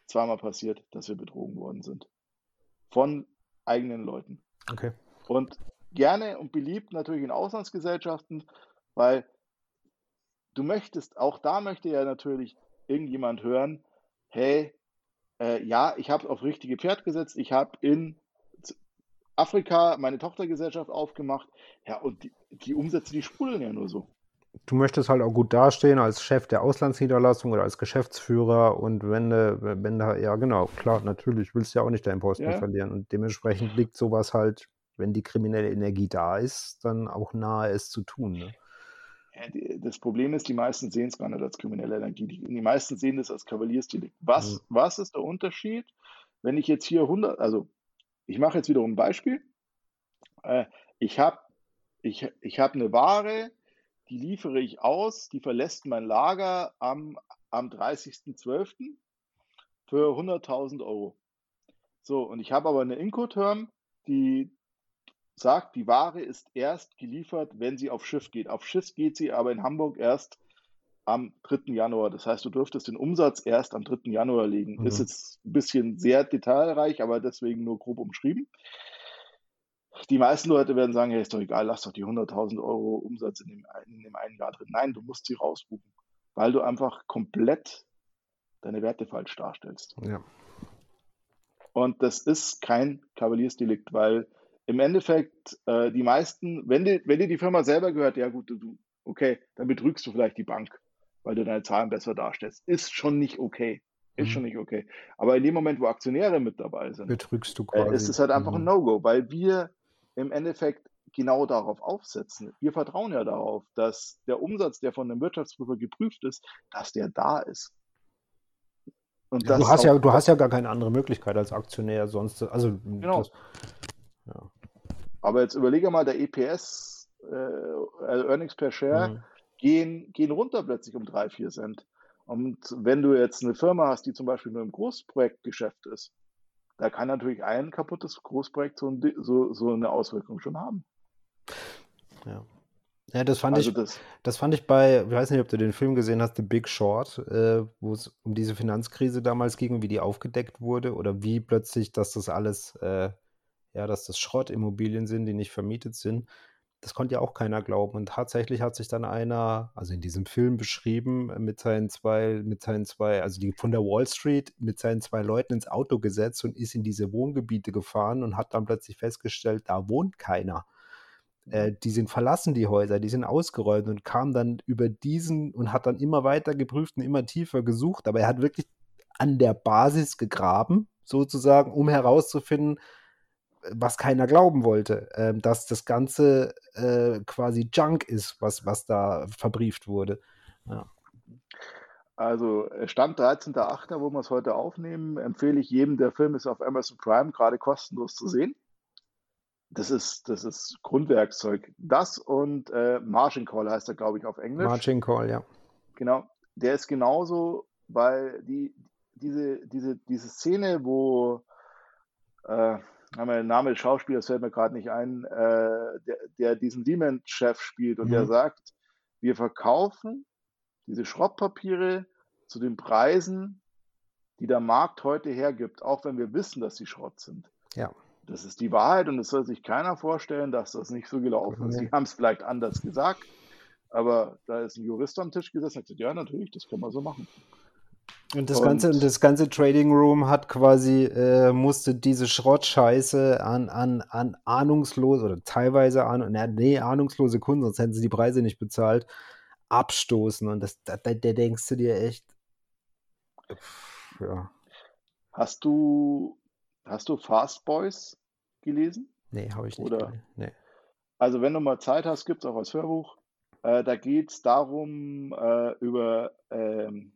zweimal passiert, dass wir betrogen worden sind. Von eigenen Leuten. Okay. Und gerne und beliebt natürlich in Auslandsgesellschaften, weil du möchtest, auch da möchte ja natürlich irgendjemand hören, hey, äh, ja, ich habe auf richtige Pferd gesetzt, ich habe in Afrika meine Tochtergesellschaft aufgemacht, ja, und die, die Umsätze, die sprudeln ja nur so du möchtest halt auch gut dastehen als Chef der Auslandsniederlassung oder als Geschäftsführer und wenn, wenn da, ja genau, klar, natürlich willst du ja auch nicht deinen Posten ja. verlieren und dementsprechend liegt sowas halt, wenn die kriminelle Energie da ist, dann auch nahe es zu tun. Ne? Das Problem ist, die meisten sehen es gar nicht als kriminelle Energie, die, die meisten sehen es als Kavaliersdelikt. Was, mhm. was ist der Unterschied, wenn ich jetzt hier 100, also ich mache jetzt wiederum ein Beispiel, äh, ich habe ich, ich hab eine Ware, die liefere ich aus, die verlässt mein Lager am, am 30.12. für 100.000 Euro. So, und ich habe aber eine Incoterm, die sagt, die Ware ist erst geliefert, wenn sie auf Schiff geht. Auf Schiff geht sie aber in Hamburg erst am 3. Januar. Das heißt, du dürftest den Umsatz erst am 3. Januar legen. Mhm. Ist jetzt ein bisschen sehr detailreich, aber deswegen nur grob umschrieben die meisten Leute werden sagen, hey, ist doch egal, lass doch die 100.000 Euro Umsatz in dem, in dem einen Jahr drin. Nein, du musst sie rausbuchen, weil du einfach komplett deine Werte falsch darstellst. Ja. Und das ist kein Kavaliersdelikt, weil im Endeffekt äh, die meisten, wenn dir, wenn dir die Firma selber gehört, ja gut, du, okay, dann betrügst du vielleicht die Bank, weil du deine Zahlen besser darstellst. Ist schon nicht okay. Ist mhm. schon nicht okay. Aber in dem Moment, wo Aktionäre mit dabei sind, betrügst du quasi. Äh, ist es halt einfach mhm. ein No-Go, weil wir im Endeffekt genau darauf aufsetzen. Wir vertrauen ja darauf, dass der Umsatz, der von einem Wirtschaftsprüfer geprüft ist, dass der da ist. Ja, du, hast ja, du hast ja gar keine andere Möglichkeit als Aktionär sonst. Also, genau. Das, ja. Aber jetzt überlege mal, der EPS, äh, also Earnings per Share, mhm. gehen, gehen runter plötzlich um 3, 4 Cent. Und wenn du jetzt eine Firma hast, die zum Beispiel nur im Großprojektgeschäft ist, da kann natürlich ein kaputtes Großprojekt so, ein, so, so eine Auswirkung schon haben. Ja. Ja, das fand also ich, das, das, fand ich bei, ich weiß nicht, ob du den Film gesehen hast, The Big Short, äh, wo es um diese Finanzkrise damals ging, wie die aufgedeckt wurde oder wie plötzlich, dass das alles, äh, ja, dass das Schrottimmobilien sind, die nicht vermietet sind. Das konnte ja auch keiner glauben. Und tatsächlich hat sich dann einer, also in diesem Film beschrieben, äh, mit seinen zwei, mit seinen zwei, also die von der Wall Street, mit seinen zwei Leuten ins Auto gesetzt und ist in diese Wohngebiete gefahren und hat dann plötzlich festgestellt, da wohnt keiner. Äh, die sind verlassen, die Häuser, die sind ausgeräumt und kam dann über diesen und hat dann immer weiter geprüft und immer tiefer gesucht. Aber er hat wirklich an der Basis gegraben, sozusagen, um herauszufinden, was keiner glauben wollte, äh, dass das Ganze äh, quasi Junk ist, was, was da verbrieft wurde. Ja. Also Stand 13.8., wo wir es heute aufnehmen, empfehle ich jedem, der Film ist auf Amazon Prime gerade kostenlos zu sehen. Das ist, das ist Grundwerkzeug. Das und äh, Margin Call heißt er, glaube ich, auf Englisch. Margin Call, ja. Genau. Der ist genauso, weil die, diese, diese, diese Szene, wo äh, mein Name des Schauspielers fällt mir gerade nicht ein, äh, der, der, diesen Lehman-Chef spielt und mhm. der sagt, wir verkaufen diese Schrottpapiere zu den Preisen, die der Markt heute hergibt, auch wenn wir wissen, dass sie Schrott sind. Ja. Das ist die Wahrheit und es soll sich keiner vorstellen, dass das nicht so gelaufen ist. Sie haben es vielleicht anders gesagt, aber da ist ein Jurist am Tisch gesessen und hat gesagt, ja, natürlich, das kann man so machen. Und das, und ganze, das ganze Trading Room hat quasi, äh, musste diese Schrottscheiße an, an, an ahnungslose oder teilweise an, nee, ahnungslose Kunden, sonst hätten sie die Preise nicht bezahlt, abstoßen. Und das, da, da denkst du dir echt, ja. Hast du, hast du Fast Boys gelesen? Nee, habe ich nicht. Oder, nee. Also wenn du mal Zeit hast, gibt es auch als Hörbuch. Äh, da geht es darum, äh, über ähm,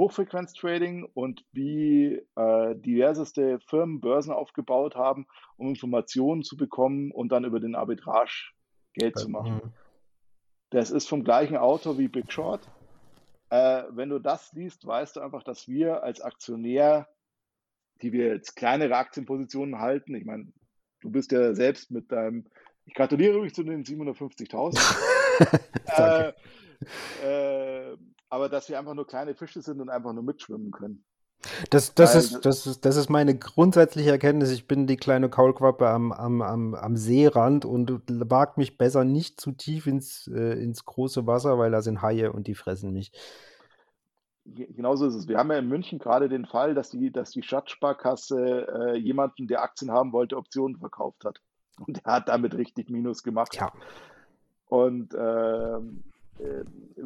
Hochfrequenz-Trading und wie äh, diverseste Firmen Börsen aufgebaut haben, um Informationen zu bekommen und dann über den Arbitrage Geld zu machen. Mhm. Das ist vom gleichen Autor wie Big Short. Äh, wenn du das liest, weißt du einfach, dass wir als Aktionär, die wir jetzt kleinere Aktienpositionen halten, ich meine, du bist ja selbst mit deinem, ich gratuliere übrigens zu den 750.000. [laughs] äh, äh, aber dass wir einfach nur kleine Fische sind und einfach nur mitschwimmen können. Das, das, ist, das, ist, das ist meine grundsätzliche Erkenntnis. Ich bin die kleine Kaulquappe am, am, am, am Seerand und wagt mich besser nicht zu tief ins, äh, ins große Wasser, weil da sind Haie und die fressen mich. Genauso ist es. Wir haben ja in München gerade den Fall, dass die, dass die Stadtsparkasse äh, jemanden, der Aktien haben wollte, Optionen verkauft hat. Und er hat damit richtig Minus gemacht. Ja. Und ähm, äh,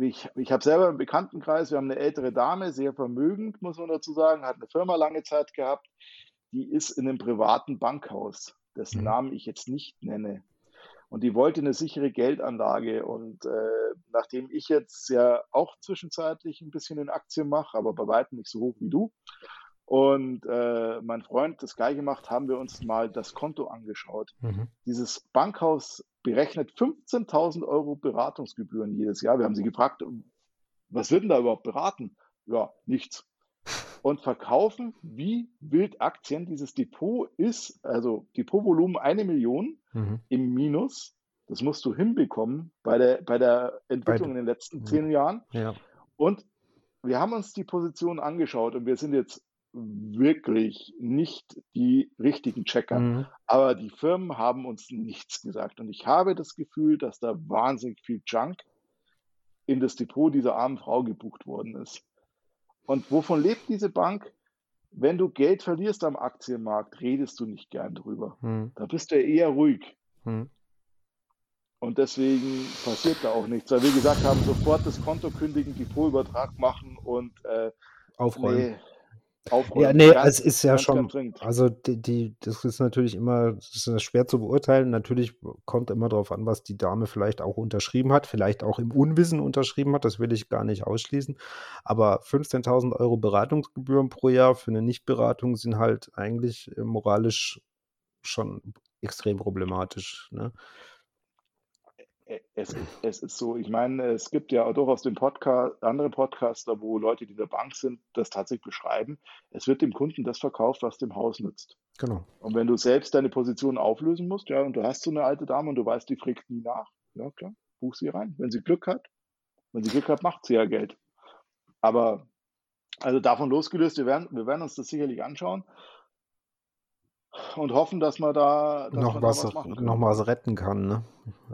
ich, ich habe selber im Bekanntenkreis, wir haben eine ältere Dame, sehr vermögend, muss man dazu sagen, hat eine Firma lange Zeit gehabt, die ist in einem privaten Bankhaus, dessen mhm. Namen ich jetzt nicht nenne. Und die wollte eine sichere Geldanlage. Und äh, nachdem ich jetzt ja auch zwischenzeitlich ein bisschen in Aktien mache, aber bei weitem nicht so hoch wie du, und äh, mein Freund das gleiche macht, haben wir uns mal das Konto angeschaut. Mhm. Dieses Bankhaus berechnet 15.000 Euro Beratungsgebühren jedes Jahr. Wir haben sie gefragt, was wird denn da überhaupt beraten? Ja, nichts. Und verkaufen wie wild Aktien. Dieses Depot ist, also Depotvolumen eine Million mhm. im Minus. Das musst du hinbekommen bei der, bei der Entwicklung bei, in den letzten zehn Jahren. Ja. Und wir haben uns die Position angeschaut und wir sind jetzt wirklich nicht die richtigen Checker. Mhm. Aber die Firmen haben uns nichts gesagt. Und ich habe das Gefühl, dass da wahnsinnig viel Junk in das Depot dieser armen Frau gebucht worden ist. Und wovon lebt diese Bank? Wenn du Geld verlierst am Aktienmarkt, redest du nicht gern drüber. Mhm. Da bist du eher ruhig. Mhm. Und deswegen passiert da auch nichts. Weil wir gesagt haben, sofort das Konto kündigen, Depotübertrag machen und äh, aufräumen. Nee, aufräumen. Ja, nee, ganz, es ist ja schon, also die, die, das ist natürlich immer, das ist schwer zu beurteilen. Natürlich kommt immer darauf an, was die Dame vielleicht auch unterschrieben hat, vielleicht auch im Unwissen unterschrieben hat, das will ich gar nicht ausschließen. Aber 15.000 Euro Beratungsgebühren pro Jahr für eine Nichtberatung sind halt eigentlich äh, moralisch schon extrem problematisch. Ne? Es, es ist so, ich meine, es gibt ja durchaus den Podcast, andere Podcaster, wo Leute, die in der Bank sind, das tatsächlich beschreiben. Es wird dem Kunden das verkauft, was dem Haus nützt. Genau. Und wenn du selbst deine Position auflösen musst, ja, und du hast so eine alte Dame und du weißt, die fragt nie nach, ja klar, buch sie rein. Wenn sie Glück hat, wenn sie Glück hat, macht sie ja Geld. Aber also davon losgelöst, wir werden, wir werden uns das sicherlich anschauen. Und hoffen, dass man da dass noch, man was, da was noch was retten kann. Ne?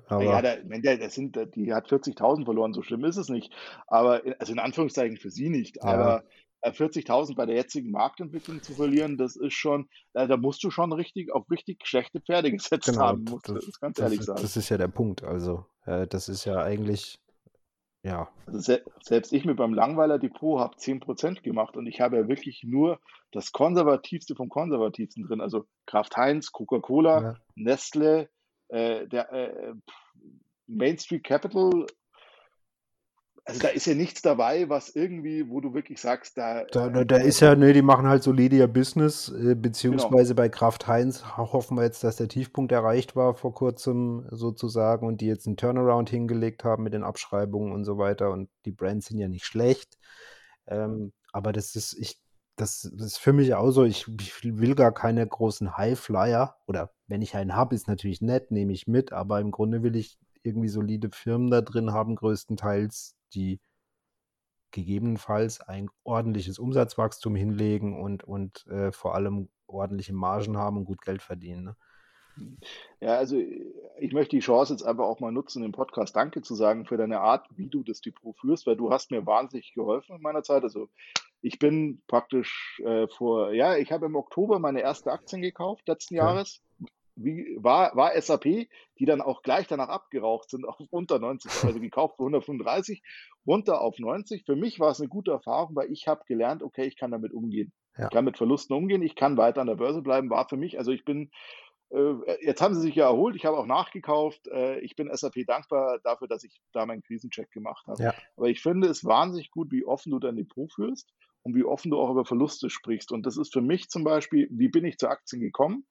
Aber ja, der, der, der sind, die hat 40.000 verloren, so schlimm ist es nicht. Aber also in Anführungszeichen für sie nicht. Ja. Aber 40.000 äh, bei der jetzigen Marktentwicklung zu verlieren, das ist schon, da, da musst du schon richtig auf richtig schlechte Pferde [laughs] gesetzt genau, haben, musst das, das ganz ehrlich das, sagen. Das ist ja der Punkt. Also, äh, das ist ja eigentlich, ja. Also se selbst ich mit beim Langweiler Depot habe 10% gemacht und ich habe ja wirklich nur das Konservativste vom Konservativsten drin. Also Kraft Heinz, Coca-Cola, ja. Nestle, äh, der äh, Main Street Capital also da ist ja nichts dabei, was irgendwie, wo du wirklich sagst, da. Da, da, da ist ja, ne, die machen halt solide ihr Business, äh, beziehungsweise genau. bei Kraft Heinz hoffen wir jetzt, dass der Tiefpunkt erreicht war vor kurzem sozusagen und die jetzt einen Turnaround hingelegt haben mit den Abschreibungen und so weiter. Und die Brands sind ja nicht schlecht. Ähm, aber das ist, ich, das, das, ist für mich auch so, ich, ich will gar keine großen Highflyer. Oder wenn ich einen habe, ist natürlich nett, nehme ich mit, aber im Grunde will ich irgendwie solide Firmen da drin haben, größtenteils, die gegebenenfalls ein ordentliches Umsatzwachstum hinlegen und, und äh, vor allem ordentliche Margen haben und gut Geld verdienen. Ne? Ja, also ich möchte die Chance jetzt einfach auch mal nutzen, im Podcast Danke zu sagen für deine Art, wie du das Depot führst, weil du hast mir wahnsinnig geholfen in meiner Zeit. Also ich bin praktisch äh, vor, ja, ich habe im Oktober meine erste Aktien gekauft letzten ja. Jahres wie, war, war SAP, die dann auch gleich danach abgeraucht sind, auf unter 90, also [laughs] gekauft für 135, runter auf 90. Für mich war es eine gute Erfahrung, weil ich habe gelernt, okay, ich kann damit umgehen. Ja. Ich kann mit Verlusten umgehen, ich kann weiter an der Börse bleiben, war für mich, also ich bin, äh, jetzt haben sie sich ja erholt, ich habe auch nachgekauft, äh, ich bin SAP dankbar dafür, dass ich da meinen Krisencheck gemacht habe. Ja. Aber ich finde es wahnsinnig gut, wie offen du dein Depot führst und wie offen du auch über Verluste sprichst. Und das ist für mich zum Beispiel, wie bin ich zu Aktien gekommen?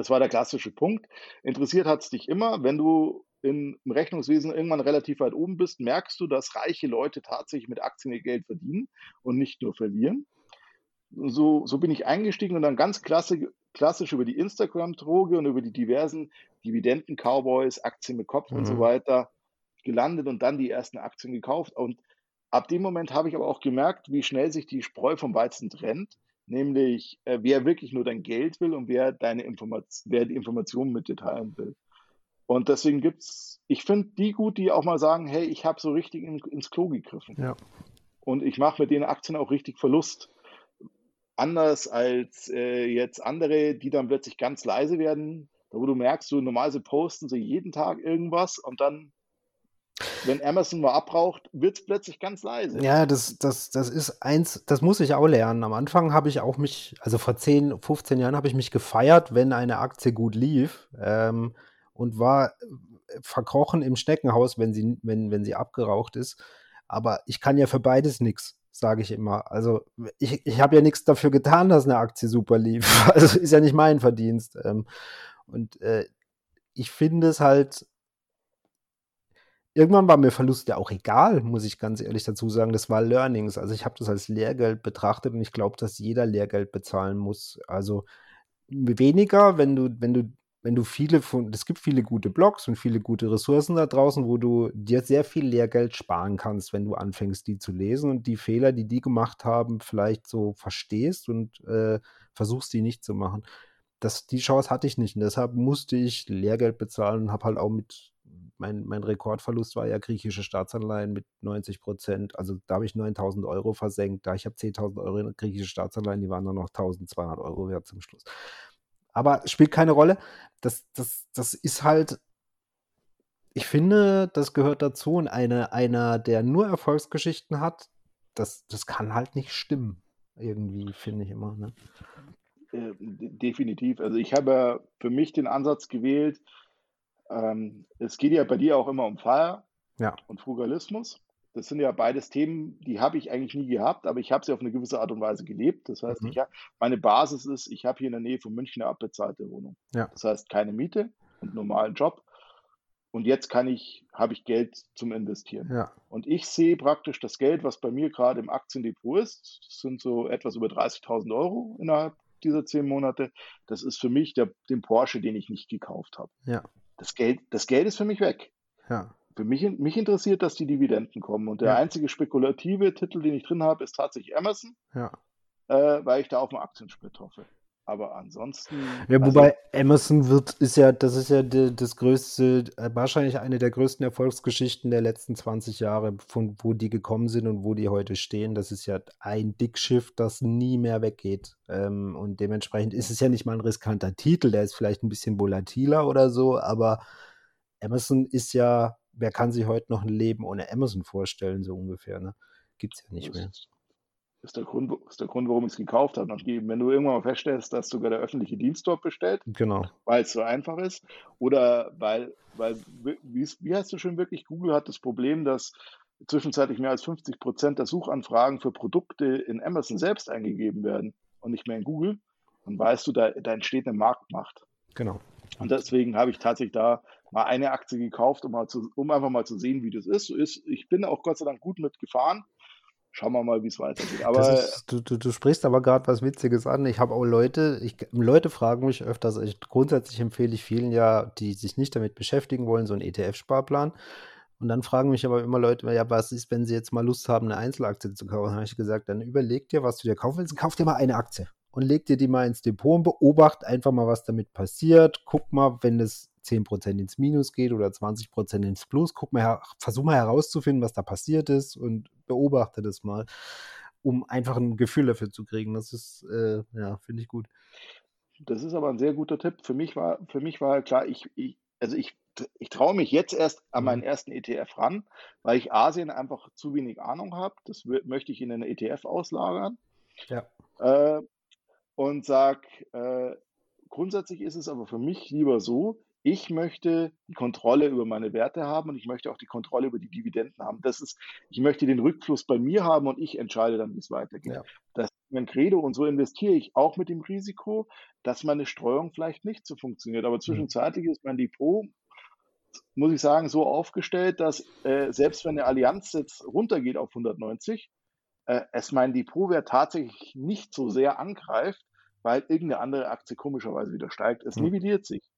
Das war der klassische Punkt. Interessiert hat es dich immer, wenn du im Rechnungswesen irgendwann relativ weit oben bist, merkst du, dass reiche Leute tatsächlich mit Aktien ihr Geld verdienen und nicht nur verlieren. So, so bin ich eingestiegen und dann ganz klassisch, klassisch über die Instagram-Droge und über die diversen Dividenden-Cowboys, Aktien mit Kopf mhm. und so mhm. weiter gelandet und dann die ersten Aktien gekauft. Und ab dem Moment habe ich aber auch gemerkt, wie schnell sich die Spreu vom Weizen trennt nämlich äh, wer wirklich nur dein Geld will und wer deine Information, wer die Informationen mit dir teilen will. Und deswegen gibt es, ich finde die gut, die auch mal sagen, hey, ich habe so richtig in, ins Klo gegriffen. Ja. Und ich mache mit den Aktien auch richtig Verlust. Anders als äh, jetzt andere, die dann plötzlich ganz leise werden, wo du merkst, so normalerweise posten sie jeden Tag irgendwas und dann wenn Amazon mal abbraucht, wird es plötzlich ganz leise. Ja, das, das, das ist eins, das muss ich auch lernen. Am Anfang habe ich auch mich, also vor 10, 15 Jahren habe ich mich gefeiert, wenn eine Aktie gut lief ähm, und war verkrochen im Schneckenhaus, wenn sie, wenn, wenn sie abgeraucht ist. Aber ich kann ja für beides nichts, sage ich immer. Also ich, ich habe ja nichts dafür getan, dass eine Aktie super lief. [laughs] Also ist ja nicht mein Verdienst. Ähm, und äh, ich finde es halt Irgendwann war mir Verlust ja auch egal, muss ich ganz ehrlich dazu sagen. Das war Learnings. Also ich habe das als Lehrgeld betrachtet und ich glaube, dass jeder Lehrgeld bezahlen muss. Also weniger, wenn du, wenn du, wenn du viele von, es gibt viele gute Blogs und viele gute Ressourcen da draußen, wo du dir sehr viel Lehrgeld sparen kannst, wenn du anfängst, die zu lesen und die Fehler, die die gemacht haben, vielleicht so verstehst und äh, versuchst, die nicht zu machen. Das, die Chance hatte ich nicht und deshalb musste ich Lehrgeld bezahlen und habe halt auch mit mein, mein Rekordverlust war ja griechische Staatsanleihen mit 90 Prozent. Also da habe ich 9000 Euro versenkt. Da ich habe 10.000 Euro in griechische Staatsanleihen, die waren nur noch 1200 Euro wert zum Schluss. Aber spielt keine Rolle. Das, das, das ist halt, ich finde, das gehört dazu. Und eine, einer, der nur Erfolgsgeschichten hat, das, das kann halt nicht stimmen. Irgendwie, finde ich immer. Ne? Äh, definitiv. Also ich habe für mich den Ansatz gewählt, ähm, es geht ja bei dir auch immer um Feier ja. und Frugalismus. Das sind ja beides Themen, die habe ich eigentlich nie gehabt, aber ich habe sie auf eine gewisse Art und Weise gelebt. Das heißt, mhm. ich hab, meine Basis ist, ich habe hier in der Nähe von München eine abbezahlte Wohnung. Ja. Das heißt, keine Miete und normalen Job. Und jetzt kann ich, habe ich Geld zum Investieren. Ja. Und ich sehe praktisch das Geld, was bei mir gerade im Aktiendepot ist, das sind so etwas über 30.000 Euro innerhalb dieser zehn Monate. Das ist für mich der, den Porsche, den ich nicht gekauft habe. Ja das Geld, das Geld ist für mich weg. Ja. Für mich, mich interessiert, dass die Dividenden kommen. Und der ja. einzige spekulative Titel, den ich drin habe, ist tatsächlich Amazon, ja. äh, weil ich da auf einen Aktiensplit hoffe. Aber ansonsten. Ja, also wobei also, Amazon wird, ist ja, das ist ja die, das größte, äh, wahrscheinlich eine der größten Erfolgsgeschichten der letzten 20 Jahre, von wo die gekommen sind und wo die heute stehen. Das ist ja ein Dickschiff, das nie mehr weggeht. Ähm, und dementsprechend ist es ja nicht mal ein riskanter Titel, der ist vielleicht ein bisschen volatiler oder so, aber Amazon ist ja, wer kann sich heute noch ein Leben ohne Amazon vorstellen, so ungefähr, ne? Gibt es ja nicht mehr ist der Grund, ist der Grund warum ich es gekauft habe. Wenn du irgendwann mal feststellst, dass sogar der öffentliche Dienst dort bestellt, genau. weil es so einfach ist, oder weil, weil wie, wie hast du schon wirklich, Google hat das Problem, dass zwischenzeitlich mehr als 50 Prozent der Suchanfragen für Produkte in Amazon selbst eingegeben werden und nicht mehr in Google, dann weißt du, da, da entsteht eine Marktmacht. Genau. Und deswegen habe ich tatsächlich da mal eine Aktie gekauft, um, mal zu, um einfach mal zu sehen, wie das ist. So ist. Ich bin auch Gott sei Dank gut mitgefahren schauen wir mal, wie es weitergeht. Aber ist, du, du, du, sprichst aber gerade was Witziges an. Ich habe auch Leute, ich, Leute fragen mich öfters, ich, grundsätzlich empfehle ich vielen ja, die sich nicht damit beschäftigen wollen, so einen ETF-Sparplan. Und dann fragen mich aber immer Leute, ja, was ist, wenn sie jetzt mal Lust haben, eine Einzelaktie zu kaufen? Dann habe ich gesagt, dann überleg dir, was du dir kaufen willst, kauf dir mal eine Aktie und leg dir die mal ins Depot und beobacht einfach mal, was damit passiert. Guck mal, wenn es 10% ins Minus geht oder 20% ins Plus. Guck mal, versuch mal herauszufinden, was da passiert ist und beobachte das mal, um einfach ein Gefühl dafür zu kriegen. Das ist, äh, ja, finde ich gut. Das ist aber ein sehr guter Tipp. Für mich war, für mich war klar, ich, ich also ich, ich traue mich jetzt erst an meinen mhm. ersten ETF ran, weil ich Asien einfach zu wenig Ahnung habe. Das möchte ich in einen ETF auslagern. Ja. Äh, und sag, äh, grundsätzlich ist es aber für mich lieber so, ich möchte die Kontrolle über meine Werte haben und ich möchte auch die Kontrolle über die Dividenden haben. Das ist, ich möchte den Rückfluss bei mir haben und ich entscheide dann, wie es weitergeht. Ja. Das ist mein Credo und so investiere ich auch mit dem Risiko, dass meine Streuung vielleicht nicht so funktioniert. Aber mhm. zwischenzeitlich ist mein Depot, muss ich sagen, so aufgestellt, dass äh, selbst wenn eine Allianz jetzt runtergeht auf 190, äh, es mein Depotwert tatsächlich nicht so sehr angreift, weil irgendeine andere Aktie komischerweise wieder steigt. Es mhm. nivelliert sich.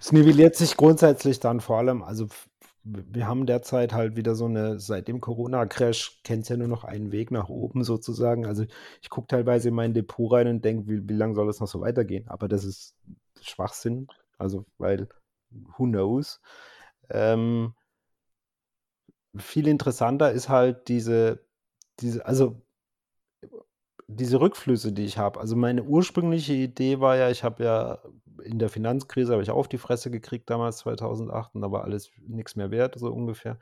Es nivelliert sich grundsätzlich dann vor allem, also wir haben derzeit halt wieder so eine, seit dem Corona-Crash kennt es ja nur noch einen Weg nach oben sozusagen. Also ich gucke teilweise in mein Depot rein und denke, wie, wie lange soll es noch so weitergehen? Aber das ist Schwachsinn, also weil who knows. Ähm, viel interessanter ist halt diese, diese, also diese Rückflüsse, die ich habe. Also meine ursprüngliche Idee war ja, ich habe ja in der Finanzkrise habe ich auf die Fresse gekriegt damals 2008 und da war alles nichts mehr wert, so ungefähr.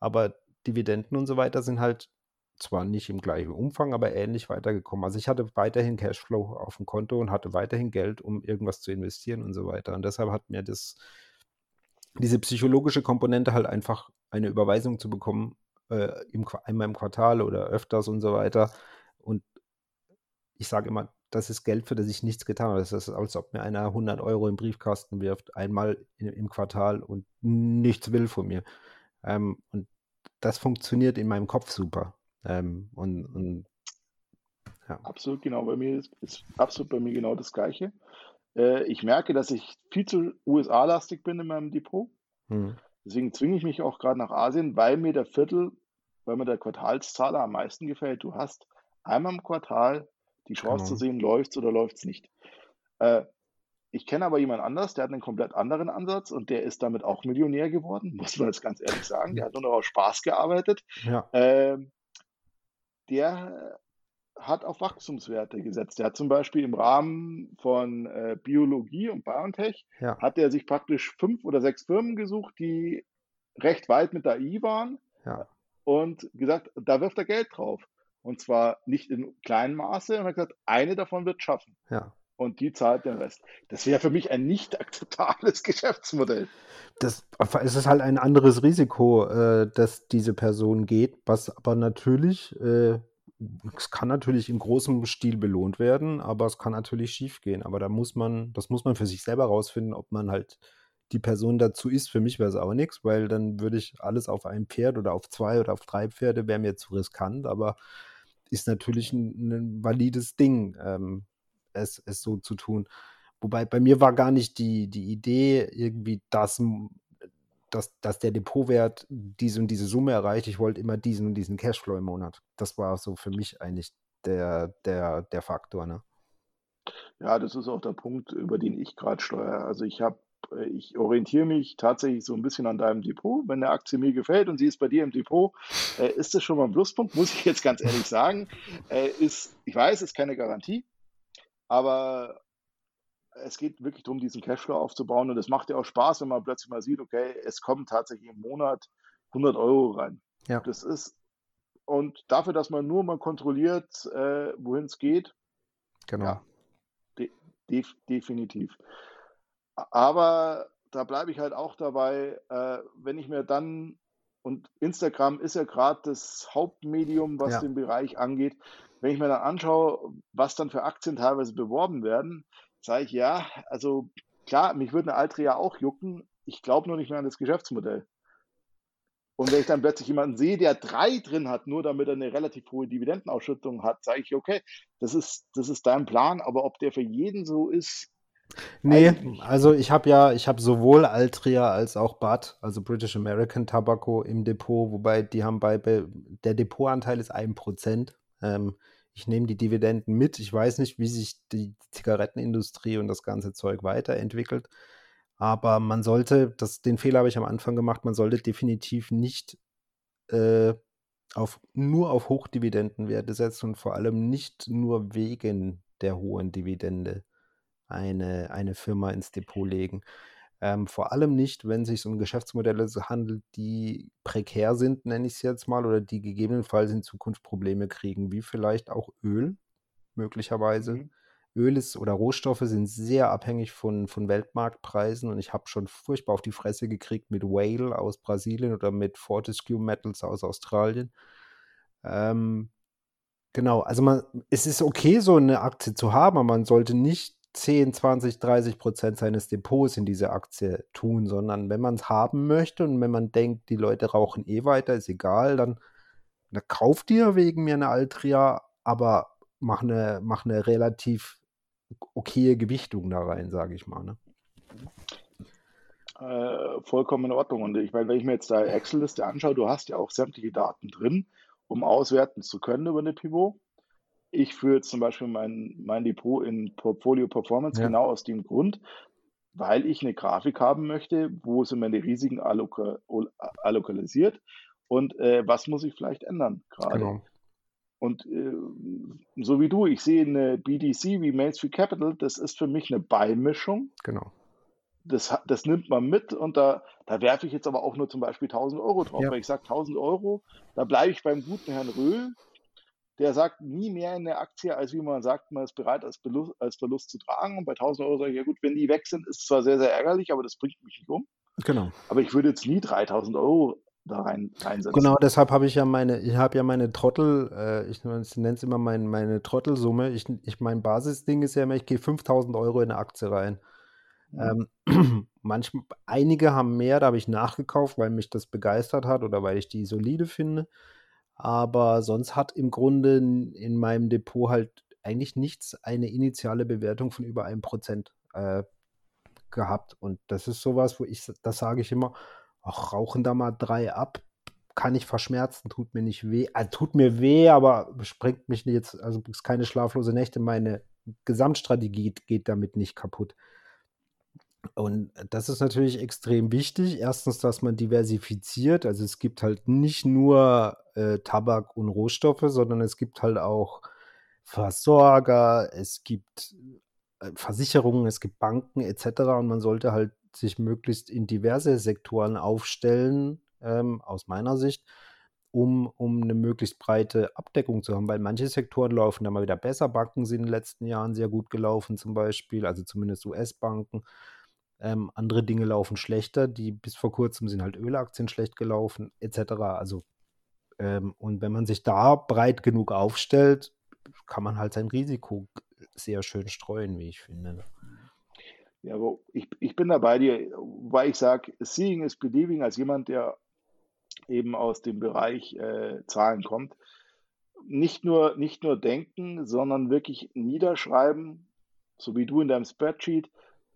Aber Dividenden und so weiter sind halt zwar nicht im gleichen Umfang, aber ähnlich weitergekommen. Also ich hatte weiterhin Cashflow auf dem Konto und hatte weiterhin Geld, um irgendwas zu investieren und so weiter. Und deshalb hat mir das, diese psychologische Komponente halt einfach eine Überweisung zu bekommen, äh, im, einmal im Quartal oder öfters und so weiter. Und ich sage immer, das ist Geld, für das ich nichts getan habe. Das ist, als ob mir einer 100 Euro im Briefkasten wirft, einmal in, im Quartal und nichts will von mir. Ähm, und das funktioniert in meinem Kopf super. Ähm, und, und ja. Absolut genau. Bei mir ist, ist absolut bei mir genau das Gleiche. Äh, ich merke, dass ich viel zu USA-lastig bin in meinem Depot. Hm. Deswegen zwinge ich mich auch gerade nach Asien, weil mir der Viertel, weil mir der Quartalszahler am meisten gefällt. Du hast einmal im Quartal die Chance genau. zu sehen, läuft es oder läuft es nicht. Äh, ich kenne aber jemand anders, der hat einen komplett anderen Ansatz und der ist damit auch Millionär geworden, [laughs] muss man jetzt ganz ehrlich sagen. Der hat nur noch aus Spaß gearbeitet. Ja. Äh, der hat auf Wachstumswerte gesetzt. Der hat zum Beispiel im Rahmen von äh, Biologie und BioNTech, ja. hat er sich praktisch fünf oder sechs Firmen gesucht, die recht weit mit der AI waren ja. und gesagt, da wirft er Geld drauf. Und zwar nicht in kleinem Maße. Und hat gesagt, eine davon wird schaffen. Ja. Und die zahlt den Rest. Das wäre für mich ein nicht akzeptables [laughs] Geschäftsmodell. Das, es ist halt ein anderes Risiko, äh, dass diese Person geht, was aber natürlich, äh, es kann natürlich im großen Stil belohnt werden, aber es kann natürlich schief gehen. Aber da muss man, das muss man für sich selber rausfinden, ob man halt die Person dazu ist. Für mich wäre es auch nichts, weil dann würde ich alles auf ein Pferd oder auf zwei oder auf drei Pferde, wäre mir zu riskant. Aber ist natürlich ein, ein valides Ding, ähm, es, es so zu tun. Wobei bei mir war gar nicht die, die Idee, irgendwie das, dass, dass der Depotwert diese und diese Summe erreicht. Ich wollte immer diesen und diesen Cashflow im Monat. Das war so für mich eigentlich der, der, der Faktor. Ne? Ja, das ist auch der Punkt, über den ich gerade steuere. Also ich habe ich orientiere mich tatsächlich so ein bisschen an deinem Depot. Wenn eine Aktie mir gefällt und sie ist bei dir im Depot, äh, ist das schon mal ein Pluspunkt, [laughs] muss ich jetzt ganz ehrlich sagen. Äh, ist, ich weiß, ist keine Garantie, aber es geht wirklich darum, diesen Cashflow aufzubauen und es macht ja auch Spaß, wenn man plötzlich mal sieht, okay, es kommen tatsächlich im Monat 100 Euro rein. Ja. Das ist und dafür, dass man nur mal kontrolliert, äh, wohin es geht, genau. Ja, de def definitiv. Aber da bleibe ich halt auch dabei, äh, wenn ich mir dann, und Instagram ist ja gerade das Hauptmedium, was ja. den Bereich angeht, wenn ich mir dann anschaue, was dann für Aktien teilweise beworben werden, sage ich ja, also klar, mich würde eine Altria auch jucken, ich glaube nur nicht mehr an das Geschäftsmodell. Und wenn ich dann plötzlich jemanden sehe, der drei drin hat, nur damit er eine relativ hohe Dividendenausschüttung hat, sage ich, okay, das ist, das ist dein Plan, aber ob der für jeden so ist, Nee, also ich habe ja, ich habe sowohl Altria als auch BAT, also British American Tobacco im Depot, wobei die haben bei, der Depotanteil ist 1%. Ähm, ich nehme die Dividenden mit. Ich weiß nicht, wie sich die Zigarettenindustrie und das ganze Zeug weiterentwickelt. Aber man sollte, das, den Fehler habe ich am Anfang gemacht, man sollte definitiv nicht äh, auf, nur auf Hochdividendenwerte setzen und vor allem nicht nur wegen der hohen Dividende eine, eine Firma ins Depot legen. Ähm, vor allem nicht, wenn es sich um Geschäftsmodelle handelt, die prekär sind, nenne ich es jetzt mal, oder die gegebenenfalls in Zukunft Probleme kriegen, wie vielleicht auch Öl, möglicherweise. Mhm. Öl ist oder Rohstoffe sind sehr abhängig von, von Weltmarktpreisen und ich habe schon furchtbar auf die Fresse gekriegt mit Whale aus Brasilien oder mit Fortescue Metals aus Australien. Ähm, genau, also man, es ist okay, so eine Aktie zu haben, aber man sollte nicht 10, 20, 30 Prozent seines Depots in diese Aktie tun, sondern wenn man es haben möchte und wenn man denkt, die Leute rauchen eh weiter, ist egal, dann, dann kauft ihr wegen mir eine Altria, aber mach eine, mach eine relativ okaye Gewichtung da rein, sage ich mal. Ne? Äh, vollkommen in Ordnung. Und ich meine, wenn ich mir jetzt da Excel-Liste anschaue, du hast ja auch sämtliche Daten drin, um auswerten zu können über eine Pivot. Ich führe jetzt zum Beispiel mein, mein Depot in Portfolio Performance ja. genau aus dem Grund, weil ich eine Grafik haben möchte, wo sind meine Risiken alloka allokalisiert und äh, was muss ich vielleicht ändern gerade. Genau. Und äh, so wie du, ich sehe eine BDC wie Main Street Capital, das ist für mich eine Beimischung. Genau. Das, das nimmt man mit und da, da werfe ich jetzt aber auch nur zum Beispiel 1000 Euro drauf. Ja. Weil ich sage 1000 Euro, da bleibe ich beim guten Herrn Röhl, der sagt nie mehr in der Aktie, als wie man sagt, man ist bereit, als Verlust, als Verlust zu tragen. Und bei 1000 Euro sage ich, ja gut, wenn die weg sind, ist zwar sehr, sehr ärgerlich, aber das bringt mich nicht um. Genau. Aber ich würde jetzt nie 3000 Euro da rein, reinsetzen. Genau, deshalb habe ich ja meine, ich habe ja meine Trottel, äh, ich nenne es immer mein, meine Trottelsumme. Ich, ich, mein Basisding ist ja immer, ich gehe 5000 Euro in eine Aktie rein. Mhm. Ähm, [clears throat] manch, einige haben mehr, da habe ich nachgekauft, weil mich das begeistert hat oder weil ich die solide finde. Aber sonst hat im Grunde in meinem Depot halt eigentlich nichts eine initiale Bewertung von über einem Prozent äh, gehabt. Und das ist sowas, wo ich, das sage ich immer, ach, rauchen da mal drei ab, kann ich verschmerzen, tut mir nicht weh. Äh, tut mir weh, aber sprengt mich jetzt, also ist keine schlaflose Nächte. Meine Gesamtstrategie geht damit nicht kaputt. Und das ist natürlich extrem wichtig. Erstens, dass man diversifiziert. Also es gibt halt nicht nur äh, Tabak und Rohstoffe, sondern es gibt halt auch Versorger, es gibt äh, Versicherungen, es gibt Banken etc. Und man sollte halt sich möglichst in diverse Sektoren aufstellen, ähm, aus meiner Sicht, um, um eine möglichst breite Abdeckung zu haben, weil manche Sektoren laufen da mal wieder besser. Banken sind in den letzten Jahren sehr gut gelaufen, zum Beispiel, also zumindest US-Banken. Ähm, andere Dinge laufen schlechter, die bis vor kurzem sind halt Ölaktien schlecht gelaufen, etc. Also, ähm, und wenn man sich da breit genug aufstellt, kann man halt sein Risiko sehr schön streuen, wie ich finde. Ja, aber ich, ich bin da bei dir, weil ich sage, Seeing is Believing als jemand, der eben aus dem Bereich äh, Zahlen kommt. Nicht nur, nicht nur denken, sondern wirklich niederschreiben, so wie du in deinem Spreadsheet,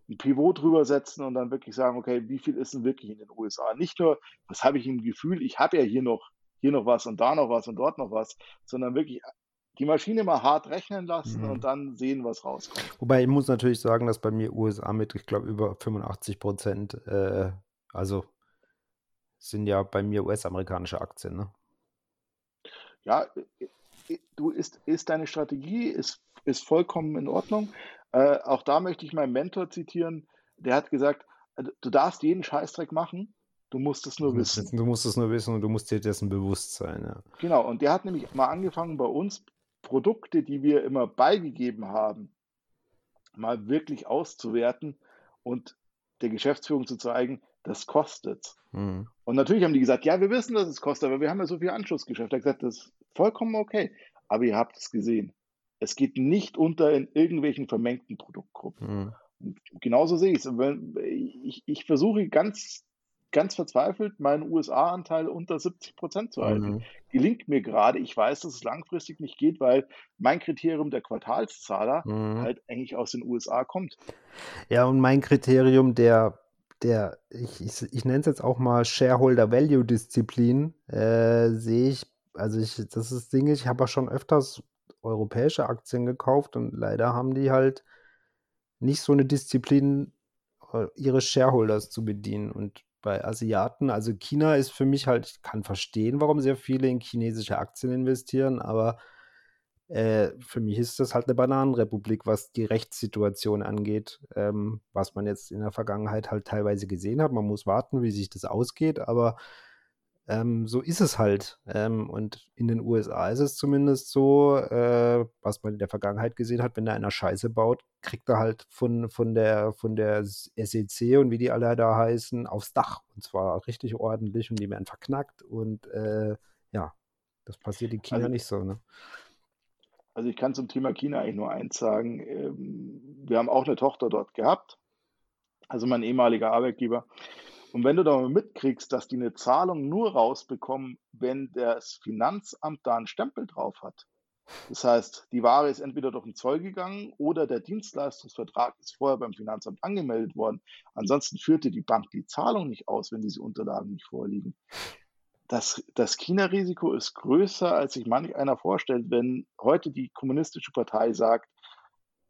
ein Pivot drüber setzen und dann wirklich sagen, okay, wie viel ist denn wirklich in den USA? Nicht nur, was habe ich im Gefühl, ich habe ja hier noch, hier noch was und da noch was und dort noch was, sondern wirklich die Maschine mal hart rechnen lassen mhm. und dann sehen, was rauskommt. Wobei ich muss natürlich sagen, dass bei mir USA mit, ich glaube, über 85 Prozent, äh, also sind ja bei mir US-amerikanische Aktien, ne? Ja, du ist, ist deine Strategie, ist, ist vollkommen in Ordnung. Äh, auch da möchte ich meinen Mentor zitieren, der hat gesagt, äh, du darfst jeden Scheißdreck machen, du musst es nur wissen. Du musst es nur wissen und du musst dir dessen bewusst sein, ja. Genau, und der hat nämlich mal angefangen bei uns Produkte, die wir immer beigegeben haben, mal wirklich auszuwerten und der Geschäftsführung zu zeigen, das kostet. Mhm. Und natürlich haben die gesagt, ja, wir wissen, dass es kostet, aber wir haben ja so viel Anschlussgeschäft. Er hat gesagt, das ist vollkommen okay. Aber ihr habt es gesehen. Es geht nicht unter in irgendwelchen vermengten Produktgruppen. Mhm. genauso sehe ich es. Ich, ich versuche ganz ganz verzweifelt, meinen USA-Anteil unter 70 Prozent zu halten. Mhm. Gelingt mir gerade. Ich weiß, dass es langfristig nicht geht, weil mein Kriterium der Quartalszahler mhm. halt eigentlich aus den USA kommt. Ja, und mein Kriterium der, der ich, ich, ich nenne es jetzt auch mal Shareholder Value Disziplin, äh, sehe ich, also ich, das ist Ding, ich habe ja schon öfters europäische Aktien gekauft und leider haben die halt nicht so eine Disziplin, äh, ihre Shareholders zu bedienen. Und bei Asiaten. Also China ist für mich halt, ich kann verstehen, warum sehr viele in chinesische Aktien investieren, aber äh, für mich ist das halt eine Bananenrepublik, was die Rechtssituation angeht, ähm, was man jetzt in der Vergangenheit halt teilweise gesehen hat. Man muss warten, wie sich das ausgeht, aber ähm, so ist es halt. Ähm, und in den USA ist es zumindest so, äh, was man in der Vergangenheit gesehen hat, wenn da einer Scheiße baut, kriegt er halt von, von, der, von der SEC und wie die alle da heißen, aufs Dach. Und zwar richtig ordentlich und die werden verknackt. Und äh, ja, das passiert in China also, nicht so. Ne? Also ich kann zum Thema China eigentlich nur eins sagen. Ähm, wir haben auch eine Tochter dort gehabt. Also mein ehemaliger Arbeitgeber. Und wenn du da mitkriegst, dass die eine Zahlung nur rausbekommen, wenn das Finanzamt da einen Stempel drauf hat. Das heißt, die Ware ist entweder durch den Zoll gegangen oder der Dienstleistungsvertrag ist vorher beim Finanzamt angemeldet worden. Ansonsten führte die Bank die Zahlung nicht aus, wenn diese Unterlagen nicht vorliegen. Das, das China-Risiko ist größer, als sich manch einer vorstellt, wenn heute die Kommunistische Partei sagt,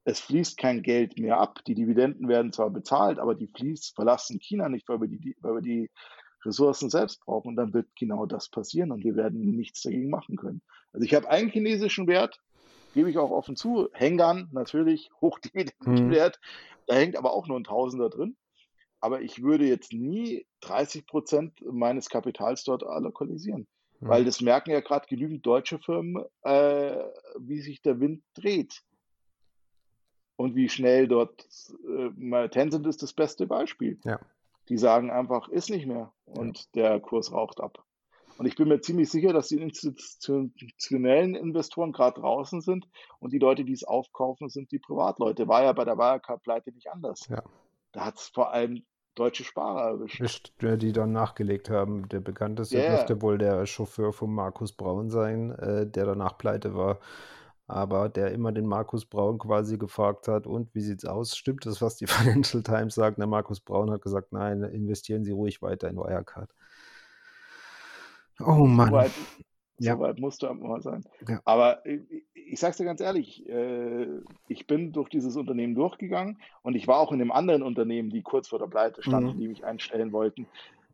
es fließt kein Geld mehr ab. Die Dividenden werden zwar bezahlt, aber die fließt, verlassen China nicht, weil wir, die, weil wir die Ressourcen selbst brauchen. Und dann wird genau das passieren und wir werden nichts dagegen machen können. Also ich habe einen chinesischen Wert, gebe ich auch offen zu. Hengan natürlich, [laughs] Hochdividendenwert. Hm. Da hängt aber auch nur ein Tausender drin. Aber ich würde jetzt nie 30 Prozent meines Kapitals dort allokalisieren. Hm. Weil das merken ja gerade genügend deutsche Firmen, äh, wie sich der Wind dreht und wie schnell dort, äh, Tencent ist das beste Beispiel. Ja. Die sagen einfach, ist nicht mehr und ja. der Kurs raucht ab. Und ich bin mir ziemlich sicher, dass die institutionellen Investoren gerade draußen sind und die Leute, die es aufkaufen, sind die Privatleute. War ja bei der Wirecard-Pleite nicht anders. Ja. Da hat es vor allem deutsche Sparer erwischt. Die dann nachgelegt haben. Der bekannteste yeah. dürfte wohl der Chauffeur von Markus Braun sein, äh, der danach pleite war aber der immer den Markus Braun quasi gefragt hat, und wie sieht's aus? Stimmt das, was die [laughs] Financial Times sagt? Der Markus Braun hat gesagt, nein, investieren Sie ruhig weiter in Wirecard. Oh Mann. Soweit, ja. soweit musste mal sein. Ja. Aber ich, ich sage dir ganz ehrlich, äh, ich bin durch dieses Unternehmen durchgegangen und ich war auch in einem anderen Unternehmen, die kurz vor der Pleite standen, mhm. die mich einstellen wollten.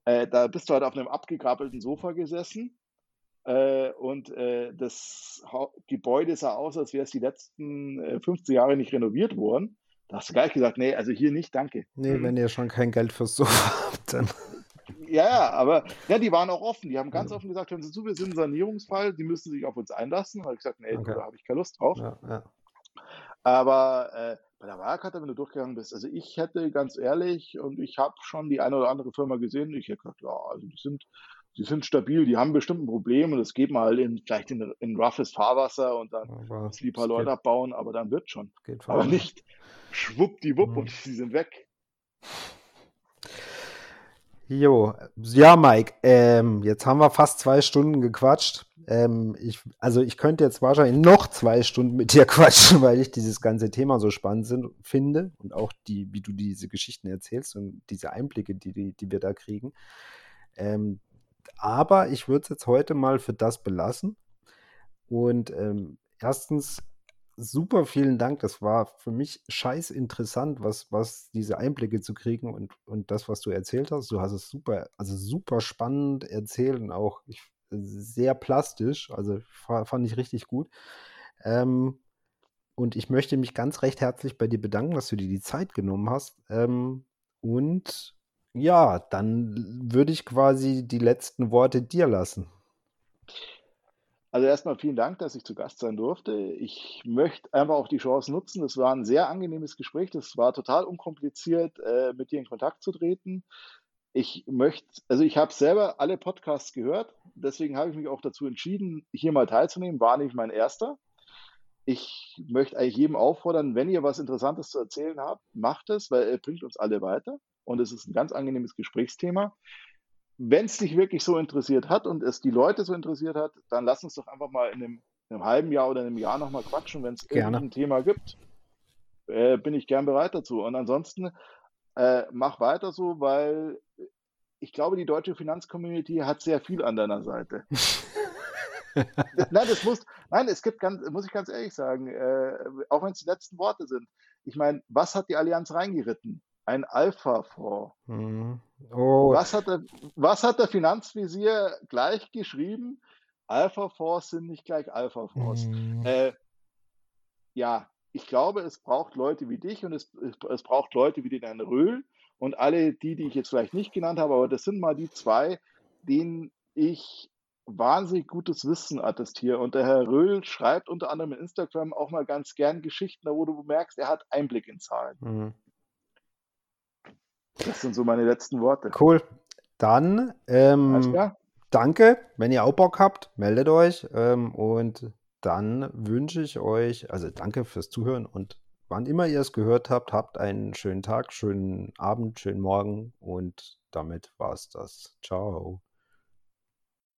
Äh, da bist du halt auf einem abgegrabbelten Sofa gesessen äh, und äh, das Gebäude sah aus, als wäre es die letzten äh, 15 Jahre nicht renoviert worden. Da hast du gleich gesagt, nee, also hier nicht, danke. Nee, mhm. wenn ihr schon kein Geld fürs Sofa [laughs] habt, dann. Ja, ja, aber ja, die waren auch offen. Die haben ganz ja. offen gesagt, hören Sie zu, wir sind ein Sanierungsfall, die müssen sich auf uns einlassen. Da habe ich gesagt, nee, okay. da habe ich keine Lust drauf. Ja, ja. Aber äh, bei der Wirecard, wenn du durchgegangen bist, also ich hätte ganz ehrlich, und ich habe schon die eine oder andere Firma gesehen, ich hätte gesagt, ja, also die sind die sind stabil, die haben bestimmt ein Problem und es geht mal in, vielleicht in, in roughes Fahrwasser und dann aber ein paar Leute geht, abbauen, aber dann wird schon. aber nicht schwuppdiwupp mhm. und sie sind weg. Jo, ja, Mike, ähm, jetzt haben wir fast zwei Stunden gequatscht. Ähm, ich, also ich könnte jetzt wahrscheinlich noch zwei Stunden mit dir [laughs] quatschen, weil ich dieses ganze Thema so spannend sind, finde und auch die, wie du diese Geschichten erzählst und diese Einblicke, die, die, die wir da kriegen. Ähm, aber ich würde es jetzt heute mal für das belassen. Und ähm, erstens super vielen Dank. Das war für mich scheiß interessant, was, was diese Einblicke zu kriegen und, und das, was du erzählt hast. Du hast es super, also super spannend erzählt und auch ich, sehr plastisch. Also fand ich richtig gut. Ähm, und ich möchte mich ganz recht herzlich bei dir bedanken, dass du dir die Zeit genommen hast. Ähm, und ja, dann würde ich quasi die letzten Worte dir lassen. Also erstmal vielen Dank, dass ich zu Gast sein durfte. Ich möchte einfach auch die Chance nutzen. Es war ein sehr angenehmes Gespräch. Das war total unkompliziert, äh, mit dir in Kontakt zu treten. Ich möchte, also ich habe selber alle Podcasts gehört. Deswegen habe ich mich auch dazu entschieden, hier mal teilzunehmen. War nicht mein erster. Ich möchte eigentlich jedem auffordern, wenn ihr was Interessantes zu erzählen habt, macht es, weil er bringt uns alle weiter. Und es ist ein ganz angenehmes Gesprächsthema wenn es dich wirklich so interessiert hat und es die Leute so interessiert hat, dann lass uns doch einfach mal in einem, in einem halben Jahr oder einem Jahr nochmal quatschen, wenn es irgendein Thema gibt. Äh, bin ich gern bereit dazu. Und ansonsten äh, mach weiter so, weil ich glaube, die deutsche Finanzcommunity hat sehr viel an deiner Seite. [laughs] nein, das muss, nein, es gibt ganz, muss ich ganz ehrlich sagen, äh, auch wenn es die letzten Worte sind. Ich meine, was hat die Allianz reingeritten? Ein Alpha-Fonds. Mhm. Oh. Was, hat der, was hat der Finanzvisier gleich geschrieben? Alpha-Fonds sind nicht gleich Alpha-Fonds. Mhm. Äh, ja, ich glaube, es braucht Leute wie dich und es, es braucht Leute wie den Herrn Röhl und alle die, die ich jetzt vielleicht nicht genannt habe, aber das sind mal die zwei, denen ich wahnsinnig gutes Wissen attestiere. Und der Herr Röhl schreibt unter anderem in Instagram auch mal ganz gern Geschichten, wo du merkst, er hat Einblick in Zahlen. Mhm. Das sind so meine letzten Worte. Cool. Dann ähm, danke. Wenn ihr auch Bock habt, meldet euch. Ähm, und dann wünsche ich euch, also danke fürs Zuhören und wann immer ihr es gehört habt, habt einen schönen Tag, schönen Abend, schönen Morgen und damit war es das. Ciao.